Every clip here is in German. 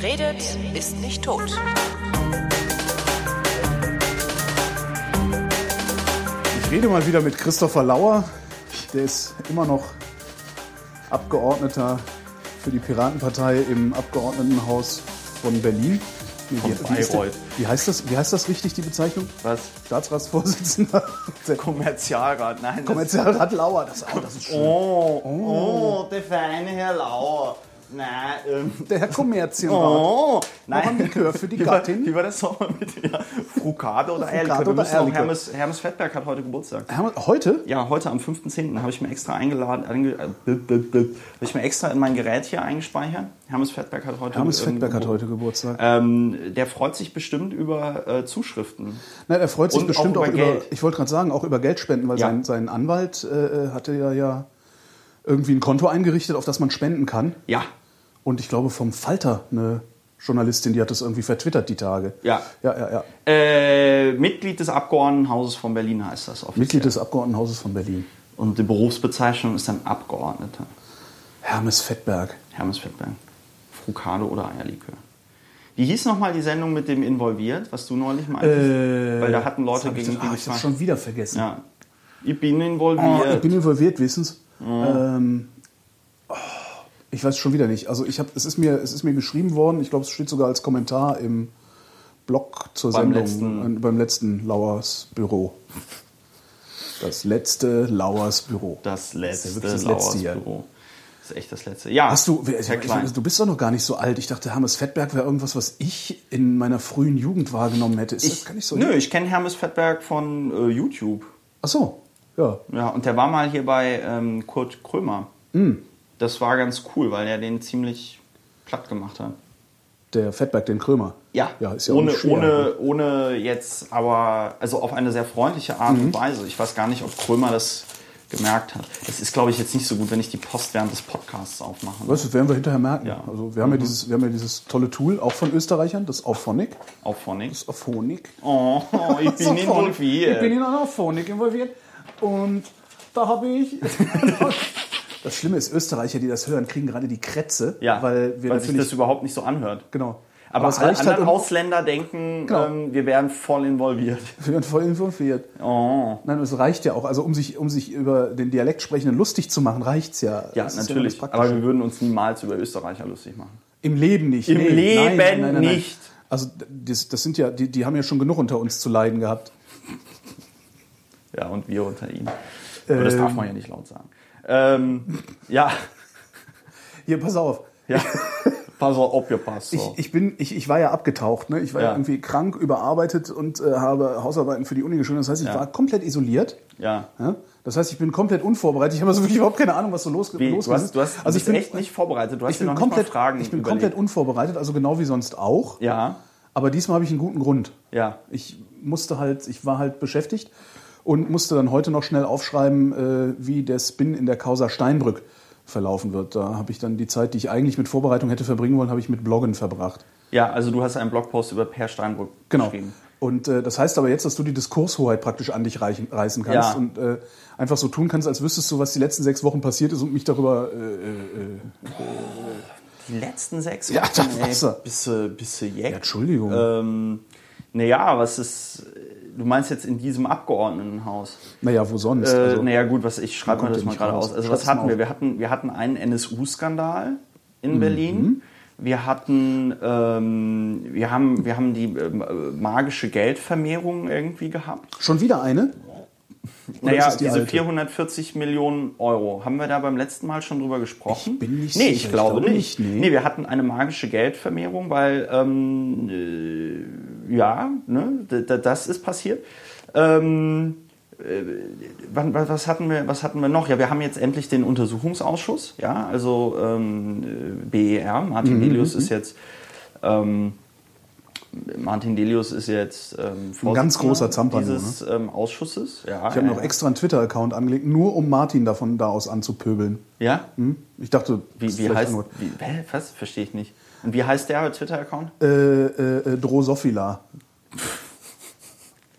Wer redet, ist nicht tot. Ich rede mal wieder mit Christopher Lauer. Der ist immer noch Abgeordneter für die Piratenpartei im Abgeordnetenhaus von Berlin. Wie, Von wie, ist der- Bayreuth. wie, heißt das, wie heißt das richtig, die Bezeichnung? Was? Staatsratsvorsitzender. Der Kommerzialrat, nein. das- Kommerzialrat Lauer. Das, oh, das ist schön. Oh, oh, der feine Herr Lauer. Nein, ähm. Der Herr Kommerzienrat. Oh, Noch ein nein. Likör für die Wie war, Gattin. wie war das nochmal mit ja, Frukade oder Ehrlikör? Hermes, Hermes Fettberg hat heute Geburtstag. Heute? Ja, heute am 5.10. habe ich mir extra eingeladen, ange, äh, blub, habe ich mir extra in mein Gerät hier eingespeichert. Hermes Fettberg hat heute Hermes Fettberg hat heute Geburtstag. Ähm, der freut sich bestimmt über äh, Zuschriften. Nein, er freut sich Und bestimmt auch auch über über, Geld. ich wollte gerade sagen, auch über Geldspenden, weil Ja. sein, sein Anwalt äh, hatte ja, ja irgendwie ein Konto eingerichtet, auf das man spenden kann. Ja, Und ich glaube vom Falter eine Journalistin, die hat das irgendwie vertwittert die Tage. Ja. Ja, ja, ja. Äh, Mitglied des Abgeordnetenhauses von Berlin heißt das offiziell. Mitglied des Abgeordnetenhauses von Berlin. Und die Berufsbezeichnung ist dann Abgeordneter. Hermes Fettberg. Hermes Fettberg. Frukade oder Eierlikör. Wie hieß nochmal die Sendung mit dem Involviert, was du neulich meintest? Äh, Weil da hatten Leute gegen das, ah, ich habe schon wieder vergessen. Ja. Ich bin Oh, involviert. ich bin involviert, wissens. Ähm, oh, ich weiß schon wieder nicht. Also ich habe, es ist mir, es ist mir geschrieben worden. Ich glaube, es steht sogar als Kommentar im Blog zur Beim Sendung letzten- äh, beim letzten Lauers Büro. Das letzte Lauers Büro. das letzte, wirklich das letzte Lauers. Büro. Das ist echt das letzte. Ja. Hast du, ich, klein. du bist doch noch gar nicht so alt. Ich dachte, Hermes Fettberg wäre irgendwas, was ich in meiner frühen Jugend wahrgenommen hätte. Ist das gar nicht so? Nö, ich kenne Hermes Fettberg von äh, YouTube. Ach so, ja. Ja, und der war mal hier bei ähm, Kurt Krömer. Hm. Das war ganz cool, weil er den ziemlich platt gemacht hat. Der Fettberg, den Krömer. Ja, ja ist ja auch ohne, schwer. ohne, ohne jetzt, aber also auf eine sehr freundliche Art Mhm. und Weise. Ich weiß gar nicht, ob Krömer das gemerkt hat. Das ist, glaube ich, jetzt nicht so gut, wenn ich die Post während des Podcasts aufmache. Weißt du, das werden wir hinterher merken. Ja. Mhm. Also wir haben, ja dieses, wir haben ja dieses tolle Tool, auch von Österreichern, das Auphonic. Auf Phonic. Das Auphonic. Oh, ich bin Auphonic. involviert. Ich bin in einer Auphonic involviert. Und da habe ich... das Schlimme ist, Österreicher, die das hören, kriegen gerade die Krätze. ja, weil wir weil sich das überhaupt nicht so anhört. genau. Aber, es alle reicht anderen halt, Ausländer denken, Genau. ähm, wir wären voll involviert. wir werden voll involviert. Oh. Nein, es reicht ja auch. Also um sich, um sich über den Dialekt sprechenden lustig zu machen, reicht's ja. Ja, Das natürlich. das aber wir würden uns niemals über Österreicher lustig machen. Im Leben nicht. Im Leben nicht. Also das, das sind ja, die, die haben ja schon genug unter uns zu leiden gehabt. Ja, und wir unter ihnen. Aber das darf Ähm. man ja nicht laut sagen. Ähm, ja, Hier, pass auf. ja. Pass auf, aufgepasst. Ich, So. ich, bin, ich, ich war ja abgetaucht. Ne? Ich war ja. Irgendwie krank, überarbeitet und äh, habe Hausarbeiten für die Uni geschrieben. Das heißt, ich Ja. war komplett isoliert. ja. Ja? Das heißt, ich bin komplett unvorbereitet. Ich habe also wirklich überhaupt keine Ahnung, was so los, Wie, los du hast, du hast Also ich bin echt nicht vorbereitet. Du hast Ich bin noch komplett, Fragen ich bin überlegt. komplett unvorbereitet, also genau wie sonst auch. Ja, Aber diesmal habe ich einen guten Grund. ja. Ich musste halt, ich war halt beschäftigt und musste dann heute noch schnell aufschreiben, äh, wie der Spin in der Causa Steinbrück verlaufen wird. Da habe ich dann die Zeit, die ich eigentlich mit Vorbereitung hätte verbringen wollen, habe ich mit Bloggen verbracht. Ja, also du hast einen Blogpost über Per Steinbrück Genau. geschrieben. Und äh, das heißt aber jetzt, dass du die Diskurshoheit praktisch an dich reichen, reißen kannst Ja. und äh, einfach so tun kannst, als wüsstest du, was die letzten sechs Wochen passiert ist und mich darüber. Äh, äh, Die letzten sechs Ja, Wochen, da ey, er. bist du, bist du ja, jeck. Entschuldigung. Ähm, naja, was ist, du meinst jetzt in diesem Abgeordnetenhaus? naja, wo sonst? Äh, Also, naja gut, was ich schreibe mir das mal gerade raus. aus. Also Schreib's was hatten wir? Wir hatten, wir hatten einen NSU-Skandal in Mhm. Berlin. Wir hatten, ähm, wir haben, wir haben die ähm, äh, magische Geldvermehrung irgendwie gehabt. schon wieder eine? Oder naja, diese alte? 440 Millionen Euro. Haben wir da beim letzten Mal schon drüber gesprochen? Ich bin nicht nee, sicher. ich Ich glaube, glaube nicht. nicht, nee. Nee. wir hatten eine magische Geldvermehrung, weil, ähm, äh, ja, ne, das ist passiert. Ähm, äh, was hatten wir, was hatten wir noch? Ja, wir haben jetzt endlich den Untersuchungsausschuss. Ja, also ähm, äh, BER. Martin Mhm, Delius ist jetzt ähm, Martin Delius ist jetzt ähm, Ein ganz Vorsitzender großer Zampano, dieses ähm, Ausschusses. Ja, Ich habe noch extra einen Twitter-Account angelegt, nur um Martin davon da aus anzupöbeln. Ja? Hm? Ich dachte, Wie, wie heißt wie, hä, was? Verstehe ich nicht. Und wie heißt der Twitter-Account? Äh, äh, äh, Drosophila.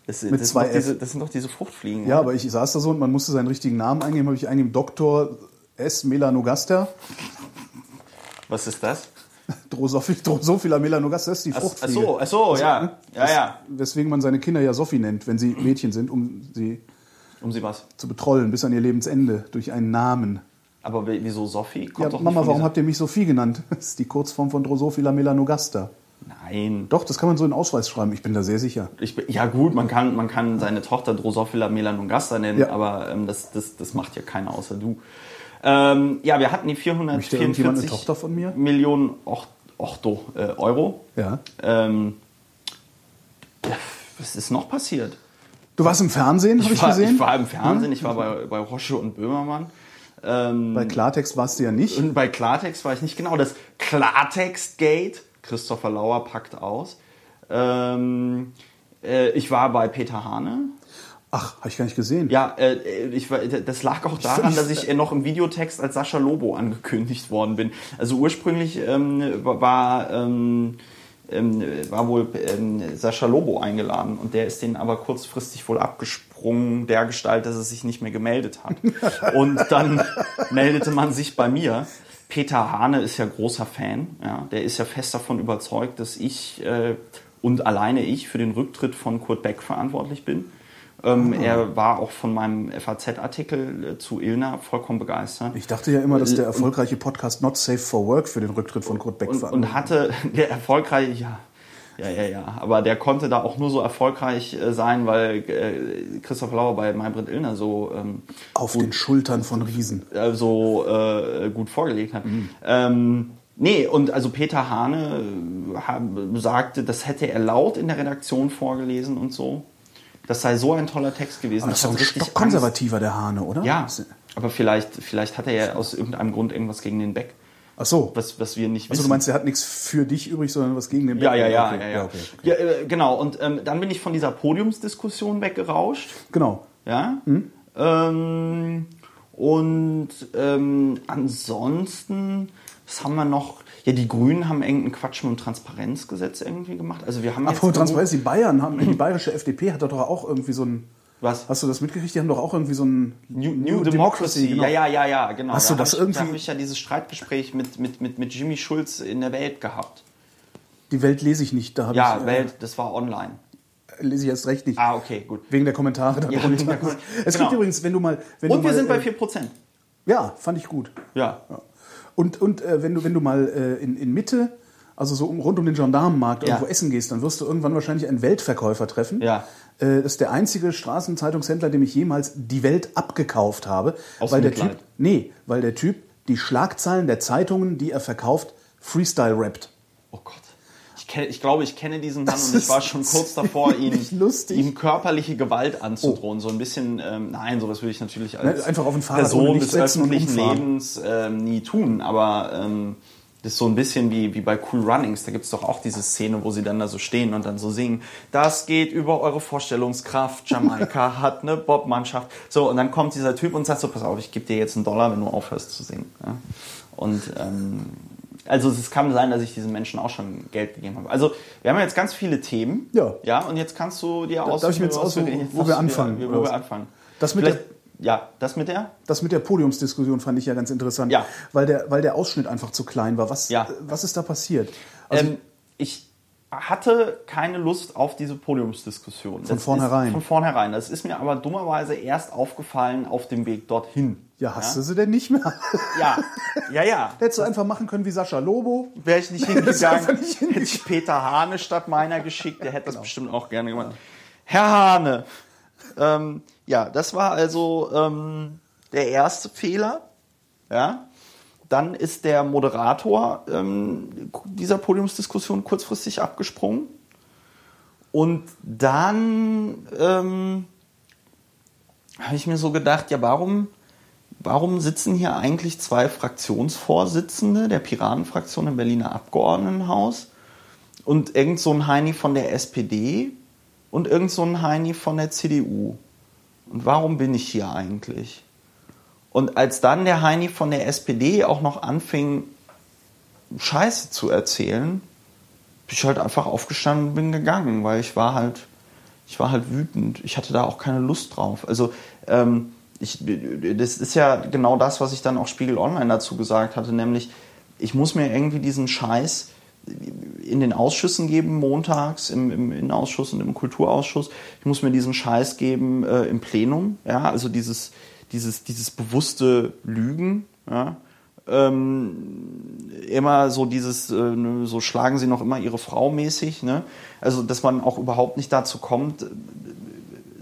Das, Mit das, zwei sind doch diese, das sind doch diese Fruchtfliegen. Ja, oder? aber ich saß da so und man musste seinen richtigen Namen eingeben. Habe ich eingegeben Dr. S. Melanogaster. Was ist das? Drosophil, Drosophila melanogaster ist die Ach, ach so, ach so, ja. Ja, ja. Weswegen man seine Kinder ja Sophie nennt, wenn sie Mädchen sind, um sie Um sie was? zu betrollen bis an ihr Lebensende durch einen Namen. Aber wieso Sophie? Kommt Ja, Mama, warum habt ihr mich Sophie genannt? Das ist die Kurzform von Drosophila melanogaster. Nein. Doch, das kann man so in Ausweis schreiben, ich bin da sehr sicher. Ich, bin- ja gut, man kann, man kann seine Tochter Drosophila melanogaster nennen, Ja. aber ähm, das, das, das macht ja keiner außer du. Ähm, ja, wir hatten die Möchte irgendjemand eine 444 Tochter von mir? Millionen Och- Ochto, äh, Euro. Ja. Ähm, was ist noch passiert? Du warst im Fernsehen, habe ich, war, gesehen. ich war im Fernsehen, ich war bei, bei Rosche und Böhmermann. Ähm, Bei Klartext warst du ja nicht. und bei Klartext war ich nicht genau. Das Klartext-Gate, Christopher Lauer packt aus. Ähm, äh, ich war bei Peter Hane. Ach, habe ich gar nicht gesehen. Ja, äh, ich war, das lag auch daran, dass ich äh, noch im Videotext als Sascha Lobo angekündigt worden bin. Also ursprünglich ähm, war, ähm, ähm, war wohl ähm, Sascha Lobo eingeladen und der ist den aber kurzfristig wohl abgesprungen, der Gestalt, dass er sich nicht mehr gemeldet hat. Und dann meldete man sich bei mir. Peter Hane ist ja großer Fan, ja, der ist ja fest davon überzeugt, dass ich äh, und alleine ich für den Rücktritt von Kurt Beck verantwortlich bin. Ähm, Er war auch von meinem FAZ-Artikel äh, zu Ilna vollkommen begeistert. Ich dachte ja immer, dass der erfolgreiche Podcast Not Safe for Work für den Rücktritt von Kurt Beck und, ver- und hatte der erfolgreich, ja, ja, ja, ja, aber der konnte da auch nur so erfolgreich äh, sein, weil äh, Christoph Lauer bei Maybrit Illner so ähm, auf den Schultern von Riesen. äh, so äh, gut vorgelegt hat. Ähm, nee, und also Peter Hane äh, ha- sagte, das hätte er laut in der Redaktion vorgelesen und so. Das sei so ein toller Text gewesen. Aber das ist doch konservativer, der Hane, oder? Ja, aber vielleicht, vielleicht hat er ja aus irgendeinem Grund irgendwas gegen den Beck, Ach so. was, was wir nicht wissen. Also du meinst, der hat nichts für dich übrig, sondern was gegen den Ja, ja, Beck? ja, Okay, ja, ja. okay, okay. ja äh, genau, und ähm, dann bin ich von dieser Podiumsdiskussion weggerauscht. Genau. Ja. Hm? Ähm, und ähm, ansonsten, was haben wir noch? Ja, die Grünen haben irgendeinen Quatsch mit dem Transparenzgesetz irgendwie gemacht. Also wir haben jetzt Apropos Transparenz, die Bayern haben, die bayerische FDP hat doch auch irgendwie so ein, was? hast du das mitgekriegt? Die haben doch auch irgendwie so ein New, New Democracy, genau. ja, ja, ja, ja, genau. Hast du da das hab ich, irgendwie- Da habe ich ja dieses Streitgespräch mit, mit, mit, mit Jimmy Schulz in der Welt gehabt. Die Welt lese ich nicht, da habe Ja, ich, Welt, das war online. Äh, lese ich erst recht nicht. Ah, okay, gut. Wegen der Kommentare. Ja, der Kom- es genau. gibt übrigens, wenn du mal... Wenn Und du wir mal, sind bei äh, 4%. Ja, fand ich gut. Ja. Ja. Und, und äh, wenn, du, wenn du mal äh, in, in Mitte, also so um, rund um den Gendarmenmarkt irgendwo essen gehst, dann wirst du irgendwann wahrscheinlich einen Weltverkäufer treffen. Ja. Äh, das ist der einzige Straßenzeitungshändler, dem ich jemals die Welt abgekauft habe. Aus weil der Mitleid. Typ, nee, weil der Typ die Schlagzeilen der Zeitungen, die er verkauft, Freestyle rappt. Oh Gott. Ich, glaube, ich kenne diesen Mann Das und ich war schon kurz davor, ihn, ihm körperliche Gewalt anzudrohen. So ein bisschen, ähm, nein, sowas würde ich natürlich als einfach auf Fahrrad Person des öffentlichen. Lebens ähm, nie tun. Aber ähm, das ist so ein bisschen wie, wie bei Cool Runnings. Da gibt es doch auch diese Szene, wo sie dann da so stehen und dann so singen, das geht über eure Vorstellungskraft. Jamaika hat eine Bobmannschaft. So, und dann kommt dieser Typ und sagt so, pass auf, ich gebe dir jetzt einen Dollar, wenn du aufhörst zu singen. Ja? Und ähm, also es kann sein, dass ich diesen Menschen auch schon Geld gegeben habe. Also wir haben jetzt ganz viele Themen. Ja. Ja, und jetzt kannst du dir aussuchen, darf ich mir jetzt aussuchen, wo was wir anfangen, Wo oder wir anfangen. Das mit Vielleicht- ja, das mit der? Das mit der Podiumsdiskussion fand ich ja ganz interessant, Ja. weil, der, weil der Ausschnitt einfach zu klein war. Was, Ja. was ist da passiert? Also, ähm, ich hatte keine Lust auf diese Podiumsdiskussion. Von vornherein. Von vornherein. Das ist mir aber dummerweise erst aufgefallen auf dem Weg dorthin. ja, hast du sie denn nicht mehr? Ja, ja, ja. Hättest du einfach machen können wie Sascha Lobo. Wäre ich nicht hingegangen, nicht hingegangen. hätte ich Peter Hane statt meiner geschickt. Der hätte das bestimmt auch gerne gemacht. Herr Hane, ähm, ja, das war also ähm, der erste Fehler. Ja. Dann ist der Moderator ähm, dieser Podiumsdiskussion kurzfristig abgesprungen. Und dann ähm, habe ich mir so gedacht, ja, warum, warum sitzen hier eigentlich zwei Fraktionsvorsitzende der Piratenfraktion im Berliner Abgeordnetenhaus und irgend so ein Heini von der SPD und irgend so ein Heini von der CDU? Und warum bin ich hier eigentlich? Und als dann der Heini von der SPD auch noch anfing, Scheiße zu erzählen, bin ich halt einfach aufgestanden und bin gegangen, weil ich war halt, ich war halt wütend. Ich hatte da auch keine Lust drauf. Also ähm, ich, das ist ja genau das, was ich dann auch Spiegel Online dazu gesagt hatte, nämlich ich muss mir irgendwie diesen Scheiß in den Ausschüssen geben, montags im, im Innenausschuss und im Kulturausschuss. Ich muss mir diesen Scheiß geben äh, im Plenum, ja, also dieses, dieses, dieses bewusste Lügen, ja. Ähm, immer so dieses, äh, so schlagen sie noch immer ihre Frau mäßig, ne? Also, dass man auch überhaupt nicht dazu kommt,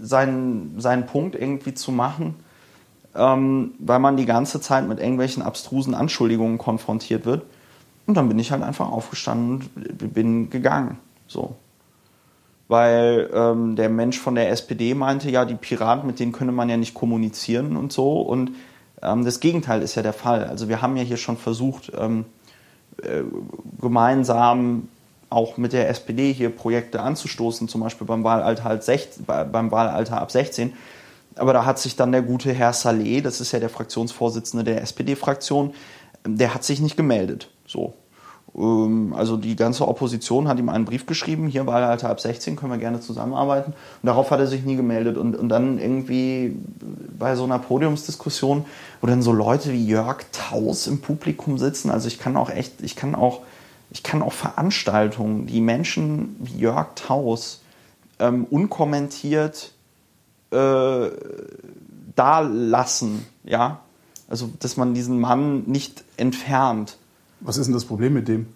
seinen, seinen Punkt irgendwie zu machen, ähm, weil man die ganze Zeit mit irgendwelchen abstrusen Anschuldigungen konfrontiert wird. Und dann bin ich halt einfach aufgestanden und bin gegangen. So. Weil ähm, der Mensch von der SPD meinte, ja, die Piraten, mit denen könne man ja nicht kommunizieren und so. Und ähm, das Gegenteil ist ja der Fall. Also wir haben ja hier schon versucht, ähm, äh, gemeinsam auch mit der SPD hier Projekte anzustoßen, zum Beispiel beim Wahlalter, halt 16, beim Wahlalter ab 16. Aber da hat sich dann der gute Herr Saleh, das ist ja der Fraktionsvorsitzende der SPD-Fraktion, der hat sich nicht gemeldet. So. Ähm, also die ganze Opposition hat ihm einen Brief geschrieben, hier Wahlalter ab 16, können wir gerne zusammenarbeiten. Und darauf hat er sich nie gemeldet. Und, und dann irgendwie bei so einer Podiumsdiskussion, wo dann so Leute wie Jörg Taus im Publikum sitzen, also ich kann auch echt, ich kann auch ich kann auch Veranstaltungen, die Menschen wie Jörg Taus ähm, unkommentiert äh, da lassen, ja. Also, dass man diesen Mann nicht entfernt. Was ist denn das Problem mit dem?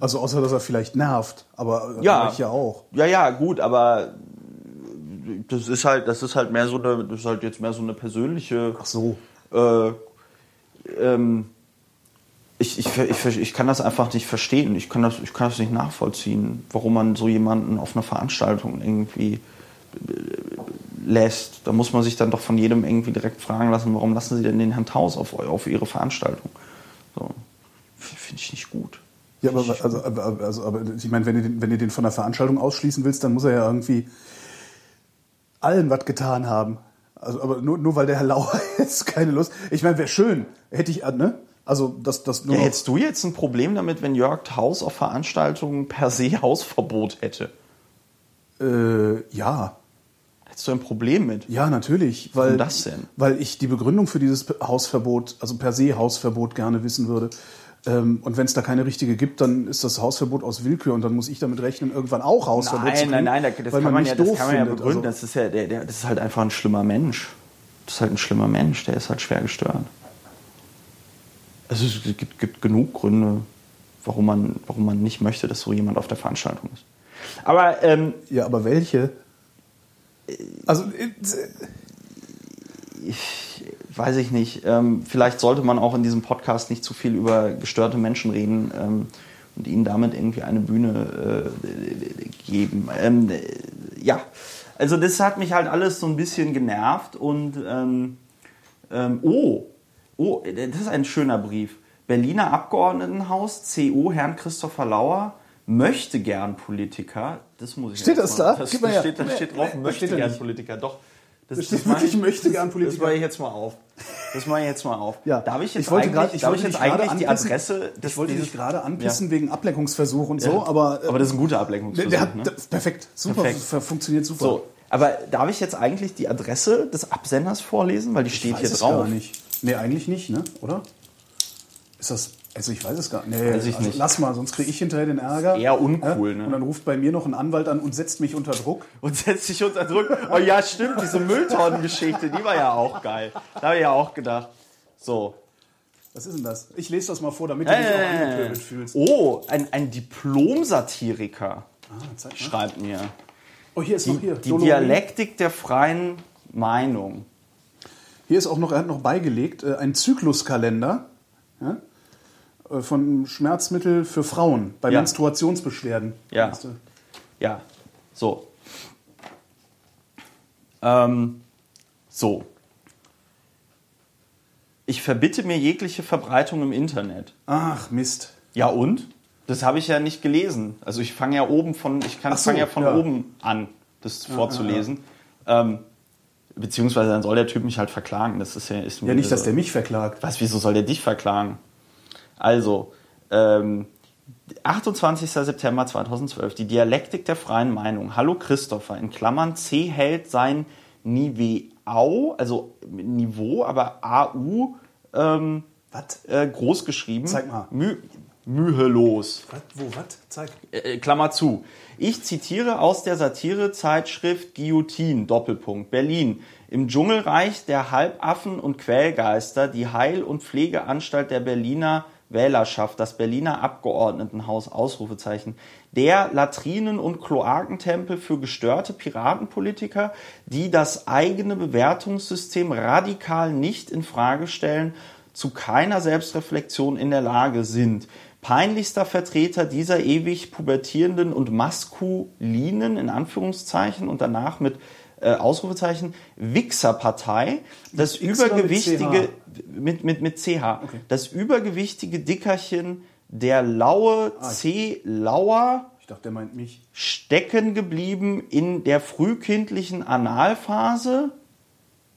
also außer dass er vielleicht nervt, aber ja, ich ja auch. Ja, ja, gut, aber das ist halt, das ist halt mehr so eine, das ist halt jetzt mehr so eine persönliche. Ach so. Äh, ähm, ich, ich, ich, ich kann das einfach nicht verstehen. Ich kann, das, ich kann das nicht nachvollziehen, warum man so jemanden auf einer Veranstaltung irgendwie äh, lässt. Da muss man sich dann doch von jedem irgendwie direkt fragen lassen, warum lassen Sie denn den Herrn Taus auf, auf Ihre Veranstaltung? So. Finde ich nicht gut. Ja, aber, also, aber, also, aber ich meine, wenn du, wenn du den von der Veranstaltung ausschließen willst, dann muss er ja irgendwie allen was getan haben. Also, aber nur, nur weil der Herr Lauer jetzt keine Lust. Ich meine, wäre schön. Hätte ich, ne? Also, das, das nur. Ja, hättest du jetzt ein Problem damit, wenn Jörg Haus auf Veranstaltungen per se Hausverbot hätte? Äh, ja. Hättest du ein Problem mit? Ja, natürlich. Weil, Warum das denn? Weil ich die Begründung für dieses Hausverbot, also per se Hausverbot, gerne wissen würde. Ähm, und wenn es da keine richtige gibt, dann ist das Hausverbot aus Willkür und dann muss ich damit rechnen, irgendwann auch Hausverbot nein, zu kriegen. Nein, nein, nein, das, kann man, ja, das kann man ja begründen. Also, das, ist ja, der, der, das ist halt einfach ein schlimmer Mensch. Das ist halt ein schlimmer Mensch, der ist halt schwer gestört. Also es gibt, gibt genug Gründe, warum man, warum man nicht möchte, dass so jemand auf der Veranstaltung ist. Aber ähm, ja, aber welche? Also äh, ich weiß ich nicht. Ähm, vielleicht sollte man auch in diesem Podcast nicht zu viel über gestörte Menschen reden ähm, und ihnen damit irgendwie eine Bühne äh, geben. Ähm, ja, also das hat mich halt alles so ein bisschen genervt und oh, Oh, das ist ein schöner Brief. Berliner Abgeordnetenhaus, CU, Herrn Christopher Lauer, möchte gern Politiker. Das muss ich Steht das mal, da? Das, Gib das, mal steht, das steht drauf, nee, möchte steht gern nicht. Politiker. Doch. Das, Das steht wirklich, möchte gern Politiker. Das mache ich jetzt mal auf. Das mache ich jetzt mal auf. Ja. Darf ich jetzt Ich wollte eigentlich, grad- ich darf wollte ich jetzt eigentlich die. Adresse des Ich wollte dich gerade anpissen Ja. wegen Ablenkungsversuch und so, Ja. aber, äh, Aber das ist ein guter der, Ablenkungsversuch. der hat, ne? der, perfekt, super, Perfekt. funktioniert super. So, aber darf ich jetzt eigentlich die Adresse des Absenders vorlesen? Weil die ich steht hier drauf. gar nicht. Nee, eigentlich nicht, ne? Oder? Ist das, also ich weiß es gar nicht. Nee, Weiß ich also nicht. lass mal, sonst kriege ich hinterher den Ärger. Eher uncool, Ja? ne? Und dann ruft bei mir noch ein Anwalt an und setzt mich unter Druck. und setzt sich unter Druck. Oh ja, stimmt, diese Mülltonnengeschichte, die war ja auch geil. Da habe ich ja auch gedacht. So. Was ist denn das? Ich lese das mal vor, damit du dich auch Äh, angepöbelt fühlst. oh, ein, ein Diplom-Satiriker Ah, schreibt mir. Oh, hier ist noch hier. Die. Dialektik der freien Meinung. Hier ist auch noch, er hat noch beigelegt, äh, ein Zykluskalender ja, äh, von Schmerzmittel für Frauen bei Ja. Menstruationsbeschwerden. Ja. Ja, so. Ähm, so. Ich verbitte mir jegliche Verbreitung im Internet. Ach, Mist. Ja und? Das habe ich ja nicht gelesen. Also ich fange ja oben von, ich kann so, fange ja von ja. oben an, das vorzulesen. Ähm, beziehungsweise dann soll der Typ mich halt verklagen. Das ist ja, ist Ja, nicht, dass der mich verklagt. Was, wieso soll der dich verklagen? Also, ähm, 28. September 2012, die Dialektik der freien Meinung. Hallo Christopher, in Klammern C hält sein Niveau, also Niveau, aber AU ähm, Was? äh, groß geschrieben. Zeig mal. Mü mühelos. Was? Wo, was? Zeig. Äh, Klammer zu. Ich zitiere aus der Satirezeitschrift Guillotine, Doppelpunkt, Berlin. Im Dschungelreich der Halbaffen und Quälgeister, die Heil- und Pflegeanstalt der Berliner Wählerschaft, das Berliner Abgeordnetenhaus, Ausrufezeichen. Der Latrinen- und Kloakentempel für gestörte Piratenpolitiker, die das eigene Bewertungssystem radikal nicht in Frage stellen, zu keiner Selbstreflexion in der Lage sind. Peinlichster Vertreter dieser ewig pubertierenden und maskulinen, in Anführungszeichen, und danach mit äh, Ausrufezeichen, Wichserpartei, das übergewichtige, CH? mit, mit, mit CH, das übergewichtige Dickerchen der laue Ah, C. Lauer Ich dachte, der meint mich. stecken geblieben in der frühkindlichen Analphase,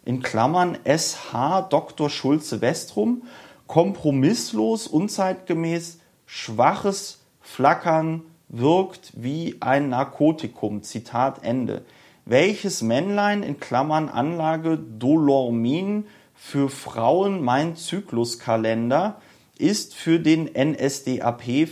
in Klammern SH Dr. Schulze Westrum, kompromisslos, unzeitgemäß, schwaches Flackern wirkt wie ein Narkotikum. Zitat Ende. Welches Männlein in Klammern Anlage Dolormin für Frauen mein Zykluskalender ist für den NSDAP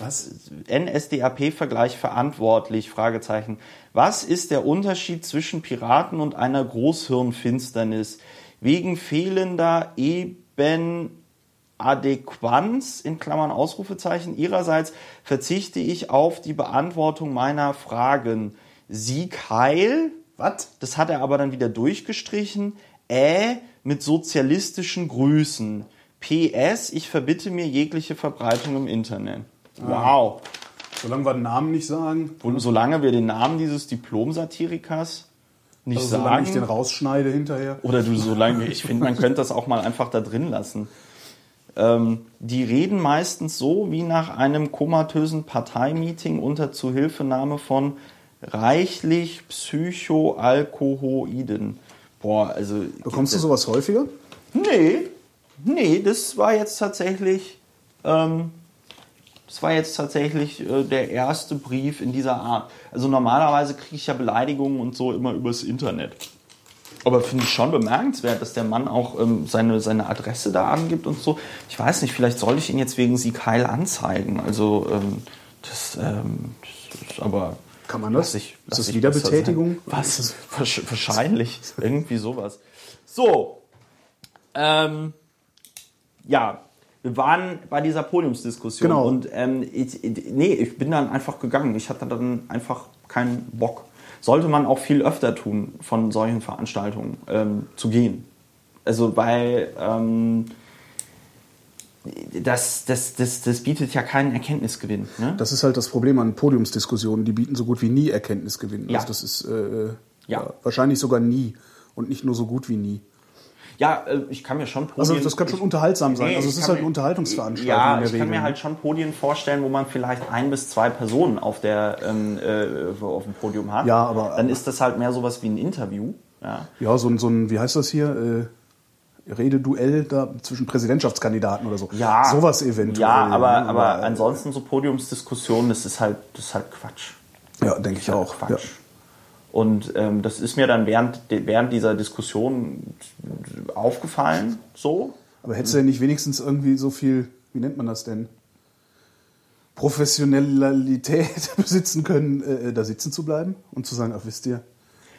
Was? NSDAP-Vergleich verantwortlich? Fragezeichen. Was ist der Unterschied zwischen Piraten und einer Großhirnfinsternis? Wegen fehlender Ebenadäquanz, in Klammern Ausrufezeichen, ihrerseits verzichte ich auf die Beantwortung meiner Fragen. Sieg heil? Was? Das hat er aber dann wieder durchgestrichen. Äh, mit sozialistischen Grüßen. PS, ich verbitte mir jegliche Verbreitung im Internet. Wow. Solange wir den Namen nicht sagen, Und solange wir den Namen dieses Diplom-Satirikers nicht also solange ich den sagen, rausschneide hinterher. oder du solange, ich finde, man könnte das auch mal einfach da drin lassen. Ähm, die reden meistens so wie nach einem komatösen Parteimeeting unter Zuhilfenahme von reichlich Psychoalkohoiden. Boah, also. Bekommst du sowas häufiger? Nee, nee, das war jetzt tatsächlich, ähm, das war jetzt tatsächlich äh, der erste Brief in dieser Art. Also normalerweise kriege ich ja Beleidigungen und so immer übers Internet. Aber finde ich schon bemerkenswert, dass der Mann auch ähm, seine, seine Adresse da angibt und so. Ich weiß nicht, vielleicht soll ich ihn jetzt wegen Sieg Heil anzeigen. Also ähm, das, ähm, das ist aber. Kann man das? Ich, Ist das Wiederbetätigung? Was? Wahrsch- Wahrscheinlich. Irgendwie sowas. So. Ähm, ja, wir waren bei dieser Podiumsdiskussion Genau. und ähm, ich, ich- nee, ich bin dann einfach gegangen. Ich hatte dann einfach keinen Bock. Sollte man auch viel öfter tun, von solchen Veranstaltungen ähm, zu gehen. Also weil ähm, das, das, das, das bietet ja keinen Erkenntnisgewinn. Ne? Das ist halt das Problem an Podiumsdiskussionen. Die bieten so gut wie nie Erkenntnisgewinn. Ja. Also das ist äh, Ja. ja. wahrscheinlich sogar nie. Und nicht nur so gut wie nie. Ja, äh, ich kann mir schon Podien, Also das kann schon ich- unterhaltsam sein. Nee, also es ist kann halt eine Unterhaltungsveranstaltung Ja, ich kann Regel. mir halt schon Podien vorstellen, wo man vielleicht ein bis zwei Personen auf, der, ähm, äh, auf dem Podium hat. Ja, aber- Dann ist das halt mehr sowas wie ein Interview. Ja. Ja, so ein, so ein, wie heißt das hier? Äh, Rededuell da zwischen Präsidentschaftskandidaten oder so. Ja, Sowas eventuell. Ja, aber, ne? aber äh, ansonsten so Podiumsdiskussionen, das ist halt, das ist halt Quatsch. Ja, denke ich halt auch. Quatsch. Ja. Und ähm, das ist mir dann während, während dieser Diskussion aufgefallen, so. Aber hättest du denn nicht wenigstens irgendwie so viel, wie nennt man das denn? Professionalität besitzen können, äh, da sitzen zu bleiben und zu sagen, ach wisst ihr,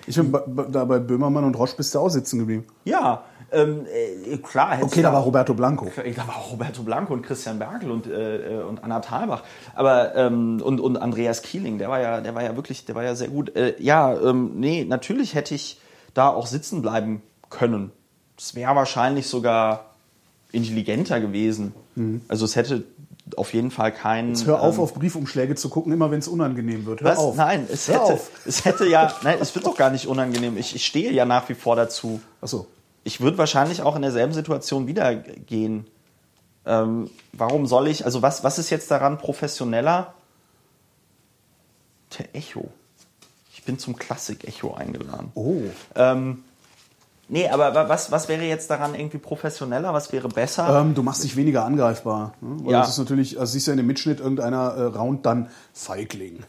ich bin bei- da bei Böhmermann und Roche bist du auch sitzen geblieben. Ja, ähm, äh, klar. Okay, da war Roberto Blanco. Da war auch Roberto Blanco und Christian Berkel und, äh, äh, und Anna Thalbach. Aber ähm, und, und Andreas Kieling, der war ja, der war ja wirklich, der war ja sehr gut. Äh, ja, ähm, nee, natürlich hätte ich da auch sitzen bleiben können. Es wäre wahrscheinlich sogar intelligenter gewesen. Also es hätte auf jeden Fall keinen. Jetzt hör auf, ähm, auf Briefumschläge zu gucken, immer wenn es unangenehm wird. Hör was? auf. Nein, es Hör hätte, auf. es hätte ja, nein, es wird doch gar nicht unangenehm. Ich, ich stehe ja nach wie vor dazu. Achso. Ich würde wahrscheinlich auch in derselben Situation wieder gehen. Ähm, warum soll ich, also was, was ist jetzt daran professioneller? Der Echo. Ich bin zum Klassik-Echo eingeladen. Oh. Ähm, nee, aber wa- was, was wäre jetzt daran irgendwie professioneller? Was wäre besser? Ähm, du machst dich weniger angreifbar. Ne? Weil Ja. das ist natürlich, also siehst du ja in dem Mitschnitt, irgendeiner äh, raunt dann Feigling.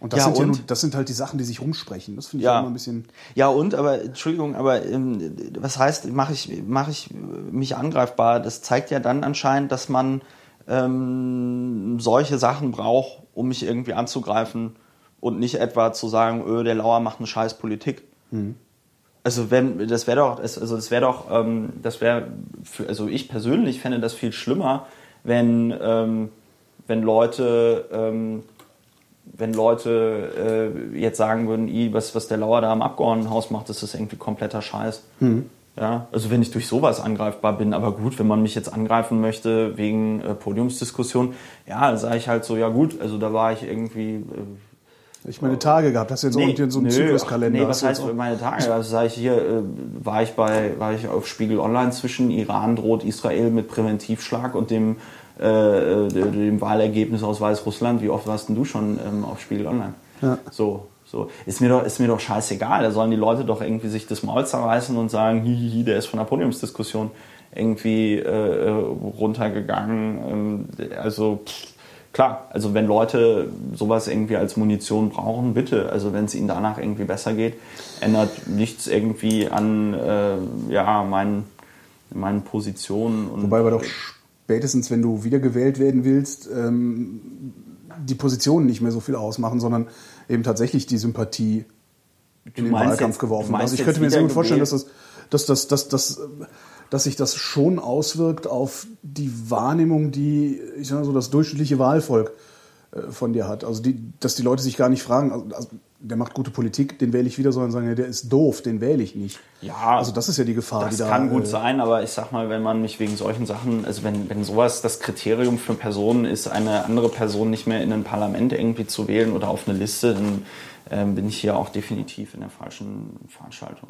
Und das, Ja, sind ja und? nur, das sind halt die Sachen, die sich rumsprechen. Das finde ich Ja. immer ein bisschen. Ja, und, aber Entschuldigung, aber ähm, was heißt, mache ich, mach ich mich angreifbar? Das zeigt ja dann anscheinend, dass man ähm, solche Sachen braucht, um mich irgendwie anzugreifen und nicht etwa zu sagen, öh, der Lauer macht eine scheiß Politik. Also wenn das wäre doch, also das wäre doch, ähm, das wäre, für- also ich persönlich fände das viel schlimmer, wenn ähm, wenn Leute ähm, wenn Leute äh, jetzt sagen würden, "I, was, was der Lauer da im Abgeordnetenhaus macht, das ist irgendwie kompletter Scheiß. Ja, also wenn ich durch sowas angreifbar bin, aber gut, wenn man mich jetzt angreifen möchte wegen äh, Podiumsdiskussion, ja, sage ich halt so, ja gut, also da war ich irgendwie. Äh, Ich meine Tage gehabt. Hast du jetzt auch so einen nö, Zykluskalender? Nee, was heißt meine Tage? Also sage ich hier, äh, war ich bei, war ich auf Spiegel Online zwischen Iran droht Israel mit Präventivschlag und dem, äh, äh, dem Wahlergebnis aus Weißrussland. Wie oft warst denn du schon ähm, auf Spiegel Online? Ja. So, so. Ist mir doch, ist mir doch scheißegal. Da sollen die Leute doch irgendwie sich das Maul zerreißen und sagen, hihihi, der ist von der Podiumsdiskussion irgendwie äh, äh, runtergegangen. Ähm, also, pff, klar, also wenn Leute sowas irgendwie als Munition brauchen, bitte. Also wenn es ihnen danach irgendwie besser geht, ändert nichts irgendwie an äh, ja, meinen, meinen Positionen. Und, Wobei aber doch spätestens, wenn du wiedergewählt werden willst, ähm, die Positionen nicht mehr so viel ausmachen, sondern eben tatsächlich die Sympathie in den Wahlkampf jetzt- geworfen. Also ich könnte mir sehr gut vorstellen, dass das, dass, das, dass, dass, dass sich das schon auswirkt auf die Wahrnehmung, die ich sag mal so das durchschnittliche Wahlvolk äh, von dir hat. Also die, dass die Leute sich gar nicht fragen, also, also der macht gute Politik, den wähle ich wieder, sondern sagen, ja, der ist doof, den wähle ich nicht. Ja, also das ist ja die Gefahr, Das die da. kann gut äh, sein, aber ich sag mal, wenn man mich wegen solchen Sachen, also wenn, wenn sowas das Kriterium für Personen ist, eine andere Person nicht mehr in ein Parlament irgendwie zu wählen oder auf eine Liste, dann ähm, bin ich hier auch definitiv in der falschen Veranstaltung.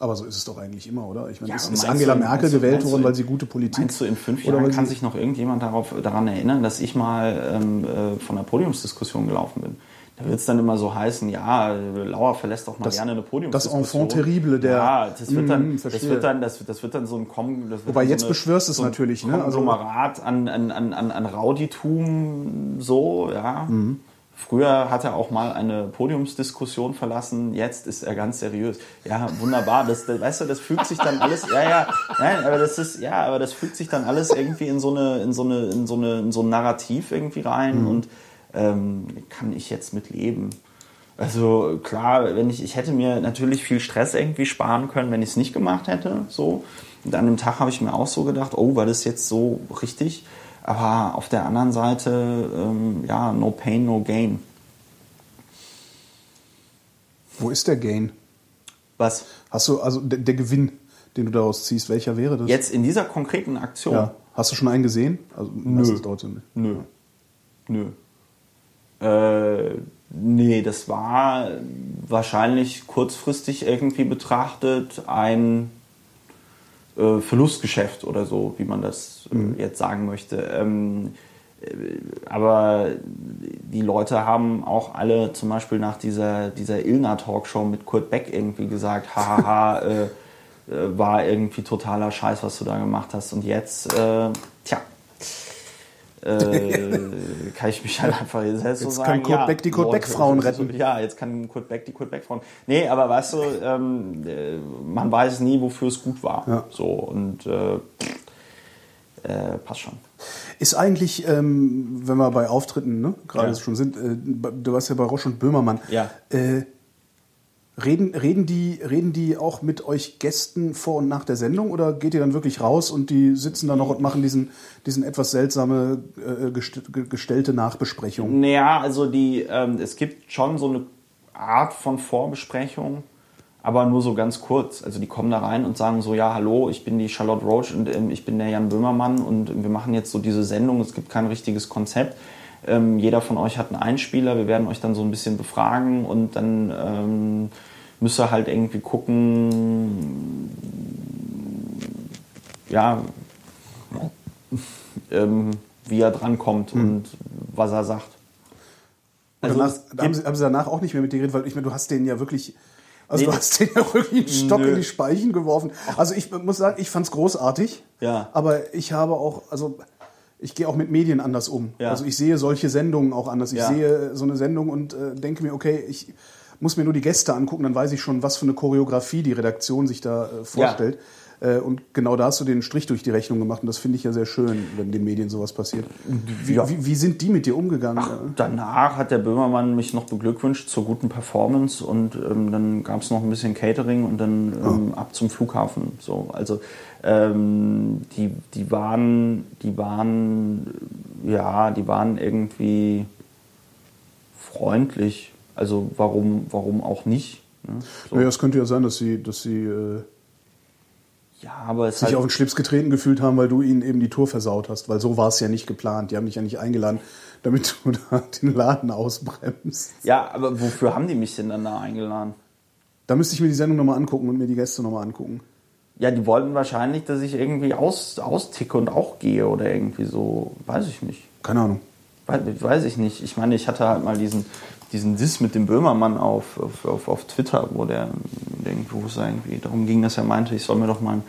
Aber so ist es doch eigentlich immer, oder? Ich meine, Ja, ist, ist Angela du- Merkel gewählt worden, weil sie gute Politik. Meinst du, in fünf Oder Jahren weil kann sich noch irgendjemand darauf, daran erinnern, dass ich mal ähm, äh, von einer Podiumsdiskussion gelaufen bin? Da wird es dann immer so heißen, ja, Lauer verlässt doch mal Das- gerne eine das Podiumsdiskussion. Enfant terrible der- Ja, das wird dann, Mhm, das wird dann, das, das wird dann so ein Kom das Wobei jetzt so eine, beschwörst du es so ein natürlich, ne? Also- Konglomerat an, an, an, an, an Rauditum, so, ja. Mhm. Früher hat er auch mal eine Podiumsdiskussion verlassen, jetzt ist er ganz seriös. Ja, wunderbar. Das, das, weißt du, das fügt sich dann alles, ja, ja, nein, aber das ist, ja, aber das fügt sich dann alles irgendwie in so eine, in so eine, in so eine, in so ein Narrativ irgendwie rein Mhm. und ähm, kann ich jetzt mit leben. Also klar, wenn ich, ich hätte mir natürlich viel Stress irgendwie sparen können, wenn ich es nicht gemacht hätte. So. Und an dem Tag habe ich mir auch so gedacht, oh, war das jetzt so richtig? Aber auf der anderen Seite, ähm, ja, no pain, no gain. Wo ist der Gain? Was? Hast du, also der, der Gewinn, den du daraus ziehst, welcher wäre das? Jetzt in dieser konkreten Aktion? Ja. Hast du schon einen gesehen? Also, nicht. Nö. Nö. Äh, nee, das war wahrscheinlich kurzfristig irgendwie betrachtet ein äh, Verlustgeschäft oder so, wie man das äh, jetzt sagen möchte. Ähm, äh, aber die Leute haben auch alle zum Beispiel nach dieser, dieser Ilna-Talkshow mit Kurt Beck irgendwie gesagt, hahaha, äh, äh, war irgendwie totaler Scheiß, was du da gemacht hast. Und jetzt, äh, tja, äh, kann ich mich halt einfach selbst so Jetzt sagen. kann Kurt ja, Beck die Kurt Beck-Frauen retten. Ja, jetzt kann Kurt Beck die Kurt Beck-Frauen. Nee, aber weißt du, ähm, äh, man weiß nie, wofür es gut war. Ja. So, und äh, äh, passt schon. Ist eigentlich, ähm, wenn wir bei Auftritten ne, gerade Ja. schon sind, äh, du warst ja bei Roche und Böhmermann. Ja. Äh, reden, reden, die, reden die auch mit euch Gästen vor und nach der Sendung oder geht ihr dann wirklich raus und die sitzen da noch und machen diesen, diesen etwas seltsame äh, gest ge- gestellte Nachbesprechung? Naja, also die, ähm, es gibt schon so eine Art von Vorbesprechung, aber nur so ganz kurz. Also die kommen da rein und sagen so, ja, hallo, ich bin die Charlotte Roach und ähm, ich bin der Jan Böhmermann und wir machen jetzt so diese Sendung, es gibt kein richtiges Konzept. Ähm, jeder von euch hat einen Einspieler, wir werden euch dann so ein bisschen befragen und dann müsst ihr halt irgendwie gucken, ja, ähm, wie er drankommt und was er sagt. Also danach, es da haben, sie, haben sie danach auch nicht mehr mit dir geredet, weil ich meine, du hast denen ja wirklich, also Nee. du hast denen ja wirklich einen Stock Nö. in die Speichen geworfen. Also ich muss sagen, ich fand's großartig. Ja. Aber ich habe auch, also ich gehe auch mit Medien anders um. Ja. Also ich sehe solche Sendungen auch anders. Ich Ja. sehe so eine Sendung und äh, denke mir, okay, ich muss mir nur die Gäste angucken, dann weiß ich schon, was für eine Choreografie die Redaktion sich da äh, vorstellt. Äh, und genau da hast du den Strich durch die Rechnung gemacht und das finde ich ja sehr schön, wenn den Medien sowas passiert. Wie, Ja. wie, wie sind die mit dir umgegangen? Danach hat der Böhmermann mich noch beglückwünscht zur guten Performance und ähm, dann gab es noch ein bisschen Catering und dann ähm, ab zum Flughafen. So, also ähm, die, die waren, die waren, ja, die waren irgendwie freundlich. Also warum, warum auch nicht? Ne? So. Naja, es könnte ja sein, dass sie, dass sie äh, Ja, aber es sich halt, auf den Schlips getreten gefühlt haben, weil du ihnen eben die Tour versaut hast. Weil so war es ja nicht geplant. Die haben dich ja nicht eingeladen, damit du da den Laden ausbremst. ja, aber wofür haben die mich denn dann da eingeladen? Da müsste ich mir die Sendung nochmal angucken und mir die Gäste nochmal angucken. Ja, die wollten wahrscheinlich, dass ich irgendwie aus, austicke und auch gehe oder irgendwie so, weiß ich nicht. Keine Ahnung. Weiß, weiß ich nicht. Ich meine, ich hatte halt mal diesen, diesen Diss mit dem Böhmermann auf, auf, auf, auf Twitter, wo der, der wo es irgendwie darum ging, dass er meinte, ich soll mir doch mal einen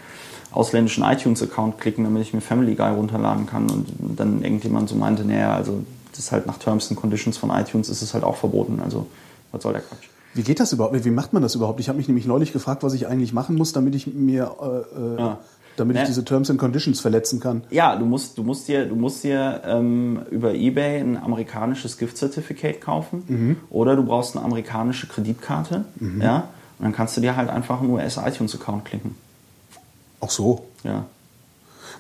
ausländischen iTunes-Account klicken, damit ich mir Family Guy runterladen kann. Und dann irgendjemand so meinte, naja, also das ist halt nach Terms and Conditions von iTunes ist es halt auch verboten. Also was soll der Quatsch? Wie geht das überhaupt? Wie macht man das überhaupt? Ich habe mich nämlich neulich gefragt, was ich eigentlich machen muss, damit ich mir, äh, äh, Ja. Damit ich Ne. diese Terms and Conditions verletzen kann. Ja, du musst, du musst dir, du musst dir ähm, über eBay ein amerikanisches Gift-Certificate kaufen oder du brauchst eine amerikanische Kreditkarte. Ja, und dann kannst du dir halt einfach einen US-iTunes-Account klicken. Ach so. Ja.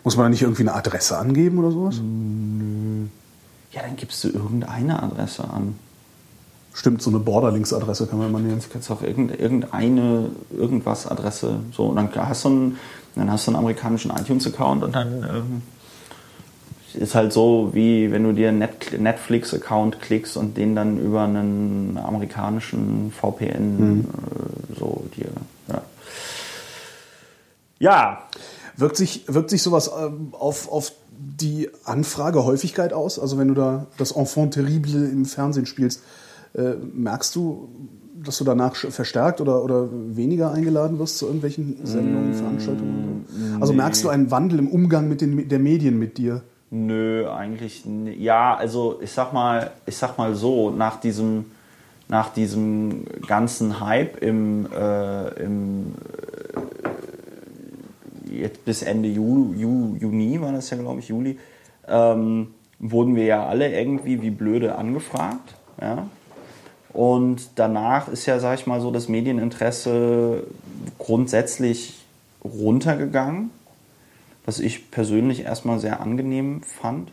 Muss man da nicht irgendwie eine Adresse angeben oder sowas? ja, dann gibst du irgendeine Adresse an. Stimmt, so eine Borderlinks-Adresse kann man mal nehmen. Du kannst auch irgend- irgendeine, irgendwas Adresse, so, und dann hast du einen, dann hast du einen amerikanischen iTunes-Account und dann ähm, ist halt so, wie wenn du dir einen Net Netflix-Account klickst und den dann über einen amerikanischen VPN äh, so dir, ja. Ja, Wirkt sich, wirkt sich sowas ähm, auf, auf die Anfragehäufigkeit aus? Also wenn du da das Enfant terrible im Fernsehen spielst, äh, merkst du, dass du danach verstärkt oder, oder weniger eingeladen wirst zu irgendwelchen Sendungen, Veranstaltungen? und so? Also merkst du einen Wandel im Umgang mit den, der Medien mit dir? Nö, eigentlich ja, also ich sag mal, ich sag mal so, nach diesem nach diesem ganzen Hype im, äh, im äh, jetzt bis Ende Ju, Ju, Juni war das ja glaube ich Juli ähm, wurden wir ja alle irgendwie wie blöde angefragt, ja. Und danach ist ja, sag ich mal so, das Medieninteresse grundsätzlich runtergegangen was ich persönlich erstmal sehr angenehm fand.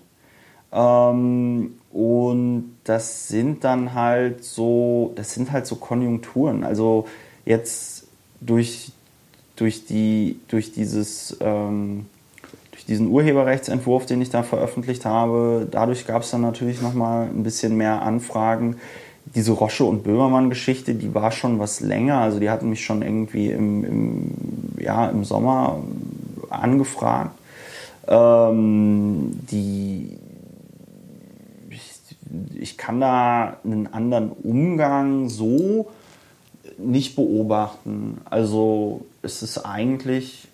Ähm, und das sind dann halt so, das sind halt so Konjunkturen. Also jetzt durch, durch, die, durch dieses ähm, durch diesen Urheberrechtsentwurf, den ich da veröffentlicht habe, dadurch gab es dann natürlich nochmal ein bisschen mehr Anfragen. Diese Rosche und Böhmermann-Geschichte, die war schon was länger. Also die hatten mich schon irgendwie im, im, ja, im Sommer angefragt. Ähm, die, ich, kann da einen anderen Umgang so nicht beobachten. Also es ist eigentlich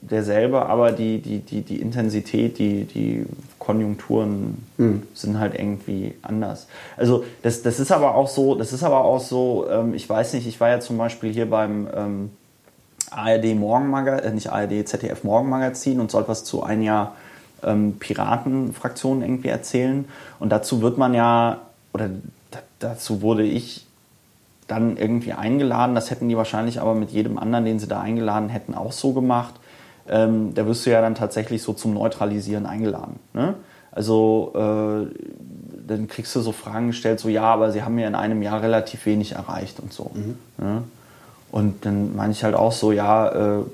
derselbe, aber die, die, die, die Intensität, die, die Konjunkturen sind halt irgendwie anders. Also das, das ist aber auch so, das ist aber auch so, ähm, ich weiß nicht, ich war ja zum Beispiel hier beim ähm, ARD Morgenmagazin, äh, nicht ARD, ZDF Morgenmagazin und sollte was zu ein Jahr ähm, Piratenfraktionen irgendwie erzählen. Und dazu wird man ja, oder da, dazu wurde ich dann irgendwie eingeladen. Das hätten die wahrscheinlich aber mit jedem anderen, den sie da eingeladen hätten, auch so gemacht. Ähm, da wirst du ja dann tatsächlich so zum Neutralisieren eingeladen. Ne? Also äh, dann kriegst du so Fragen gestellt, so ja, aber sie haben ja in einem Jahr relativ wenig erreicht und so. Ne? Und dann meine ich halt auch so, ja, äh,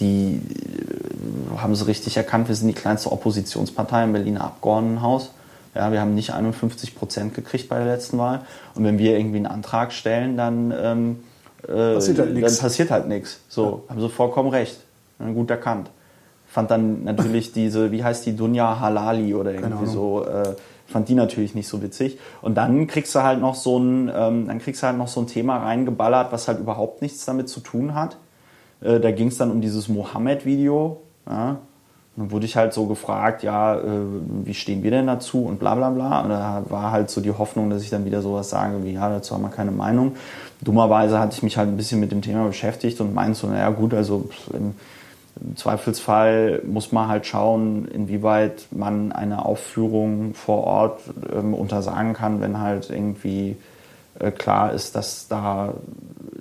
die äh, haben sie richtig erkannt, wir sind die kleinste Oppositionspartei im Berliner Abgeordnetenhaus. Ja, wir haben nicht 51 Prozent gekriegt bei der letzten Wahl. Und wenn wir irgendwie einen Antrag stellen, dann, ähm, äh, Passiert halt dann passiert halt nichts. So, haben sie vollkommen recht. Ja, gut erkannt. Fand dann natürlich diese, wie heißt die, Dunja Halali oder irgendwie so, äh, fand die natürlich nicht so witzig. Und dann kriegst du halt noch so ein, ähm, dann kriegst du halt noch so ein Thema reingeballert, was halt überhaupt nichts damit zu tun hat. Äh, da ging es dann um dieses Mohammed-Video. Ja. dann wurde ich halt so gefragt, ja, äh, wie stehen wir denn dazu und bla bla bla. Und da war halt so die Hoffnung, dass ich dann wieder sowas sage wie, ja, dazu haben wir keine Meinung. Dummerweise hatte ich mich halt ein bisschen mit dem Thema beschäftigt und meinte so, naja gut, also im, im Zweifelsfall muss man halt schauen, inwieweit man eine Aufführung vor Ort ähm, untersagen kann, wenn halt irgendwie äh, klar ist, dass da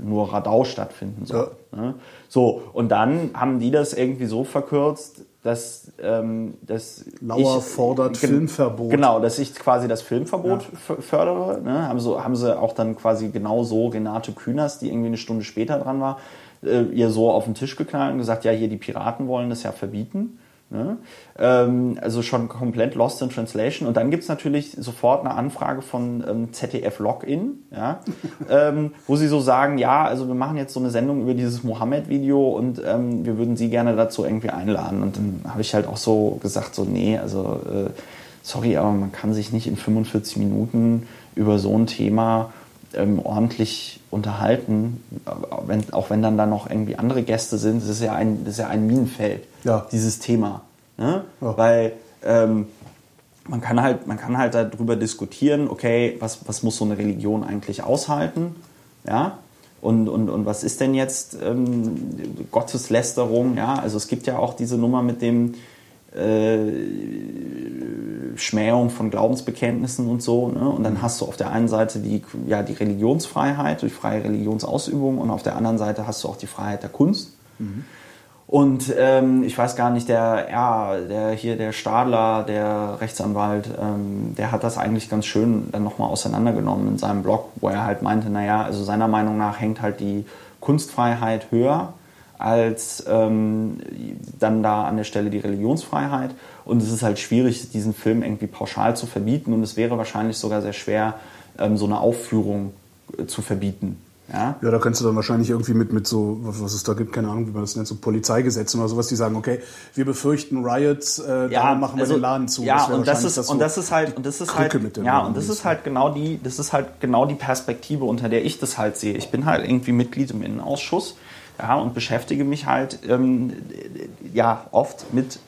nur Radau stattfinden soll. Ja. Ne? So, und dann haben die das irgendwie so verkürzt, dass, ähm, dass Lauer ich, fordert Filmverbot. Genau, dass ich quasi das Filmverbot ja. fördere. Ne? Haben, so, haben sie auch dann quasi genau so Renate Künast, die irgendwie eine Stunde später dran war, äh, ihr so auf den Tisch geknallt und gesagt, ja, hier die Piraten wollen das ja verbieten. Ne? Ähm, also schon komplett lost in translation. Und dann gibt es natürlich sofort eine Anfrage von ähm, ZDF Login, ja? ähm, wo sie so sagen, ja, also wir machen jetzt so eine Sendung über dieses Mohammed-Video und ähm, wir würden Sie gerne dazu irgendwie einladen. Und dann habe ich halt auch so gesagt, so nee, also äh, sorry, aber man kann sich nicht in 45 Minuten über so ein Thema ähm, ordentlich unterhalten, wenn, auch wenn dann da noch irgendwie andere Gäste sind, das ist ja ein, das ist ja ein Minenfeld, ja. dieses Thema. Ne? Ja. Weil ähm, man kann halt, man kann halt darüber diskutieren, okay, was, was muss so eine Religion eigentlich aushalten? Ja? Und, und, und was ist denn jetzt ähm, Gotteslästerung? Ja? Also es gibt ja auch diese Nummer mit dem äh, Schmähung von Glaubensbekenntnissen und so. Ne? Und dann hast du auf der einen Seite die, ja, die Religionsfreiheit durch freie Religionsausübung und auf der anderen Seite hast du auch die Freiheit der Kunst. Mhm. Und ähm, ich weiß gar nicht, der, ja, der hier, der Stadler, der Rechtsanwalt, ähm, der hat das eigentlich ganz schön dann nochmal auseinandergenommen in seinem Blog, wo er halt meinte, naja, also seiner Meinung nach hängt halt die Kunstfreiheit höher als ähm, dann da an der Stelle die Religionsfreiheit. Und es ist halt schwierig, diesen Film irgendwie pauschal zu verbieten. Und es wäre wahrscheinlich sogar sehr schwer, ähm, so eine Aufführung äh, zu verbieten. Ja? ja, da kannst du dann wahrscheinlich irgendwie mit, mit so, was es da gibt, keine Ahnung, wie man das nennt, so Polizeigesetzen oder sowas, die sagen, okay, wir befürchten Riots, äh, ja, machen wir also, den Laden zu. Ja, das und das ist, das und das ist halt, und das ist Krücke halt, ja, und das ist halt genau die, das ist halt genau die Perspektive, unter der ich das halt sehe. Ich bin halt irgendwie Mitglied im Innenausschuss ja, und beschäftige mich halt ähm, ja, oft mit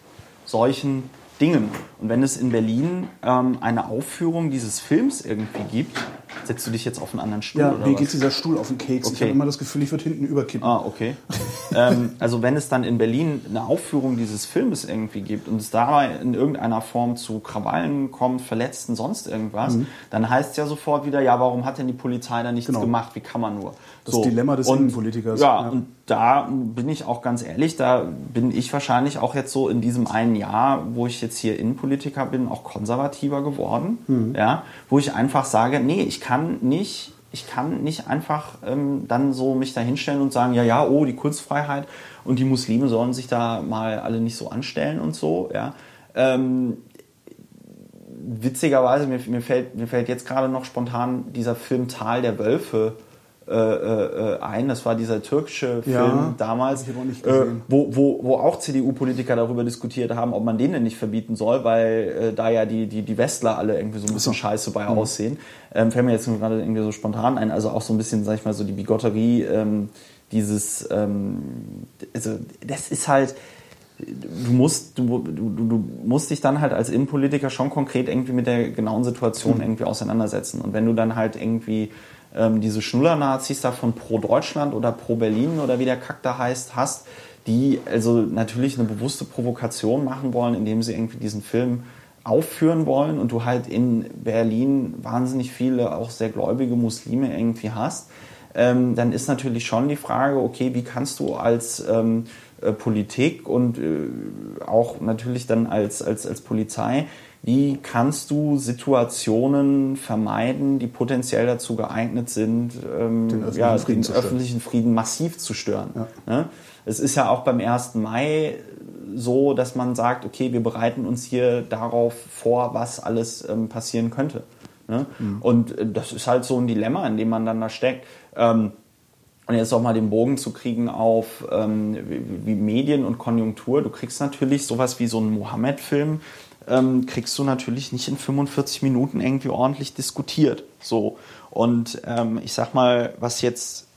solchen Dingen. Und wenn es in Berlin ähm, eine Aufführung dieses Films irgendwie gibt, setzt du dich jetzt auf einen anderen Stuhl? Ja, mir geht dieser Stuhl auf den Keks. Okay. Ich habe immer das Gefühl, ich würde hinten überkippen. Ah, okay. ähm, also wenn es dann in Berlin eine Aufführung dieses Filmes irgendwie gibt und es dabei in irgendeiner Form zu Krawallen kommt, Verletzten, sonst irgendwas, mhm. dann heißt es ja sofort wieder, ja, warum hat denn die Polizei da nichts genau. gemacht? Wie kann man nur? Das so. Dilemma des und, Innenpolitikers. Ja, ja, und da bin ich auch ganz ehrlich, da bin ich wahrscheinlich auch jetzt so in diesem einen Jahr, wo ich jetzt hier Innenpolitiker bin, auch konservativer geworden. Mhm. Ja, wo ich einfach sage, nee, ich kann nicht, ich kann nicht einfach ähm, dann so mich da hinstellen und sagen, ja, ja, oh, die Kunstfreiheit und die Muslime sollen sich da mal alle nicht so anstellen und so, ja. Ähm, witzigerweise, mir, mir, fällt, mir fällt jetzt gerade noch spontan dieser Film Tal der Wölfe äh, äh, ein. Das war dieser türkische Film ja, damals, äh, wo, wo, wo auch CDU-Politiker darüber diskutiert haben, ob man den denn nicht verbieten soll, weil äh, da ja die, die, die Westler alle irgendwie so ein bisschen so. scheiße bei mhm. aussehen. Ähm, fällt mir jetzt gerade irgendwie so spontan ein. Also auch so ein bisschen, sag ich mal, so die Bigotterie ähm, dieses, ähm, also das ist halt, du musst, du, du, du musst dich dann halt als Innenpolitiker schon konkret irgendwie mit der genauen Situation mhm. irgendwie auseinandersetzen. Und wenn du dann halt irgendwie ähm, diese Schnuller-Nazis da von Pro Deutschland oder Pro Berlin oder wie der Kack da heißt, hast, die also natürlich eine bewusste Provokation machen wollen, indem sie irgendwie diesen Film aufführen wollen und du halt in Berlin wahnsinnig viele auch sehr gläubige Muslime irgendwie hast, ähm, dann ist natürlich schon die Frage, okay, wie kannst du als ähm, äh, Politik und äh, auch natürlich dann als, als, als Polizei wie kannst du Situationen vermeiden, die potenziell dazu geeignet sind, ähm, den, öffentlichen, ja, Frieden den öffentlichen Frieden massiv zu stören? Ja. Ne? Es ist ja auch beim 1. Mai so, dass man sagt, okay, wir bereiten uns hier darauf vor, was alles ähm, passieren könnte. Ne? Mhm. Und äh, das ist halt so ein Dilemma, in dem man dann da steckt. Ähm, und jetzt auch mal den Bogen zu kriegen auf ähm, wie, wie Medien und Konjunktur. Du kriegst natürlich sowas wie so einen Mohammed-Film, ähm, kriegst du natürlich nicht in 45 Minuten irgendwie ordentlich diskutiert. So. Und ähm, ich sag mal, was jetzt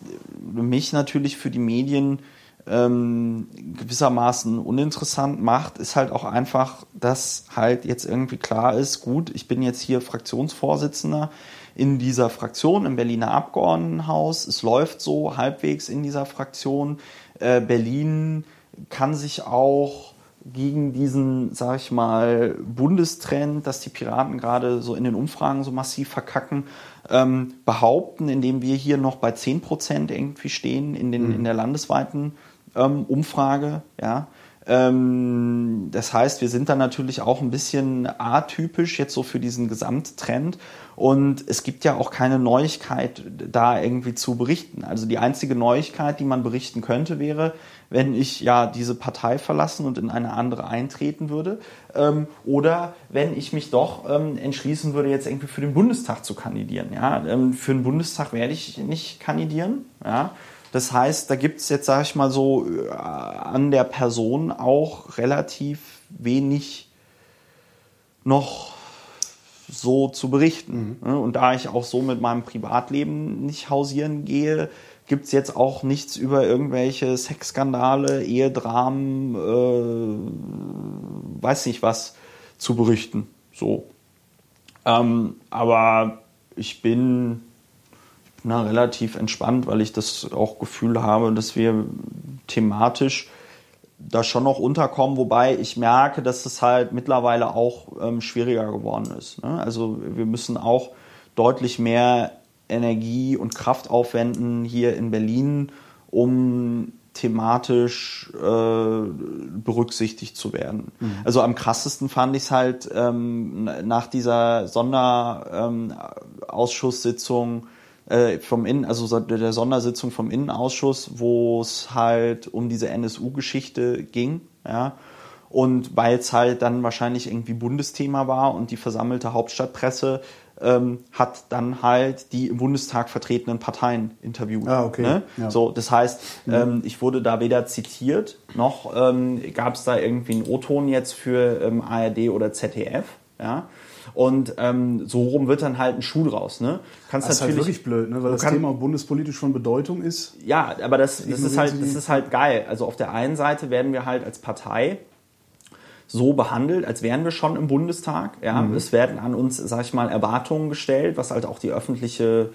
mich natürlich für die Medien ähm, gewissermaßen uninteressant macht, ist halt auch einfach, dass halt jetzt irgendwie klar ist, gut, ich bin jetzt hier Fraktionsvorsitzender in dieser Fraktion im Berliner Abgeordnetenhaus. Es läuft so halbwegs in dieser Fraktion. Äh, Berlin kann sich auch gegen diesen, sag ich mal, Bundestrend, dass die Piraten gerade so in den Umfragen so massiv verkacken, ähm, behaupten, indem wir hier noch bei 10 Prozent irgendwie stehen in, den, mhm. in der landesweiten ähm, Umfrage. Ja. Ähm, das heißt, wir sind dann natürlich auch ein bisschen atypisch jetzt so für diesen Gesamttrend. Und es gibt ja auch keine Neuigkeit da irgendwie zu berichten. Also die einzige Neuigkeit, die man berichten könnte, wäre, wenn ich ja diese Partei verlassen und in eine andere eintreten würde. Ähm, oder wenn ich mich doch ähm, entschließen würde, jetzt irgendwie für den Bundestag zu kandidieren. Ja? Ähm, für den Bundestag werde ich nicht kandidieren. Ja? Das heißt, da gibt es jetzt, sage ich mal so, äh, an der Person auch relativ wenig noch so zu berichten. Mhm. Und da ich auch so mit meinem Privatleben nicht hausieren gehe, gibt es jetzt auch nichts über irgendwelche Sexskandale, Ehedramen, äh, weiß nicht was zu berichten. So. Ähm, aber ich bin na, relativ entspannt, weil ich das auch Gefühl habe, dass wir thematisch da schon noch unterkommen, wobei ich merke, dass es halt mittlerweile auch ähm, schwieriger geworden ist. Ne? Also wir müssen auch deutlich mehr Energie und Kraft aufwenden hier in Berlin, um thematisch äh, berücksichtigt zu werden. Mhm. Also am krassesten fand ich es halt ähm, nach dieser Sonderausschusssitzung ähm, äh, vom Innen, also der Sondersitzung vom Innenausschuss, wo es halt um diese NSU-Geschichte ging, ja. Und weil es halt dann wahrscheinlich irgendwie Bundesthema war und die versammelte Hauptstadtpresse ähm, hat dann halt die im Bundestag vertretenen Parteien interviewt. Ah, okay. Ne? Ja. So, das heißt, mhm. ähm, ich wurde da weder zitiert, noch ähm, gab es da irgendwie einen O-Ton jetzt für ähm, ARD oder ZDF. Ja? Und ähm, so rum wird dann halt ein Schuh draus. Ne? Kannst das ist halt wirklich blöd, ne? weil das kann, Thema bundespolitisch von Bedeutung ist. Ja, aber das, das, ist halt, das ist halt geil. Also auf der einen Seite werden wir halt als Partei so behandelt, als wären wir schon im Bundestag. Ja? Mhm. Es werden an uns, sag ich mal, Erwartungen gestellt, was halt auch die öffentliche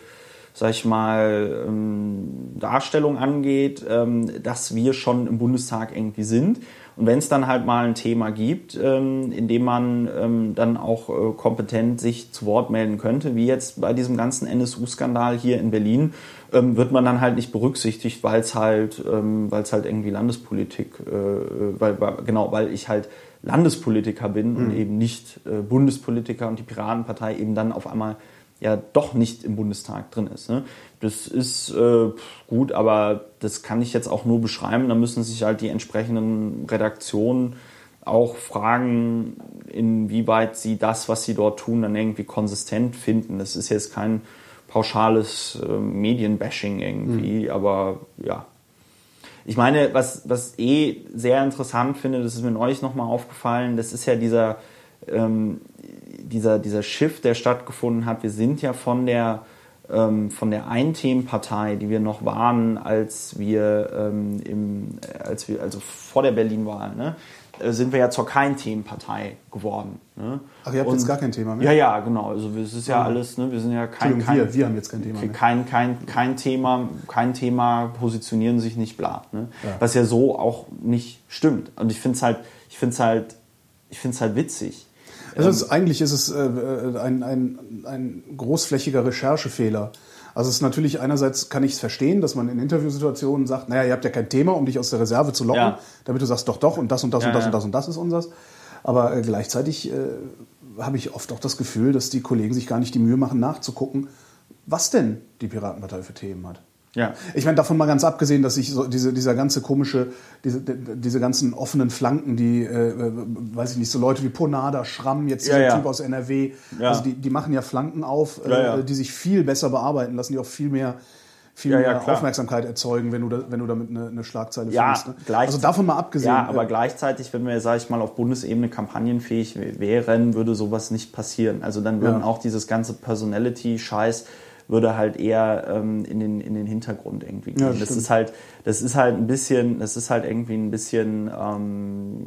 sag ich mal, ähm, Darstellung angeht, ähm, dass wir schon im Bundestag irgendwie sind. Und wenn es dann halt mal ein Thema gibt, ähm, in dem man ähm, dann auch äh, kompetent sich zu Wort melden könnte, wie jetzt bei diesem ganzen NSU-Skandal hier in Berlin, ähm, wird man dann halt nicht berücksichtigt, weil es halt, ähm, weil es halt irgendwie Landespolitik, äh, weil, weil, genau, weil ich halt Landespolitiker bin mhm. und eben nicht äh, Bundespolitiker und die Piratenpartei eben dann auf einmal ja doch nicht im Bundestag drin ist. Ne? Das ist äh, gut, aber das kann ich jetzt auch nur beschreiben. Da müssen sich halt die entsprechenden Redaktionen auch fragen, inwieweit sie das, was sie dort tun, dann irgendwie konsistent finden. Das ist jetzt kein pauschales äh, Medienbashing irgendwie, mhm. aber ja. Ich meine, was, was eh sehr interessant finde, das ist mir neulich nochmal aufgefallen, das ist ja dieser, ähm, dieser, dieser Shift, der stattgefunden hat. Wir sind ja von der ähm, von der Ein-Themen-Partei, die wir noch waren, als wir, ähm, im, als wir also vor der Berlin-Wahl, ne, äh, sind wir ja zur Kein-Themen-Partei geworden. Ne? Ach, ihr habt Und, jetzt gar kein Thema mehr? Ja, ja, genau. Also es ist ja, ja alles, ne, wir sind ja kein, kein wir, wir haben jetzt kein Thema mehr. Kein, kein, kein Thema, kein Thema positionieren sich nicht bla. Ne? Ja. Was ja so auch nicht stimmt. Und ich finde es halt, ich finde es halt, ich finde es halt witzig also ist, eigentlich ist es äh, äh, ein, ein, ein großflächiger Recherchefehler. Also es ist natürlich einerseits kann ich es verstehen, dass man in Interviewsituationen sagt, naja, ihr habt ja kein Thema, um dich aus der Reserve zu locken, ja. damit du sagst, doch, doch und das und das ja, und das ja. und das und das ist unseres. Aber äh, gleichzeitig äh, habe ich oft auch das Gefühl, dass die Kollegen sich gar nicht die Mühe machen, nachzugucken, was denn die Piratenpartei für Themen hat. Ja. Ich meine, davon mal ganz abgesehen, dass ich so diese, dieser ganze komische, diese, diese ganzen offenen Flanken, die, äh, weiß ich nicht, so Leute wie Ponada, Schramm, jetzt dieser ja, ja. Typ aus NRW, ja. also die, die machen ja Flanken auf, äh, die sich viel besser bearbeiten lassen, die auch viel mehr viel ja, mehr Aufmerksamkeit erzeugen, wenn du, da, wenn du damit eine, eine Schlagzeile ja, findest. Ne? Also davon mal abgesehen. Ja, aber äh, gleichzeitig, wenn wir, sage ich mal, auf Bundesebene kampagnenfähig wären, würde sowas nicht passieren. Also dann würden auch dieses ganze Personality-Scheiß würde halt eher ähm, in, den, in den Hintergrund irgendwie gehen. Ja, das stimmt. ist halt, das ist halt ein bisschen, das ist halt irgendwie ein bisschen ähm,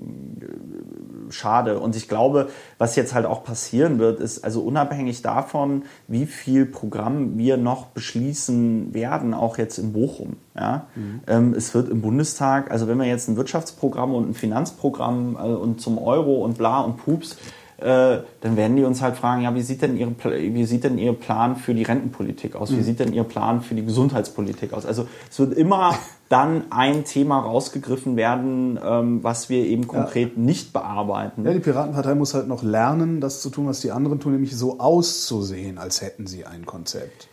schade. Und ich glaube, was jetzt halt auch passieren wird, ist, also unabhängig davon, wie viel Programm wir noch beschließen werden, auch jetzt in Bochum. Ja? Ähm, es wird im Bundestag, also wenn wir jetzt ein Wirtschaftsprogramm und ein Finanzprogramm äh, und zum Euro und bla und Pups, äh, dann werden die uns halt fragen, ja, wie sieht denn ihre, wie sieht denn ihr Plan für die Rentenpolitik aus? Wie sieht denn ihr Plan für die Gesundheitspolitik aus? Also es wird immer dann ein Thema rausgegriffen werden, ähm, was wir eben konkret nicht bearbeiten. Ja, die Piratenpartei muss halt noch lernen, das zu tun, was die anderen tun, nämlich so auszusehen, als hätten sie ein Konzept.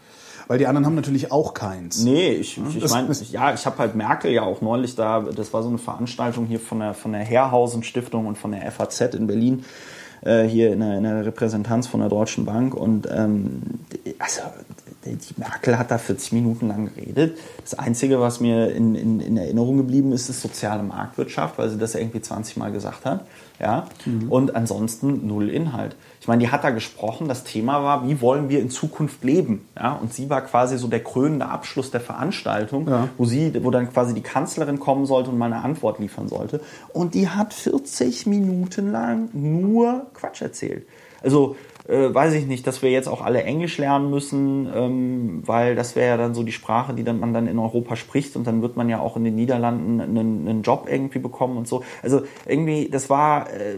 Weil die anderen haben natürlich auch keins. Nee, ich, ich, Das- meine, ja, ich habe halt Merkel ja auch neulich da, das war so eine Veranstaltung hier von der, von der Herrhausen Stiftung und von der FAZ in Berlin, äh, hier in der, in der Repräsentanz von der Deutschen Bank und ähm, die- also die Merkel hat da 40 Minuten lang geredet. Das Einzige, was mir in, in, in Erinnerung geblieben ist, ist soziale Marktwirtschaft, weil sie das irgendwie 20 Mal gesagt hat. Ja? Und ansonsten null Inhalt. Ich meine, die hat da gesprochen, das Thema war, wie wollen wir in Zukunft leben? Ja? Und sie war quasi so der krönende Abschluss der Veranstaltung, Ja. wo sie, wo dann quasi die Kanzlerin kommen sollte und mal eine Antwort liefern sollte. Und die hat 40 Minuten lang nur Quatsch erzählt. Also äh, weiß ich nicht, dass wir jetzt auch alle Englisch lernen müssen, ähm, weil das wäre ja dann so die Sprache, die dann, man dann in Europa spricht und dann wird man ja auch in den Niederlanden einen, einen Job irgendwie bekommen und so. Also irgendwie, das war äh,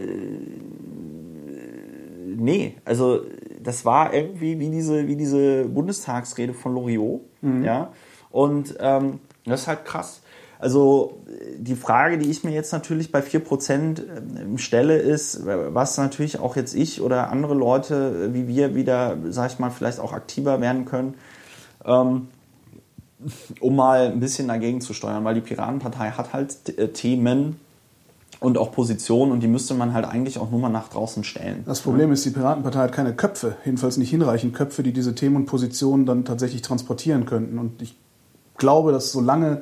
nee, also das war irgendwie wie diese, wie diese Bundestagsrede von Loriot, ja. Und ähm, das ist halt krass. Also die Frage, die ich mir jetzt natürlich bei 4% ähm, stelle, ist, was natürlich auch jetzt ich oder andere Leute äh, wie wir wieder, sag ich mal, vielleicht auch aktiver werden können, ähm, um mal ein bisschen dagegen zu steuern, weil die Piratenpartei hat halt äh, Themen und auch Positionen und die müsste man halt eigentlich auch nur mal nach draußen stellen. Das Problem ist, die Piratenpartei hat keine Köpfe, jedenfalls nicht hinreichend Köpfe, die diese Themen und Positionen dann tatsächlich transportieren könnten. Und ich glaube, dass solange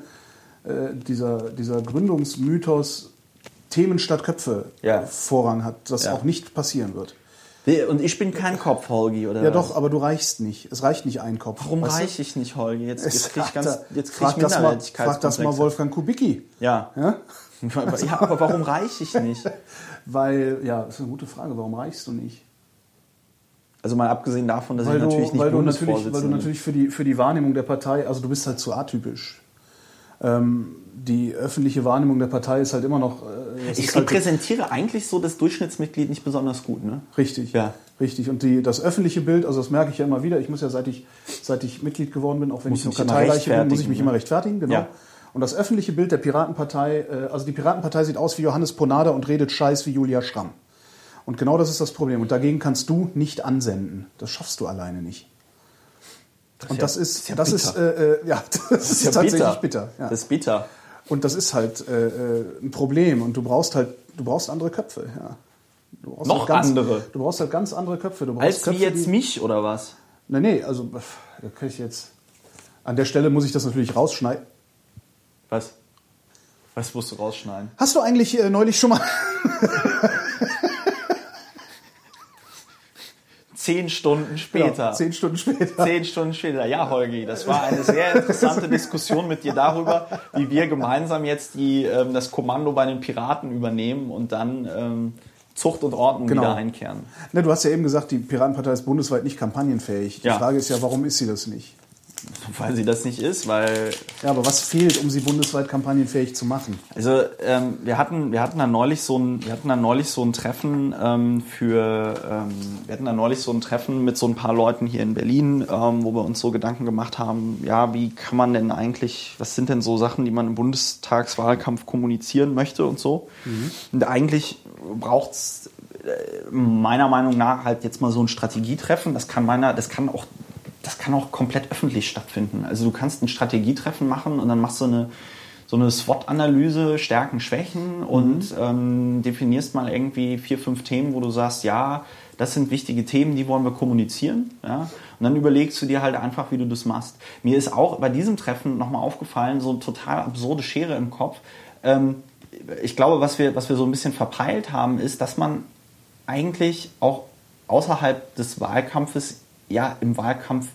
äh, dieser, dieser Gründungsmythos Themen statt Köpfe Ja. Vorrang hat, das Ja. auch nicht passieren wird. Und ich bin kein Kopf, Holgi, oder? Ja was? doch, aber du reichst nicht. Es reicht nicht ein Kopf. Warum reiche ich nicht, Holgi? Jetzt, jetzt krieg ich ganz, jetzt krieg ich frag das mal, frag das mal. Wolfgang Kubicki. Ja. Ja? Ja, aber warum reiche ich nicht? Weil, ja, das ist eine gute Frage. Warum reichst du nicht? Also mal abgesehen davon, dass weil ich du, natürlich nicht weil du natürlich, weil du natürlich für die, für die Wahrnehmung der Partei, also du bist halt zu atypisch. Ähm, die öffentliche Wahrnehmung der Partei ist halt immer noch. Äh, Ich halt repräsentiere eigentlich so das Durchschnittsmitglied nicht besonders gut, ne? richtig. Ja. Richtig. Und die, das öffentliche Bild, also das merke ich ja immer wieder. Ich muss ja, seit ich, seit ich Mitglied geworden bin, auch wenn Muss ich noch immer Karteileiche bin, muss ich mich ne? immer rechtfertigen. Genau. Ja. Und das öffentliche Bild der Piratenpartei, äh, also die Piratenpartei sieht aus wie Johannes Ponada und redet Scheiß wie Julia Schramm. Und genau das ist das Problem. Und dagegen kannst du nicht ansenden. Das schaffst du alleine nicht. und ja- das ist, ist ja das ist, bitter. äh, ja, das, ist, ja tatsächlich bitter. ja. Das ist bitter. Und das ist halt äh, äh, ein Problem. Und du brauchst halt, du brauchst andere Köpfe. Ja. Du brauchst Noch halt ganz, andere? Du brauchst halt ganz andere Köpfe. Du brauchst Als Köpfe, wie jetzt die, mich, oder was? Nee, nee, also da kann ich jetzt. An der Stelle muss ich das natürlich rausschneiden. Was? Was musst du rausschneiden? Hast du eigentlich äh, neulich schon mal. Zehn Stunden später. Ja, zehn Stunden später. Zehn Stunden später. Ja, Holgi, das war eine sehr interessante Diskussion mit dir darüber, wie wir gemeinsam jetzt die, ähm, das Kommando bei den Piraten übernehmen und dann ähm, Zucht und Ordnung Genau. wieder einkehren. Ne, du hast ja eben gesagt, die Piratenpartei ist bundesweit nicht kampagnenfähig. Die Ja. Frage ist ja, warum ist sie das nicht? Weil sie das nicht ist, weil Ja, aber was fehlt, um sie bundesweit kampagnenfähig zu machen? Also ähm, wir hatten wir hatten da neulich so ein wir hatten da neulich so ein Treffen ähm, für ähm, wir hatten da neulich so ein Treffen mit so ein paar Leuten hier in Berlin, ähm, wo wir uns so Gedanken gemacht haben, ja wie kann man denn eigentlich was sind denn so Sachen, die man im Bundestagswahlkampf kommunizieren möchte und so. Und eigentlich braucht's äh, meiner Meinung nach halt jetzt mal so ein Strategietreffen. Das kann meiner das kann auch das kann auch komplett öffentlich stattfinden. Also du kannst ein Strategietreffen machen und dann machst du eine so eine SWOT-Analyse, Stärken, Schwächen und ähm, definierst mal irgendwie vier, fünf Themen, wo du sagst, ja, das sind wichtige Themen, die wollen wir kommunizieren. Ja? Und dann überlegst du dir halt einfach, wie du das machst. Mir ist auch bei diesem Treffen nochmal aufgefallen, so eine total absurde Schere im Kopf. Ähm, ich glaube, was wir, was wir so ein bisschen verpeilt haben, ist, dass man eigentlich auch außerhalb des Wahlkampfes ja im Wahlkampf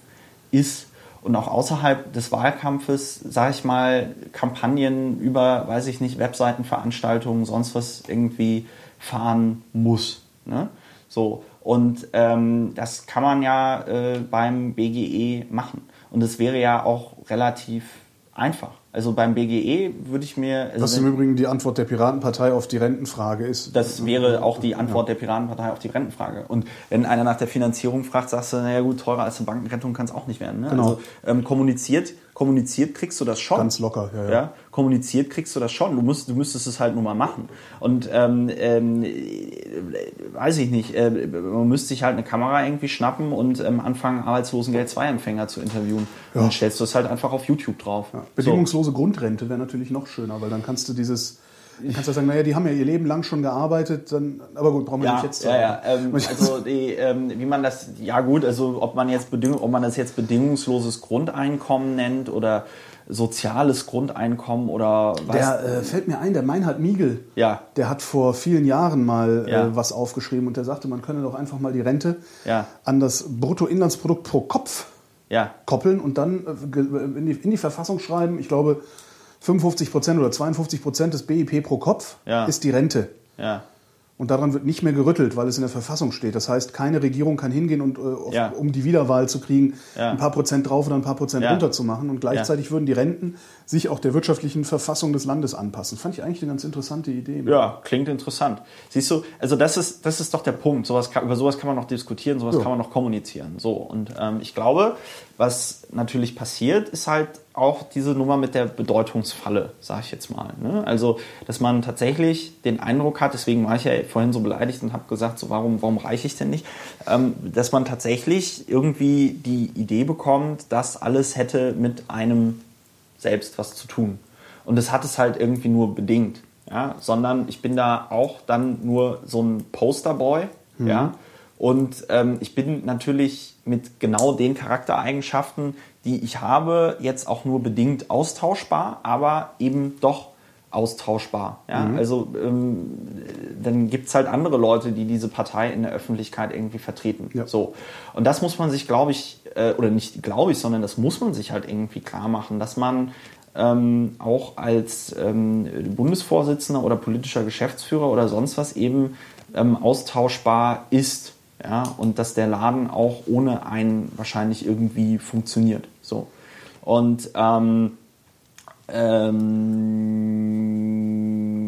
ist und auch außerhalb des Wahlkampfes, sage ich mal, Kampagnen über, weiß ich nicht, Webseitenveranstaltungen, sonst was irgendwie fahren muss. Ne? So. Und ähm, das kann man ja äh, beim BGE machen. Und es wäre ja auch relativ einfach. Also beim BGE würde ich mir. Also Was im Übrigen die Antwort der Piratenpartei auf die Rentenfrage ist. Das wäre auch die Antwort der Piratenpartei auf die Rentenfrage. Und wenn einer nach der Finanzierung fragt, sagst du, naja gut, teurer als eine Bankenrettung kann es auch nicht werden. Ne? Genau. Also ähm, kommuniziert, kommuniziert kriegst du das schon. Ganz locker, ja, ja. ja. Kommuniziert kriegst du das schon. Du, musst, du müsstest es halt nur mal machen. Und ähm, ähm, weiß ich nicht, äh, man müsste sich halt eine Kamera irgendwie schnappen und ähm, anfangen, Arbeitslosengeld 2-Empfänger zu interviewen. Ja. Und dann stellst du es halt einfach auf YouTube drauf. Ja. Bedingungslose Grundrente wäre natürlich noch schöner, weil dann kannst du dieses. Dann kannst du sagen, naja, die haben ja ihr Leben lang schon gearbeitet, dann, aber gut, brauchen wir Ja, nicht jetzt ja, ja. Ähm, also die, ähm, wie man das, ja gut, also ob man jetzt ob man das jetzt bedingungsloses Grundeinkommen nennt oder soziales Grundeinkommen oder was. Der äh, fällt mir ein, der Meinhard Miegel, Ja. der hat vor vielen Jahren mal Ja. äh, was aufgeschrieben und der sagte, man könne doch einfach mal die Rente Ja. an das Bruttoinlandsprodukt pro Kopf koppeln und dann äh, ge- in die, in die Verfassung schreiben, ich glaube 55 Prozent oder 52 Prozent des BIP pro Kopf ist die Rente. ja, Und daran wird nicht mehr gerüttelt, weil es in der Verfassung steht. Das heißt, keine Regierung kann hingehen und äh, auf, Ja. um die Wiederwahl zu kriegen, Ja. ein paar Prozent drauf oder ein paar Prozent Ja. runter zu machen. Und gleichzeitig würden die Renten sich auch der wirtschaftlichen Verfassung des Landes anpassen. Fand ich eigentlich eine ganz interessante Idee. ja, klingt interessant. Siehst du, also das ist, das ist doch der Punkt. Sowas kann, über sowas kann man noch diskutieren, sowas kann man noch kommunizieren. So und ähm, ich glaube, was natürlich passiert, ist halt auch diese Nummer mit der Bedeutungsfalle, sage ich jetzt mal. Ne? Also, dass man tatsächlich den Eindruck hat, deswegen war ich ja vorhin so beleidigt und habe gesagt, so warum, warum reiche ich denn nicht, ähm, dass man tatsächlich irgendwie die Idee bekommt, dass alles hätte mit einem selbst was zu tun. Und das hat es halt irgendwie nur bedingt. Ja? Sondern ich bin da auch dann nur so ein Posterboy. Ja? Und ähm, ich bin natürlich mit genau den Charaktereigenschaften, die ich habe, jetzt auch nur bedingt austauschbar, aber eben doch austauschbar. Ja? Also ähm, dann gibt es halt andere Leute, die diese Partei in der Öffentlichkeit irgendwie vertreten. Ja. So. Und das muss man sich, glaube ich, äh, oder nicht glaube ich, sondern das muss man sich halt irgendwie klar machen, dass man ähm, auch als ähm, Bundesvorsitzender oder politischer Geschäftsführer oder sonst was eben ähm, austauschbar ist. Ja? Und dass der Laden auch ohne einen wahrscheinlich irgendwie funktioniert. So. Und ähm, ähm,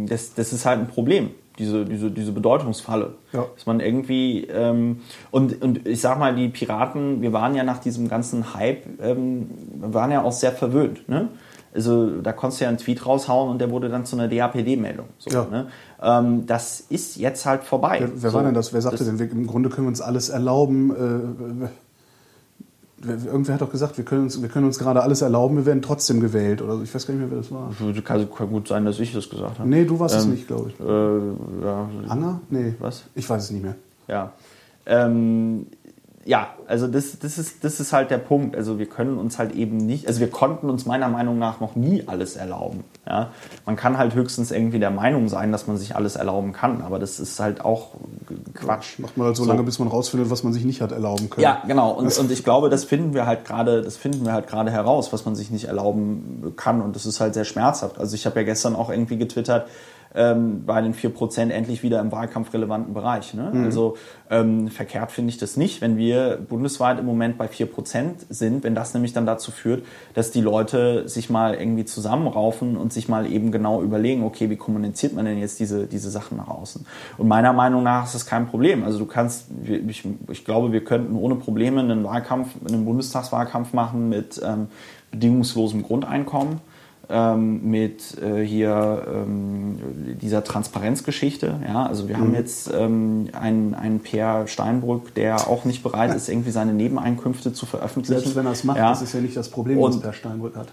das, das ist halt ein Problem, diese, diese, diese Bedeutungsfalle. Ja. Dass man irgendwie, ähm, und, und ich sag mal, die Piraten, wir waren ja nach diesem ganzen Hype, ähm, wir waren ja auch sehr verwöhnt. Ne? Also da konntest du ja einen Tweet raushauen und der wurde dann zu einer DAPD-Meldung. So, Ja. ne? ähm, das ist jetzt halt vorbei. Wer, wer so, war denn das? Wer sagte denn, wir, im Grunde können wir uns alles erlauben? Äh, wer- irgendwer hat doch gesagt, wir können, uns, wir können uns gerade alles erlauben, wir werden trotzdem gewählt. Oder so. ich weiß gar nicht mehr, wer das war. Kann, kann gut sein, dass ich das gesagt habe. Nee, du warst es Ähm, nicht, glaube ich. Äh, ja, Anger? Nee. Was? Ich weiß es nicht mehr. Ja. Ähm, ja, also das, das, ist, das ist halt der Punkt. Also wir können uns halt eben nicht, also wir konnten uns meiner Meinung nach noch nie alles erlauben. Ja? Man kann halt höchstens irgendwie der Meinung sein, dass man sich alles erlauben kann, aber das ist halt auch Quatsch. Macht man halt so, So. lange, bis man rausfindet, was man sich nicht hat erlauben können. Ja, genau. Und, und ich glaube, das finden wir halt gerade, das finden wir halt gerade heraus, was man sich nicht erlauben kann. Und das ist halt sehr schmerzhaft. Also ich habe ja gestern auch irgendwie getwittert, ähm, bei den 4% endlich wieder im wahlkampfrelevanten Bereich. Ne? Also ähm, verkehrt finde ich das nicht, wenn wir bundesweit im Moment bei 4% sind, wenn das nämlich dann dazu führt, dass die Leute sich mal irgendwie zusammenraufen und sich mal eben genau überlegen, okay, wie kommuniziert man denn jetzt diese, diese Sachen nach außen? Und meiner Meinung nach ist das kein Problem. Also du kannst, ich, ich glaube, wir könnten ohne Probleme einen Wahlkampf, einen Bundestagswahlkampf machen mit ähm, bedingungslosem Grundeinkommen ähm, mit äh, hier ähm, dieser Transparenzgeschichte. Ja? Also wir haben jetzt ähm, einen, einen Per Steinbrück, der auch nicht bereit ist, irgendwie seine Nebeneinkünfte zu veröffentlichen. Selbst wenn er es macht, ja? das ist ja nicht das Problem, Und- was Per Steinbrück hat.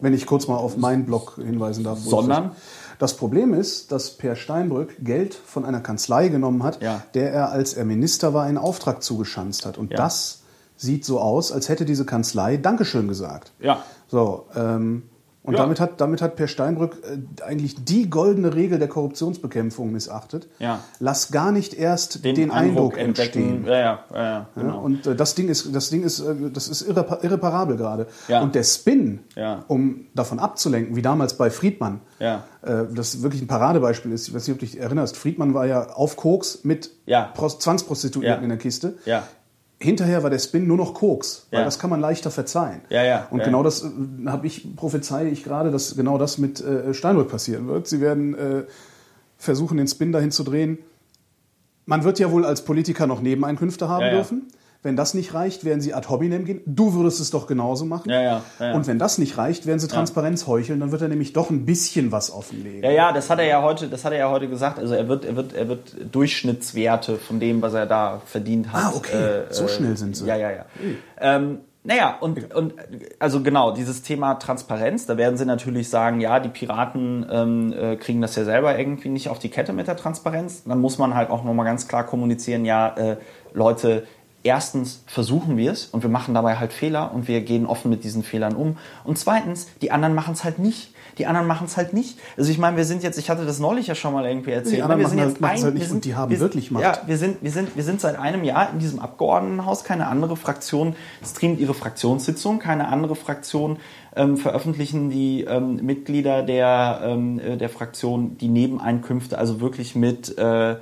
Wenn ich kurz mal auf meinen Blog hinweisen darf. Sondern? Das Problem ist, dass Per Steinbrück Geld von einer Kanzlei genommen hat, Ja. der er, als er Minister war, einen Auftrag zugeschanzt hat. Und Ja. das sieht so aus, als hätte diese Kanzlei Dankeschön gesagt. Ja. So, ähm, Und Ja. damit, hat, damit hat Per Steinbrück äh, eigentlich die goldene Regel der Korruptionsbekämpfung missachtet. Ja. Lass gar nicht erst den, Eindruck, entstehen. Ja, ja, ja, ja, Ja, genau. und äh, das Ding ist, das Ding ist, äh, das ist irrepa irreparabel gerade. Ja. Und der Spin, um davon abzulenken, wie damals bei Friedmann, Ja. äh, das wirklich ein Paradebeispiel ist. Ich weiß nicht, ob du dich erinnerst. Friedmann war ja auf Koks mit Zwangsprostituierten in der Kiste. Hinterher war der Spin nur noch Koks, weil Ja. das kann man leichter verzeihen. Ja, ja, Und ja, genau das äh, habe ich prophezeie ich gerade, dass genau das mit äh, Steinbrück passieren wird. Sie werden äh, versuchen, den Spin dahin zu drehen. Man wird ja wohl als Politiker noch Nebeneinkünfte haben dürfen. Wenn das nicht reicht, werden sie ad hominem gehen. Du würdest es doch genauso machen. Ja, ja, ja. Und wenn das nicht reicht, werden sie Transparenz heucheln. Dann wird er nämlich doch ein bisschen was offenlegen. Ja, ja, das hat er ja heute, das hat er ja heute gesagt. Also er wird, er wird, er wird Durchschnittswerte von dem, was er da verdient hat. Ah, okay. So schnell sind sie. Ja, ja, ja. Ähm, naja, und, und also genau, dieses Thema Transparenz, da werden sie natürlich sagen, ja, die Piraten ähm, äh, kriegen das ja selber irgendwie nicht auf die Kette mit der Transparenz. Dann muss man halt auch nochmal ganz klar kommunizieren, ja, äh, Leute, erstens versuchen wir es und wir machen dabei halt Fehler und wir gehen offen mit diesen Fehlern um. Und zweitens, die anderen machen es halt nicht. Die anderen machen es halt nicht. Also ich meine, wir sind jetzt, ich hatte das neulich ja schon mal irgendwie erzählt. Die anderen wir sind jetzt halt- machen's ein- halt wir nicht sind- und die haben wir- wirklich Macht. Ja, wir sind, wir, sind, wir sind seit einem Jahr in diesem Abgeordnetenhaus. Keine andere Fraktion streamt ihre Fraktionssitzung. Keine andere Fraktion ähm, veröffentlichen die ähm, Mitglieder der, ähm, äh, der Fraktion die Nebeneinkünfte, also wirklich mit äh,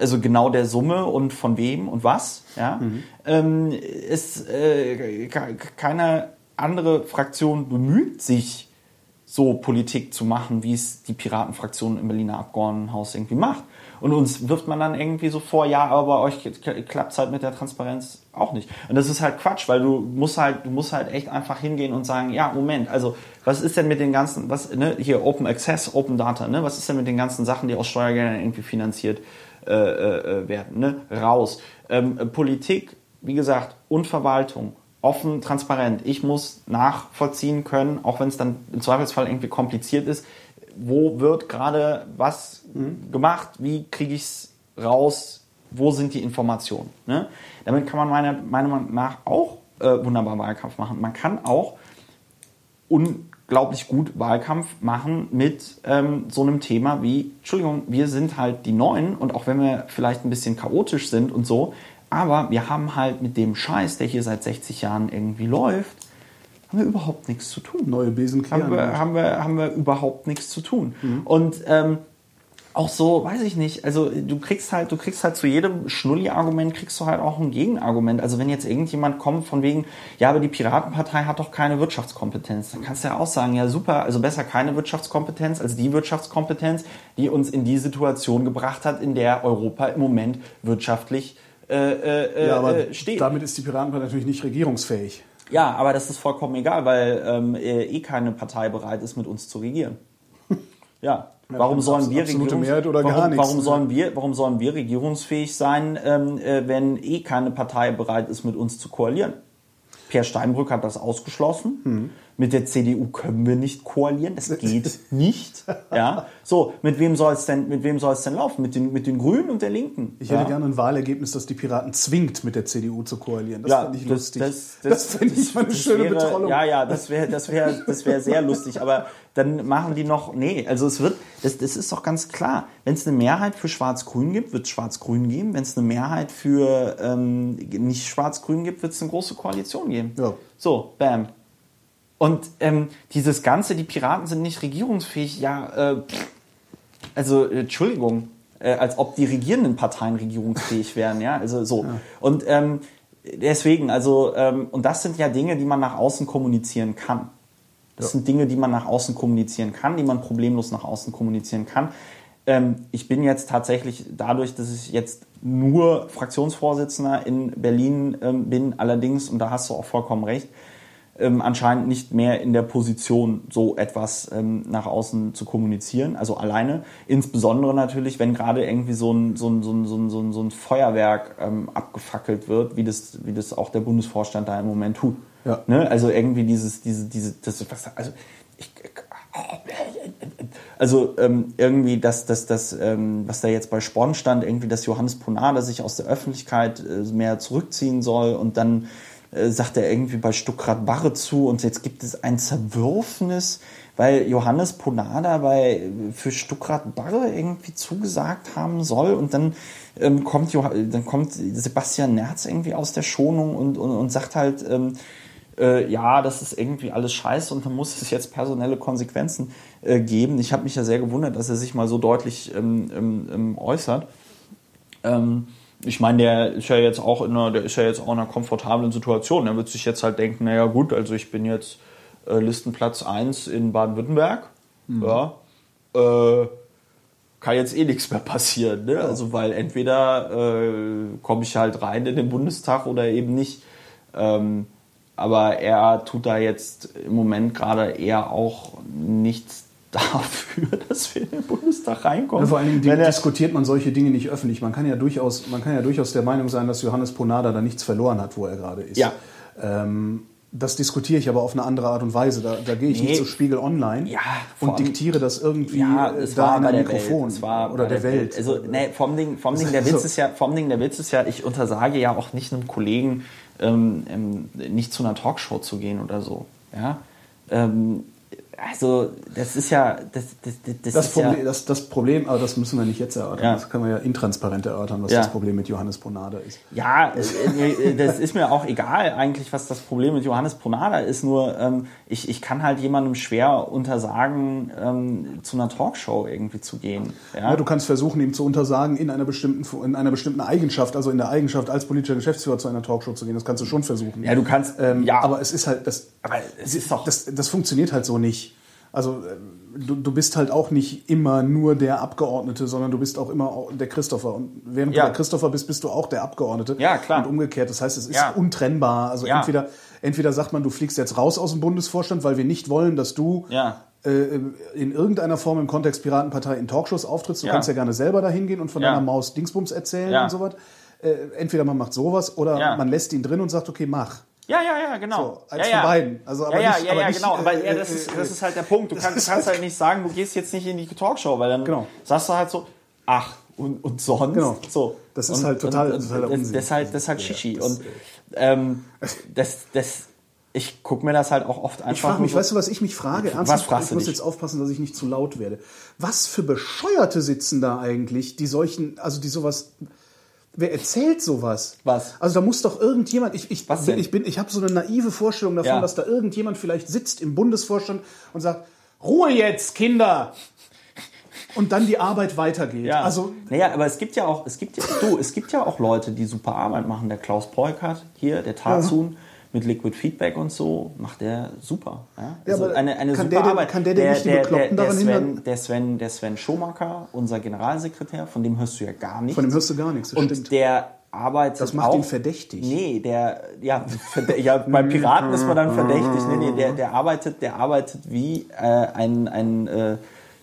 also genau der Summe und von wem und was. Ja? Ähm, ist, äh, ke- keine andere Fraktion bemüht sich, so Politik zu machen, wie es die Piratenfraktion im Berliner Abgeordnetenhaus irgendwie macht. Und uns wirft man dann irgendwie so vor, ja, aber bei euch klappt es halt mit der Transparenz auch nicht. Und das ist halt Quatsch, weil du musst halt, du musst halt echt einfach hingehen und sagen, ja, Moment, also was ist denn mit den ganzen, was, ne, hier Open Access, Open Data, ne, was ist denn mit den ganzen Sachen, die aus Steuergeldern irgendwie finanziert äh, äh, werden, ne, raus. Ähm, äh, Politik, wie gesagt, und Verwaltung, offen, transparent. Ich muss nachvollziehen können, auch wenn es dann im Zweifelsfall irgendwie kompliziert ist, wo wird gerade was gemacht, wie kriege ich es raus, wo sind die Informationen. Ne? Damit kann man meiner, Meinung nach auch äh, wunderbar Wahlkampf machen. Man kann auch unglaublich gut Wahlkampf machen mit ähm, so einem Thema wie, Entschuldigung, wir sind halt die Neuen und auch wenn wir vielleicht ein bisschen chaotisch sind und so, aber wir haben halt mit dem Scheiß, der hier seit 60 Jahren irgendwie läuft, haben wir überhaupt nichts zu tun. Neue Besen haben wir, haben wir, haben wir überhaupt nichts zu tun. Und ähm, auch so, weiß ich nicht, also du kriegst halt, du kriegst halt zu jedem Schnulli-Argument kriegst du halt auch ein Gegenargument. Also wenn jetzt irgendjemand kommt von wegen, ja, aber die Piratenpartei hat doch keine Wirtschaftskompetenz, dann kannst du ja auch sagen, ja super, also besser keine Wirtschaftskompetenz als die Wirtschaftskompetenz, die uns in die Situation gebracht hat, in der Europa im Moment wirtschaftlich äh, äh, ja, aber äh, steht. damit ist die Piratenpartei natürlich nicht regierungsfähig. Ja, aber das ist vollkommen egal, weil ähm, äh, eh keine Partei bereit ist, mit uns zu regieren. Ja. Warum sollen wir Mehrheit oder warum, gar nichts, Warum ne? sollen wir, warum sollen wir regierungsfähig sein, ähm, äh, wenn eh keine Partei bereit ist, mit uns zu koalieren? Per Steinbrück hat das ausgeschlossen. Hm. Mit der CDU können wir nicht koalieren. Das geht nicht. Ja. So, mit wem soll es denn, mit wem soll es denn laufen? Mit den, mit den Grünen und der Linken. Ich ja. hätte gerne ein Wahlergebnis, das die Piraten zwingt, mit der CDU zu koalieren. Das ja, fände ich das, lustig. Das, Das, fände ich mal eine das schöne wäre, Betrollung. Ja, ja, das wäre das wär, das wär sehr lustig. Aber dann machen die noch, nee, also es wird, das, das ist doch ganz klar. Wenn es eine Mehrheit für Schwarz-Grün gibt, wird es Schwarz-Grün geben. Wenn es eine Mehrheit für ähm, nicht Schwarz-Grün gibt, wird es eine große Koalition geben. Ja. So, bam. Und ähm, dieses Ganze, die Piraten sind nicht regierungsfähig, ja, äh, also Entschuldigung, äh, als ob die regierenden Parteien regierungsfähig wären, ja, also so. Und ähm, deswegen, also, ähm, und das sind ja Dinge, die man nach außen kommunizieren kann. Das sind Dinge, die man nach außen kommunizieren kann, die man problemlos nach außen kommunizieren kann. Ähm, ich bin jetzt tatsächlich dadurch, dass ich jetzt nur Fraktionsvorsitzender in Berlin ähm, bin, allerdings, und da hast du auch vollkommen recht, ähm, anscheinend nicht mehr in der Position, so etwas ähm, nach außen zu kommunizieren, also alleine. Insbesondere natürlich, wenn gerade irgendwie so ein, so ein, so ein, so ein, so ein, Feuerwerk ähm, abgefackelt wird, wie das, wie das auch der Bundesvorstand da im Moment tut. Ja. Ne? Also irgendwie dieses, diese, diese, das, was, also ich, also ähm, irgendwie das, das, das ähm, was da jetzt bei Sporn stand, irgendwie, dass Johannes Ponada sich aus der Öffentlichkeit äh, mehr zurückziehen soll und dann sagt er irgendwie bei Stuckrad Barre zu und jetzt gibt es ein Zerwürfnis, weil Johannes Ponada bei, für Stuckrad Barre irgendwie zugesagt haben soll und dann ähm, kommt, Joh dann kommt Sebastian Nerz irgendwie aus der Schonung und, und, und sagt halt, ähm, äh, ja, das ist irgendwie alles scheiße und dann muss es jetzt personelle Konsequenzen äh, geben. Ich habe mich ja sehr gewundert, dass er sich mal so deutlich ähm, ähm, ähm äußert. Ähm, ich meine, der ist ja jetzt auch in einer, der ist ja jetzt auch in einer komfortablen Situation. Er wird sich jetzt halt denken, naja gut, also ich bin jetzt äh, Listenplatz 1 in Baden-Württemberg. Mhm. Ja. Äh, kann jetzt eh nichts mehr passieren. Ne? Also weil entweder äh, komme ich halt rein in den Bundestag oder eben nicht. Ähm, aber er tut da jetzt im Moment gerade eher auch nichts dafür, dass wir in den Bundestag reinkommen. Ja, vor allen Dingen diskutiert man solche Dinge nicht öffentlich. Man kann ja durchaus, man kann ja durchaus der Meinung sein, dass Johannes Ponada da nichts verloren hat, wo er gerade ist. Ja. Ähm, das diskutiere ich aber auf eine andere Art und Weise. Da, da gehe ich nee. nicht zu Spiegel Online ja, und diktiere das irgendwie ja, es da in einem Mikrofon Welt. oder der, der Welt. Also nee, vom Ding, vom Ding der Witz ist ja, vom Ding der Witz ist ja, ich untersage ja auch nicht einem Kollegen ähm, ähm, nicht zu einer Talkshow zu gehen oder so. Ja. Ähm, also das ist ja das, das, das, das Problem, ja das, das Problem, aber das müssen wir nicht jetzt erörtern. Ja. Das können wir ja intransparent erörtern, was ja. das Problem mit Johannes Ponada ist. Ja, äh, das ist mir auch egal eigentlich, was das Problem mit Johannes Ponada ist. Nur ähm, ich, ich kann halt jemandem schwer untersagen, ähm, zu einer Talkshow irgendwie zu gehen. Ja? du kannst versuchen, ihm zu untersagen, in einer bestimmten in einer bestimmten Eigenschaft, also in der Eigenschaft als politischer Geschäftsführer zu einer Talkshow zu gehen. Das kannst du schon versuchen. Ja, du kannst. Ähm, ja, aber es ist halt das. Aber es ist doch. Das, das funktioniert halt so nicht. Also äh, du, du bist halt auch nicht immer nur der Abgeordnete, sondern du bist auch immer der Christopher. Und während ja. du der Christopher bist, bist du auch der Abgeordnete. Ja, klar. Und umgekehrt. Das heißt, es ist ja. untrennbar. Also ja. entweder, entweder sagt man, du fliegst jetzt raus aus dem Bundesvorstand, weil wir nicht wollen, dass du ja. äh, in irgendeiner Form im Kontext Piratenpartei in Talkshows auftrittst. Du kannst ja gerne selber dahin gehen und von deiner Maus Dingsbums erzählen und sowas. Äh, entweder man macht sowas oder man lässt ihn drin und sagt, okay, mach. Ja, ja, ja, genau. So, eins ja, von beiden. Also, aber ja, nicht, ja, aber ja, nicht, genau. Aber äh, ja, das, ist, das ist halt der Punkt. Du kannst, kannst halt nicht sagen, du gehst jetzt nicht in die Talkshow, weil dann genau. sagst du halt so, ach, und, und sonst. Genau. So. Das ist und, halt total, und, total Unsinn. Das ist halt, das ist halt Shishi. Ja, und ähm, das, das, ich gucke mir das halt auch oft einfach. Ich frage mich, weißt du, was ich mich frage? Ernsthaft, was fragst ich muss dich? jetzt aufpassen, dass ich nicht zu laut werde. Was für Bescheuerte sitzen da eigentlich, die solchen, also die sowas Wer erzählt sowas? Was? Also da muss doch irgendjemand, ich, ich, Was bin, ich, bin, ich habe so eine naive Vorstellung davon, Ja. dass da irgendjemand vielleicht sitzt im Bundesvorstand und sagt, Ruhe jetzt, Kinder! Und dann die Arbeit weitergeht. Ja. Also, naja, aber es gibt ja auch, es gibt ja, du, es gibt ja auch Leute, die super Arbeit machen. Der Klaus Peukert hier, der Tarzun, mit Liquid Feedback und so, macht der super. Ja? Ja, Also aber eine, eine kann super der Arbeit. kann der die Bekloppten der, daran Sven, der Sven, der Sven Schomaker, unser Generalsekretär, von dem hörst du ja gar nichts. von dem hörst du gar nichts, das und stimmt. der arbeitet Das macht auch, ihn verdächtig. Nee, der, ja, ja, beim Piraten ist man dann verdächtig. Nee, nee, der, der arbeitet, der arbeitet wie äh, ein, ein, äh,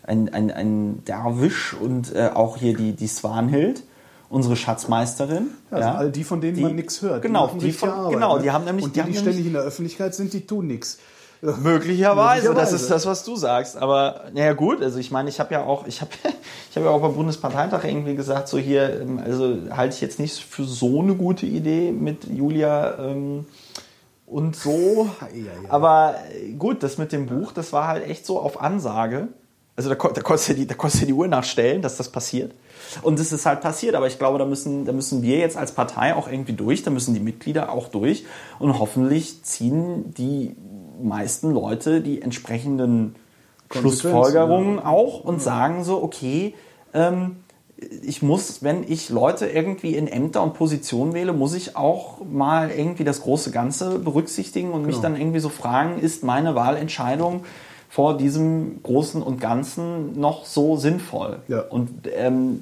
ein, ein, ein Derwisch und äh, auch hier die, die Swanhild, unsere Schatzmeisterin. Ja, also all die, von denen Die- man nichts hört. genau, die richtige von- Arbeit, genau, ne? die haben nämlich- Und die die, die ständig in der Öffentlichkeit sind, die tun nichts. Möglicherweise, das Möglicherweise. ist das, was du sagst. Aber naja gut, also ich meine, ich habe ja auch, ich habe, ich habe ja auch beim Bundesparteitag irgendwie gesagt, so hier, ähm, also halte ich jetzt nicht für so eine gute Idee mit Julia ähm, und so. Aber äh, gut, das mit dem Buch, das war halt echt so auf Ansage. Also da, da konntest du die, da konntest du die Uhr nachstellen, dass das passiert. Und es ist halt passiert, aber ich glaube, da müssen, da müssen wir jetzt als Partei auch irgendwie durch, da müssen die Mitglieder auch durch und hoffentlich ziehen die meisten Leute die entsprechenden Schlussfolgerungen auch und sagen so, okay, ähm, ich muss, wenn ich Leute irgendwie in Ämter und Positionen wähle, muss ich auch mal irgendwie das große Ganze berücksichtigen und mich Genau. dann irgendwie so fragen, ist meine Wahlentscheidung vor diesem Großen und Ganzen noch so sinnvoll? Ja. Und ähm,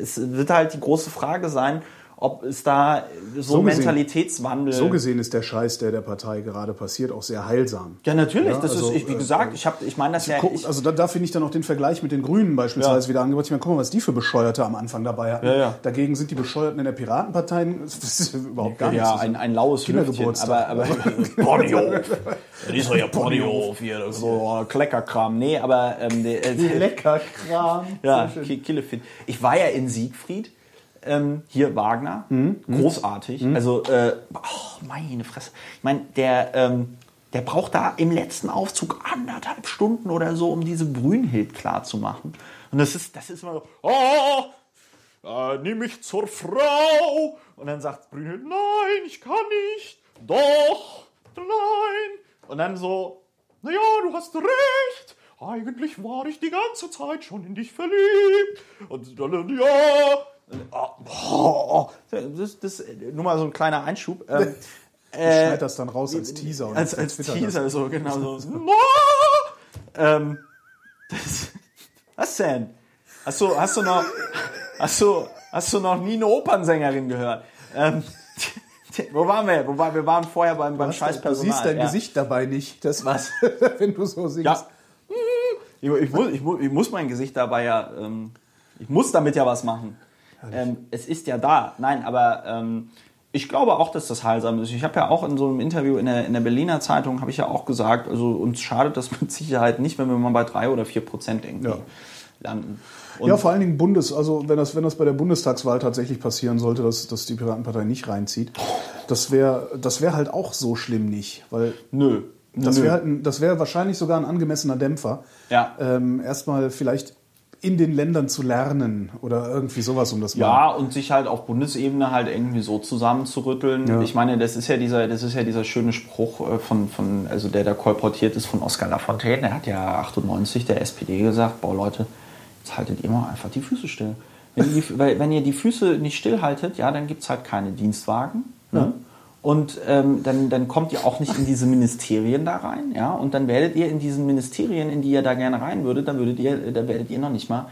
es wird halt die große Frage sein, ob es da so, So gesehen- Mentalitätswandel So gesehen ist der Scheiß, der der Partei gerade passiert, auch sehr heilsam. Ja, natürlich. Ja, das also, ist, ich, wie äh, gesagt, ich, hab, ich meine das ja. Guck, Ich, also da, da finde ich dann auch den Vergleich mit den Grünen beispielsweise Ja. wieder angebracht. Ich meine, guck mal, was die für Bescheuerte am Anfang dabei hatten. Ja, ja. Dagegen sind die Bescheuerten in der Piratenpartei das ist überhaupt gar nichts. ja, ein, ein laues Kindergeburtstag. aber, aber Ponyhof. Das ist doch ja Ponyhof hier, so Kleckerkram. Nee, aber ähm, der, äh, Lecker Kram. ja, Ki- Killefit. Ich war ja in Siegfried ähm, hier Wagner, großartig. Also, äh, oh, meine Fresse. Ich meine, der, ähm, der braucht da im letzten Aufzug anderthalb Stunden oder so, um diese Brünnhild klar zu machen. Und das ist, das ist immer so, oh, äh, nimm mich zur Frau. Und dann sagt Brünnhild, nein, ich kann nicht. Doch, nein. Und dann so, naja, du hast recht. Eigentlich war ich die ganze Zeit schon in dich verliebt. Und dann, ja. Oh, oh, das, das, nur mal so ein kleiner Einschub. Ähm, Ich schneide das dann raus als Teaser. als, als Teaser, das. so genau so. ähm, das, was denn? Hast du, hast du noch, hast du, hast du noch nie eine Opernsängerin gehört? Ähm, wo waren wir? Wo war, wir waren vorher beim, beim Du Scheißpersonal. siehst dein ja. Gesicht dabei nicht. Das Was? wenn du so singst. Ja. Ich, ich, muss, ich, muss, ich muss mein Gesicht dabei ja, ähm, ich muss damit ja was machen. Ähm, es ist ja da. Nein, aber ähm, ich glaube auch, dass das heilsam ist. Ich habe ja auch in so einem Interview in der, in der Berliner Zeitung, habe ich ja auch gesagt, also uns schadet das mit Sicherheit nicht, wenn wir mal bei drei oder vier Prozent irgendwie Ja. landen. Und Ja, vor allen Dingen Bundes, also wenn das, wenn das bei der Bundestagswahl tatsächlich passieren sollte, dass, dass die Piratenpartei nicht reinzieht, das wäre das wär halt auch so schlimm nicht. Weil nö. das wäre halt ein- das wäre wahrscheinlich sogar ein angemessener Dämpfer. Ja. Ähm, erstmal vielleicht in den Ländern zu lernen oder irgendwie sowas um das Ja, und sich halt auf Bundesebene halt irgendwie so zusammenzurütteln. Ja. Ich meine, das ist ja dieser, das ist ja dieser schöne Spruch äh, von, von, also der da kolportiert ist von Oskar Lafontaine. Der hat ja 98 der SPD gesagt, boah Leute, jetzt haltet ihr mal einfach die Füße still. Wenn ihr die, wenn ihr die Füße nicht stillhaltet, ja, dann gibt's halt keine Dienstwagen. Ne? Und ähm, dann, dann kommt ihr auch nicht in diese Ministerien da rein, ja. Und dann werdet ihr in diesen Ministerien, in die ihr da gerne rein würdet, dann würdet ihr, da werdet ihr noch nicht mal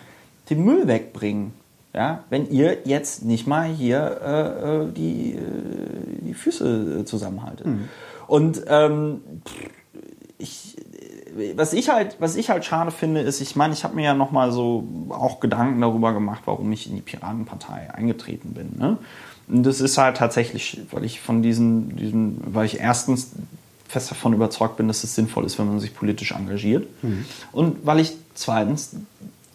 den Müll wegbringen. Ja, wenn ihr jetzt nicht mal hier äh, äh, die, äh, die Füße äh, zusammenhaltet. Und ähm, ich, äh, was ich halt, was ich halt schade finde, ist, ich meine, ich habe mir ja noch mal so auch Gedanken darüber gemacht, warum ich in die Piratenpartei eingetreten bin. Ne? Und das ist halt tatsächlich, weil ich von diesen, diesen, weil ich erstens fest davon überzeugt bin, dass es sinnvoll ist, wenn man sich politisch engagiert. Und weil ich zweitens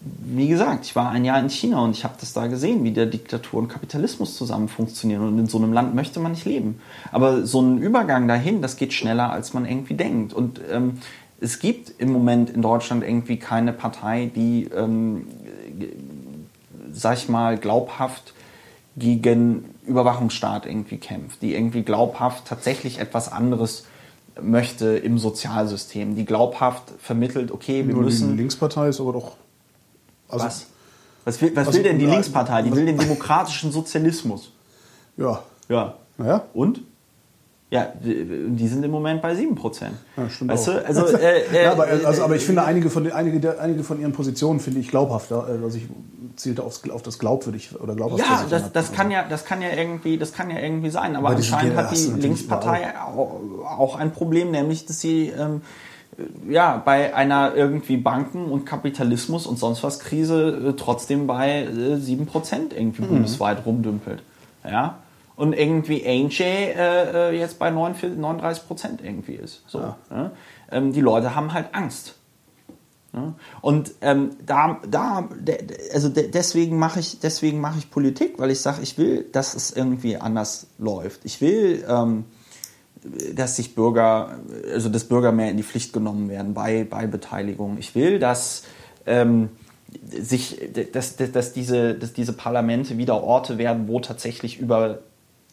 wie gesagt, ich war ein Jahr in China und ich habe das da gesehen, wie der Diktatur und Kapitalismus zusammen funktionieren. Und in so einem Land möchte man nicht leben. Aber so ein Übergang dahin, das geht schneller, als man irgendwie denkt. Und ähm, es gibt im Moment in Deutschland irgendwie keine Partei, die, ähm, sag ich mal, glaubhaft gegen Überwachungsstaat irgendwie kämpft, die irgendwie glaubhaft tatsächlich etwas anderes möchte im Sozialsystem, die glaubhaft vermittelt, okay, wir Nur müssen die Linkspartei ist aber doch. Also, was? Was will, was Also, will denn die ja, Linkspartei? Die will den demokratischen Sozialismus. Ja. Ja. Naja. Und? Ja, die sind im Moment bei 7%. Ja, stimmt weißt auch. du, also, äh, äh, Ja, aber, also, aber ich finde einige von, den, einige, der, einige von ihren Positionen finde ich glaubhafter. äh, Also ich zielte aufs, auf das glaubwürdig oder glaubhaft. ja, das, das kann ja, das kann ja irgendwie, das kann ja irgendwie sein. Aber Aber anscheinend hat die Linkspartei auch, auch ein Problem, nämlich, dass sie ähm, ja bei einer irgendwie Banken- und Kapitalismus und sonst was Krise äh, trotzdem bei äh, 7% irgendwie Mhm. bundesweit rumdümpelt. Ja. Und irgendwie AJ äh, äh, jetzt bei 39 39 Prozent irgendwie ist. So, ne? ähm, die Leute haben halt Angst. Ne? Und ähm, da, da, de- de- also de deswegen mache ich, deswegen mache ich Politik, weil ich sage, ich will, dass es irgendwie anders läuft. Ich will, ähm, dass sich Bürger, also dass Bürger mehr in die Pflicht genommen werden bei, bei Beteiligung. Ich will, dass ähm, sich, dass, dass, dass, diese, dass diese Parlamente wieder Orte werden, wo tatsächlich über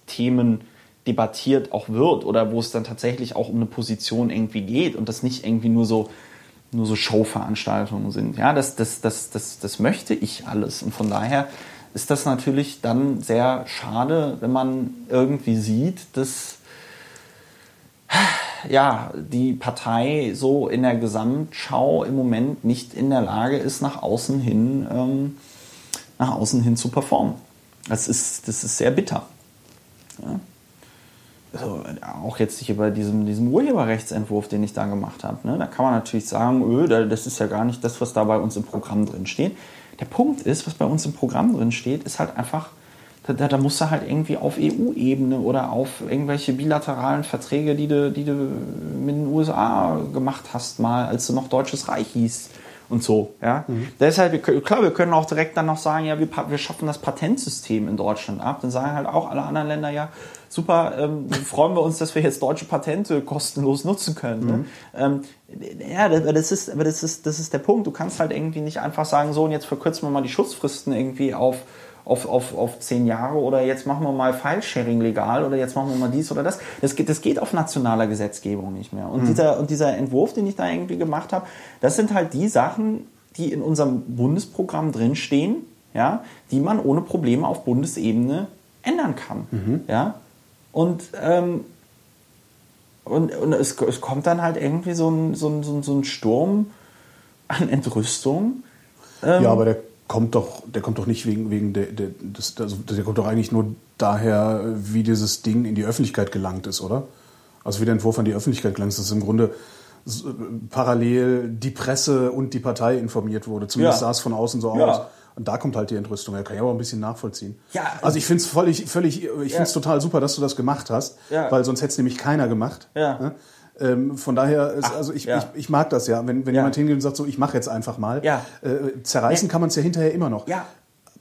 Themen debattiert auch wird oder wo es dann tatsächlich auch um eine Position irgendwie geht und das nicht irgendwie nur so nur so Showveranstaltungen sind. Ja, das, das, das, das, das möchte ich alles. Und von daher ist das natürlich dann sehr schade, wenn man irgendwie sieht, dass ja, die Partei so in der Gesamtschau im Moment nicht in der Lage ist, nach außen hin, ähm, nach außen hin zu performen. Das ist, das ist sehr bitter. Ja. Also, auch jetzt hier bei diesem, diesem Urheberrechtsentwurf, den ich da gemacht habe, ne, da kann man natürlich sagen, öh, da- das ist ja gar nicht das, was da bei uns im Programm drin steht. Der Punkt ist, was bei uns im Programm drin steht, ist halt einfach, da, da, da musst du halt irgendwie auf EU-Ebene oder auf irgendwelche bilateralen Verträge, die du, die du mit den USA gemacht hast, mal, als du noch Deutsches Reich hieß und so. Ja? Mhm. Deshalb, klar, wir können auch direkt dann noch sagen, ja, wir, wir schaffen das Patentsystem in Deutschland ab. Dann sagen halt auch alle anderen Länder, ja, super, ähm, freuen wir uns, dass wir jetzt deutsche Patente kostenlos nutzen können. Ne? Mhm. Ähm, ja, das ist, aber das ist, das ist der Punkt. Du kannst halt irgendwie nicht einfach sagen, so und jetzt verkürzen wir mal die Schutzfristen irgendwie auf auf, auf, auf zehn Jahre oder jetzt machen wir mal File-Sharing legal oder jetzt machen wir mal dies oder das. Das geht, das geht auf nationaler Gesetzgebung nicht mehr. Und, mhm. dieser, und dieser Entwurf, den ich da irgendwie gemacht habe, das sind halt die Sachen, die in unserem Bundesprogramm drinstehen, ja, die man ohne Probleme auf Bundesebene ändern kann. Mhm. Ja? Und, ähm, und, und es, es kommt dann halt irgendwie so ein, so ein, so ein Sturm an Entrüstung. Ähm, ja, aber der kommt doch, der kommt doch nicht wegen, wegen der, der, des, also der kommt doch eigentlich nur daher, wie dieses Ding in die Öffentlichkeit gelangt ist, oder? Also wie der Entwurf an die Öffentlichkeit gelangt ist, ist im Grunde parallel die Presse und die Partei informiert wurde. Zumindest ja. sah es von außen so ja. aus. Und da kommt halt die Entrüstung. Da kann ich aber ein bisschen nachvollziehen. Ja, also ich finde es völlig, völlig, ich finde es total super, dass du das gemacht hast, ja. weil sonst hätte es nämlich keiner gemacht. Ja. Ähm, von daher, ist, Ach, also ich, ja. ich, ich, mag das ja, wenn, wenn ja. jemand hingeht und sagt, so ich mache jetzt einfach mal. Ja. Äh, zerreißen kann man es ja hinterher immer noch. Ja.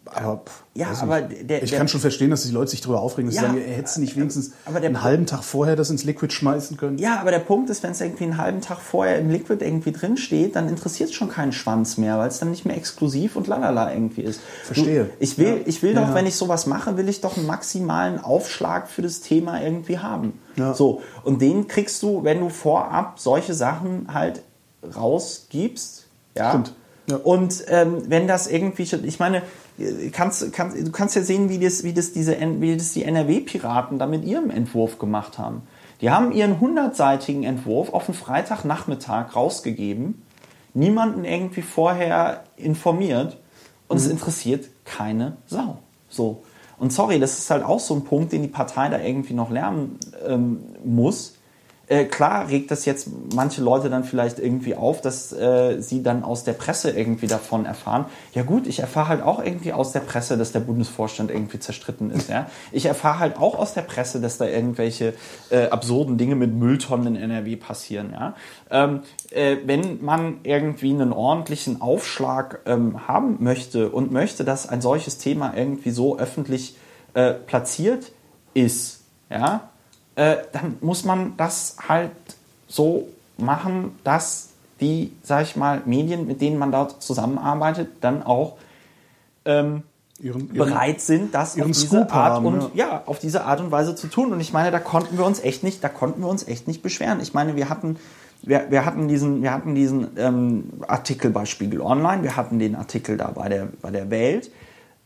Aber, ja, aber der, ich der, kann schon verstehen, dass die Leute sich darüber aufregen, dass ja, sie sagen, ihr hättest nicht wenigstens der, einen halben Tag vorher das ins Liquid schmeißen können. Ja, aber der Punkt ist, wenn es irgendwie einen halben Tag vorher im Liquid irgendwie drin steht, dann interessiert es schon keinen Schwanz mehr, weil es dann nicht mehr exklusiv und lalala irgendwie ist. Verstehe. Du, ich will, ja. ich will doch, wenn ich sowas mache, will ich doch einen maximalen Aufschlag für das Thema irgendwie haben. So. Und den kriegst du, wenn du vorab solche Sachen halt rausgibst. Ja. Stimmt. Und ähm, wenn das irgendwie, ich meine, kannst, kannst, du kannst ja sehen, wie das, wie das, diese, wie das die NRW-Piraten da mit ihrem Entwurf gemacht haben. Die haben ihren hundertseitigen Entwurf auf den Freitagnachmittag rausgegeben, niemanden irgendwie vorher informiert und mhm. es interessiert keine Sau. So. Und sorry, das ist halt auch so ein Punkt, den die Partei da irgendwie noch lernen ähm, muss. Äh, klar regt das jetzt manche Leute dann vielleicht irgendwie auf, dass äh, sie dann aus der Presse irgendwie davon erfahren. Ja gut, ich erfahre halt auch irgendwie aus der Presse, dass der Bundesvorstand irgendwie zerstritten ist. Ja? Ich erfahre halt auch aus der Presse, dass da irgendwelche äh, absurden Dinge mit Mülltonnen in NRW passieren. Ja? Ähm, äh, wenn man irgendwie einen ordentlichen Aufschlag ähm, haben möchte und möchte, dass ein solches Thema irgendwie so öffentlich äh, platziert ist, ja, äh, dann muss man das halt so machen, dass die, sag ich mal, Medien, mit denen man dort zusammenarbeitet, dann auch ähm, ihren, bereit sind, das auf diese Art haben, und ja. ja. auf diese Art und Weise zu tun. Und ich meine, da konnten wir uns echt nicht, da konnten wir uns echt nicht beschweren. Ich meine, wir hatten wir, wir hatten diesen, wir hatten diesen ähm, Artikel bei Spiegel Online, wir hatten den Artikel da bei der, bei der Welt.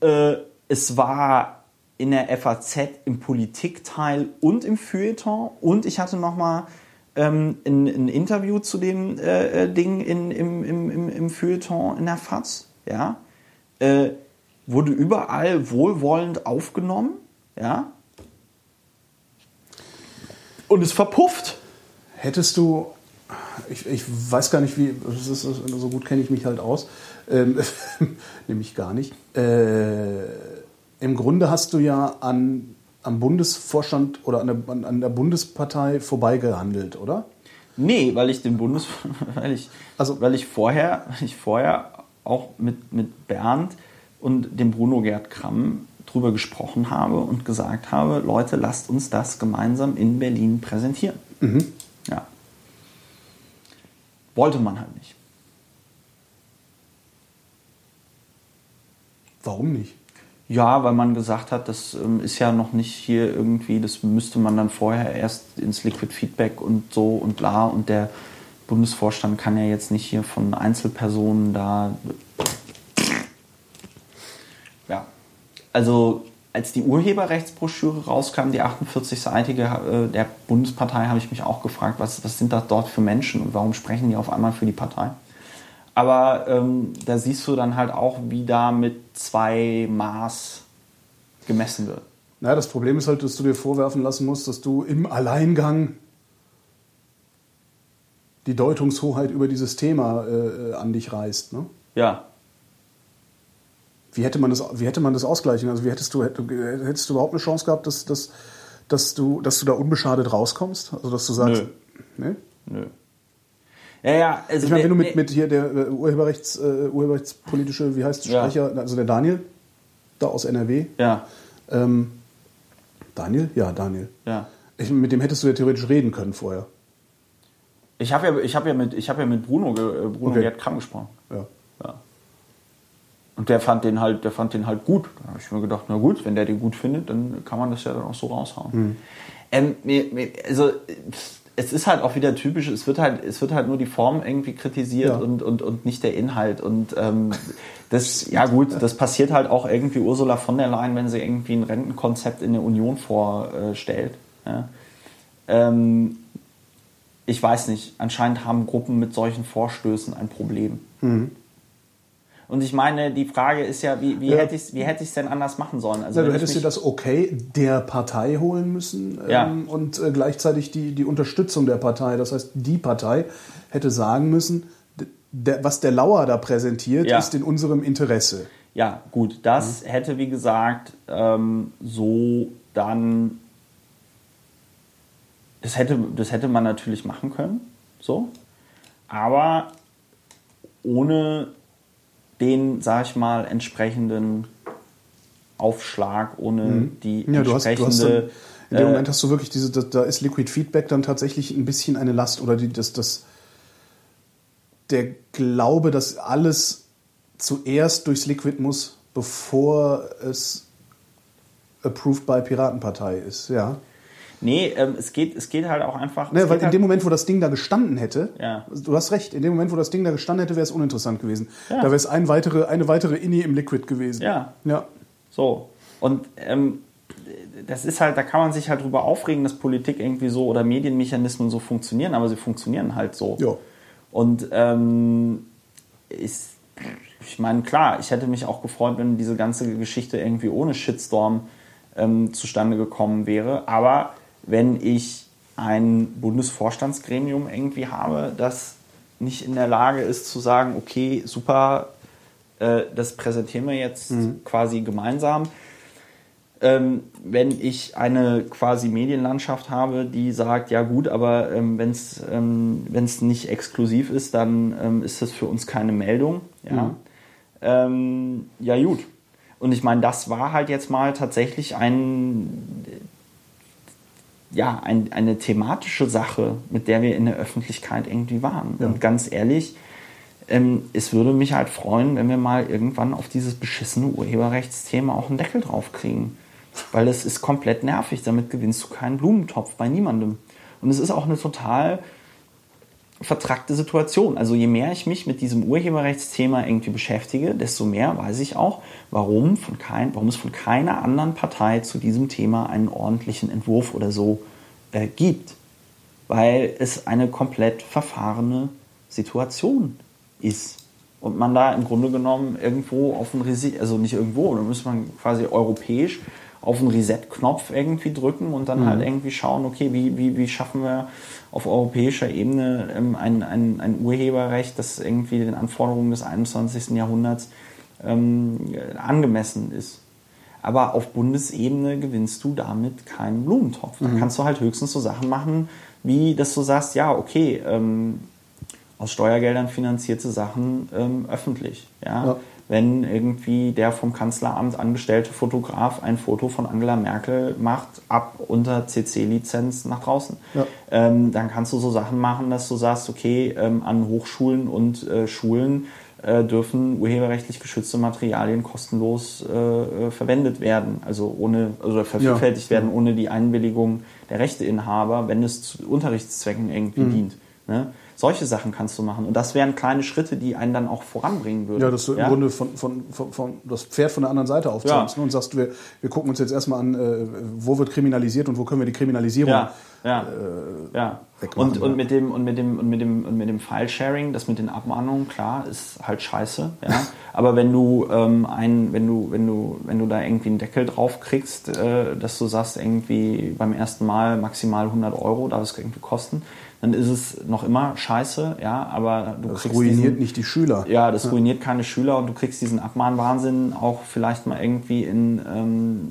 Äh, es war in der FAZ im Politikteil und im Feuilleton. Und ich hatte nochmal ähm, ein, ein, Interview zu dem äh, äh, Ding in, im, im, im Feuilleton in der FAZ. Ja? Äh, wurde überall wohlwollend aufgenommen. Ja? Und es verpufft. Hättest du, ich, ich weiß gar nicht, wie, ist, so gut kenne ich mich halt aus, ähm, nämlich gar nicht. Äh, im Grunde hast du ja an, am Bundesvorstand oder an der, an der Bundespartei vorbeigehandelt, oder? Nee, weil ich den Bundes, weil ich, also, weil ich vorher, weil ich vorher auch mit, mit Bernd und dem Bruno Gerd Kramm drüber gesprochen habe und gesagt habe, Leute, lasst uns das gemeinsam in Berlin präsentieren. Mhm. Ja. Wollte man halt nicht. Warum nicht? Ja, weil man gesagt hat, das ähm, ist ja noch nicht hier irgendwie, das müsste man dann vorher erst ins Liquid Feedback und so und bla und der Bundesvorstand kann ja jetzt nicht hier von Einzelpersonen da. Ja. Also als die Urheberrechtsbroschüre rauskam, die 48-seitige äh, der Bundespartei, habe ich mich auch gefragt, was, was sind das dort für Menschen und warum sprechen die auf einmal für die Partei? Aber ähm, da siehst du dann halt auch, wie da mit zwei Maß gemessen wird. Naja, das Problem ist halt, dass du dir vorwerfen lassen musst, dass du im Alleingang die Deutungshoheit über dieses Thema äh, an dich reißt. Ne? Ja. Wie hätte man das, wie hätte man das ausgleichen? Also wie hättest du, hättest du überhaupt eine Chance gehabt, dass, dass, dass, du, dass du da unbeschadet rauskommst? Also dass du sagst, Nö. Nee? Nö. Ja, ja, also Ich meine, wenn du mit, mit hier der äh, Urheberrechts, äh, urheberrechtspolitische, wie heißt es, Ja. Sprecher, also der Daniel, da aus NRW. Ja, Ähm, Daniel? Ja, Daniel. ja. Ich, mit dem hättest du ja theoretisch reden können vorher. Ich habe ja, ich hab ja, mit- ich hab ja mit Bruno, äh, Bruno Okay. Gerd Kram gesprochen. Ja. Ja. Und der fand den halt, der fand den halt gut. Da habe ich mir gedacht, na gut, wenn der den gut findet, dann kann man das ja dann auch so raushauen. Ähm, mir, mir, also es ist halt auch wieder typisch, es wird halt, es wird halt nur die Form irgendwie kritisiert Ja. und, und, und nicht der Inhalt. Und ähm, das, ja gut, das passiert halt auch irgendwie Ursula von der Leyen, wenn sie irgendwie ein Rentenkonzept in der Union vorstellt. Ja. Ähm, ich weiß nicht, anscheinend haben Gruppen mit solchen Vorstößen ein Problem. Und ich meine, die Frage ist ja, wie, wie Ja. hätte ich es wie hätte ich's denn anders machen sollen? Also Ja, du hättest dir das Okay der Partei holen müssen ähm, Ja. und äh, gleichzeitig die, die Unterstützung der Partei. Das heißt, die Partei hätte sagen müssen, der, was der Lauer da präsentiert, ist in unserem Interesse. Ja, gut, das hätte, wie gesagt, ähm, so dann. Das hätte, das hätte man natürlich machen können, so. Aber ohne den, sag ich mal, entsprechenden Aufschlag, ohne die Mhm. Ja, du hast, du hast dann, entsprechende. in dem äh, Moment hast du wirklich diese, da, da ist Liquid Feedback dann tatsächlich ein bisschen eine Last oder die, das, das, der Glaube, dass alles zuerst durchs Liquid muss, bevor es approved by Piratenpartei ist, ja. Nee, ähm, es, geht, es geht halt auch einfach. Ne, weil in halt, dem Moment, wo das Ding da gestanden hätte, Ja. du hast recht, in dem Moment, wo das Ding da gestanden hätte, wäre es uninteressant gewesen. Ja. Da wäre es ein weitere, eine weitere Inni im Liquid gewesen. Ja. Ja. So. Und ähm, das ist halt, da kann man sich halt drüber aufregen, dass Politik irgendwie so oder Medienmechanismen so funktionieren, aber sie funktionieren halt so. Ja. Und ähm, ist, ich meine, klar, ich hätte mich auch gefreut, wenn diese ganze Geschichte irgendwie ohne Shitstorm ähm, zustande gekommen wäre. Aber wenn ich ein Bundesvorstandsgremium irgendwie habe, das nicht in der Lage ist zu sagen, okay, super, äh, das präsentieren wir jetzt quasi gemeinsam. Ähm, wenn ich eine quasi Medienlandschaft habe, die sagt, ja gut, aber ähm, wenn es ähm, wenn's nicht exklusiv ist, dann ähm, ist das für uns keine Meldung. Ja, ähm, ja gut. Und ich meine, das war halt jetzt mal tatsächlich ein, ja, ein, eine thematische Sache, mit der wir in der Öffentlichkeit irgendwie waren. Und ganz ehrlich, ähm, es würde mich halt freuen, wenn wir mal irgendwann auf dieses beschissene Urheberrechtsthema auch einen Deckel drauf kriegen. Weil es ist komplett nervig. Damit gewinnst du keinen Blumentopf bei niemandem. Und es ist auch eine total vertrackte Situation. Also je mehr ich mich mit diesem Urheberrechtsthema irgendwie beschäftige, desto mehr weiß ich auch, warum, von kein, warum es von keiner anderen Partei zu diesem Thema einen ordentlichen Entwurf oder so äh, gibt. Weil es eine komplett verfahrene Situation ist. Und man da im Grunde genommen irgendwo auf ein Reset, also nicht irgendwo, da muss man quasi europäisch auf einen Reset-Knopf irgendwie drücken und dann halt irgendwie schauen, okay, wie, wie, wie schaffen wir auf europäischer Ebene ähm, ein, ein, ein Urheberrecht, das irgendwie den Anforderungen des 21. Jahrhunderts ähm, angemessen ist. Aber auf Bundesebene gewinnst du damit keinen Blumentopf. Da kannst du halt höchstens so Sachen machen, wie dass du sagst, ja, okay, ähm, aus Steuergeldern finanzierte Sachen ähm, öffentlich. Ja? Ja. Wenn irgendwie der vom Kanzleramt angestellte Fotograf ein Foto von Angela Merkel macht, ab unter CC-Lizenz nach draußen, Ja. ähm, dann kannst du so Sachen machen, dass du sagst, okay, ähm, an Hochschulen und äh, Schulen äh, dürfen urheberrechtlich geschützte Materialien kostenlos äh, äh, verwendet werden, also ohne also vervielfältigt werden ohne die Einwilligung der Rechteinhaber, wenn es zu Unterrichtszwecken irgendwie Mhm. dient. Ne? Solche Sachen kannst du machen. Und das wären kleine Schritte, die einen dann auch voranbringen würden. Ja, dass du im Grunde von, von, von, von das Pferd von der anderen Seite aufzäumst Ja. ne, und sagst, wir, wir gucken uns jetzt erstmal an, äh, wo wird kriminalisiert und wo können wir die Kriminalisierung. Ja, ja, ja. wegmachen, Und, und ja. mit dem und mit dem und mit dem und mit dem File-Sharing, das mit den Abmahnungen, klar, ist halt scheiße. Ja. Aber wenn du ähm, ein, wenn du wenn du wenn du da irgendwie einen Deckel drauf kriegst, äh, dass du sagst irgendwie beim ersten Mal maximal 100 Euro, darf es irgendwie kosten, dann ist es noch immer scheiße. Ja, aber du Das kriegst ruiniert diesen, nicht die Schüler. ja, das ruiniert keine Schüler und du kriegst diesen Abmahnwahnsinn auch vielleicht mal irgendwie in, ähm,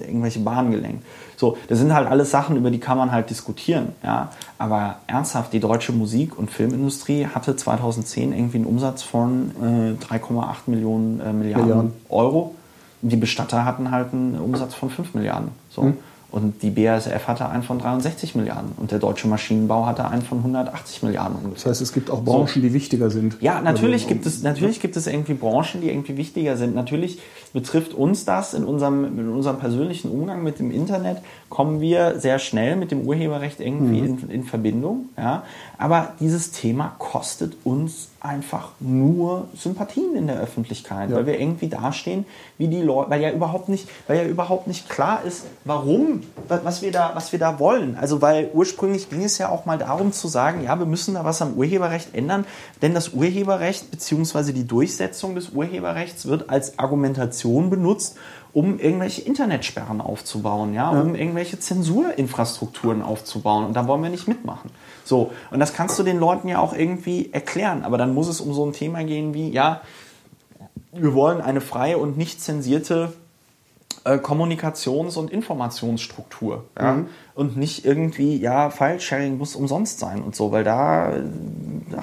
irgendwelche Bahnen gelenkt. So, das sind halt alles Sachen, über die kann man halt diskutieren, ja. Aber ernsthaft, die deutsche Musik- und Filmindustrie hatte 2010 irgendwie einen Umsatz von äh, 3,8 Millionen äh, Milliarden, Milliarden. Euro. Die Bestatter hatten halt einen Umsatz von 5 Milliarden. So. Hm. Und die BASF hatte einen von 63 Milliarden und der deutsche Maschinenbau hatte einen von 180 Milliarden ungefähr. Das heißt, es gibt auch Branchen, die wichtiger sind. Ja, natürlich gibt es, natürlich gibt es irgendwie Branchen, die irgendwie wichtiger sind. Natürlich betrifft uns das in unserem, in unserem persönlichen Umgang mit dem Internet, kommen wir sehr schnell mit dem Urheberrecht irgendwie in, in Verbindung. Ja? Aber dieses Thema kostet uns einfach nur Sympathien in der Öffentlichkeit, Ja. weil wir irgendwie dastehen, wie die Leute, weil ja überhaupt nicht, weil ja überhaupt nicht klar ist, warum, wa- was wir da, was wir da wollen. Also weil ursprünglich ging es ja auch mal darum zu sagen, ja, wir müssen da was am Urheberrecht ändern, denn das Urheberrecht bzw. die Durchsetzung des Urheberrechts wird als Argumentation benutzt, um irgendwelche Internetsperren aufzubauen, ja, um irgendwelche Zensurinfrastrukturen aufzubauen. Und da wollen wir nicht mitmachen. So, und das kannst du den Leuten ja auch irgendwie erklären. Aber dann muss es um so ein Thema gehen wie, ja, wir wollen eine freie und nicht zensierte äh, Kommunikations- und Informationsstruktur. Ja? Und nicht irgendwie, ja, File-Sharing muss umsonst sein und so, weil da äh,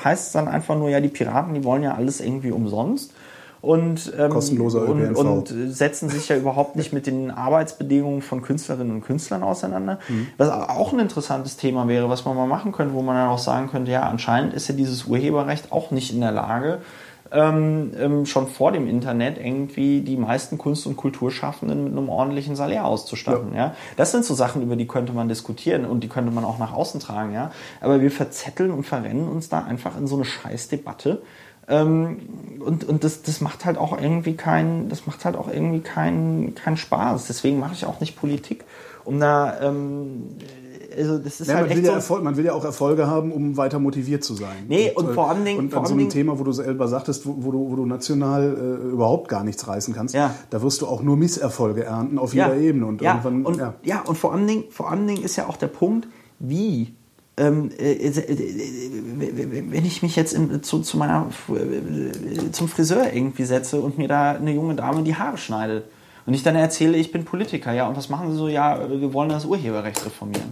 heißt es dann einfach nur, ja, die Piraten, die wollen ja alles irgendwie umsonst. Und, ähm, Kostenloser und, und setzen sich ja überhaupt nicht mit den Arbeitsbedingungen von Künstlerinnen und Künstlern auseinander. Mhm. Was auch ein interessantes Thema wäre, was man mal machen könnte, wo man dann auch sagen könnte, ja, anscheinend ist ja dieses Urheberrecht auch nicht in der Lage, ähm, ähm, schon vor dem Internet irgendwie die meisten Kunst- und Kulturschaffenden mit einem ordentlichen Salär auszustatten. Ja. Das sind so Sachen, über die könnte man diskutieren und die könnte man auch nach außen tragen. Ja. Aber wir verzetteln und verrennen uns da einfach in so eine Scheißdebatte. Ähm, und und das, das macht halt auch irgendwie keinen, das macht halt auch irgendwie keinen keinen Spaß. Deswegen mache ich auch nicht Politik, um da ähm, also das ist Ja, halt man, will ja Erfolg, man will ja auch Erfolge haben, um weiter motiviert zu sein. Nee, und vor allen Dingen- Und vor an so einem Thema, wo du selber sagtest, wo, wo, du, wo du national äh, überhaupt gar nichts reißen kannst, Ja. da wirst du auch nur Misserfolge ernten auf jeder Ebene. Und ja, irgendwann, und, ja. ja. und vor allen, Dingen, vor allen Dingen ist ja auch der Punkt, wie. Ähm, äh, äh, äh, wenn ich mich jetzt zu, zu meiner, äh, zum Friseur irgendwie setze und mir da eine junge Dame die Haare schneidet und ich dann erzähle, ich bin Politiker, ja, und was machen sie so? Ja, wir wollen das Urheberrecht reformieren.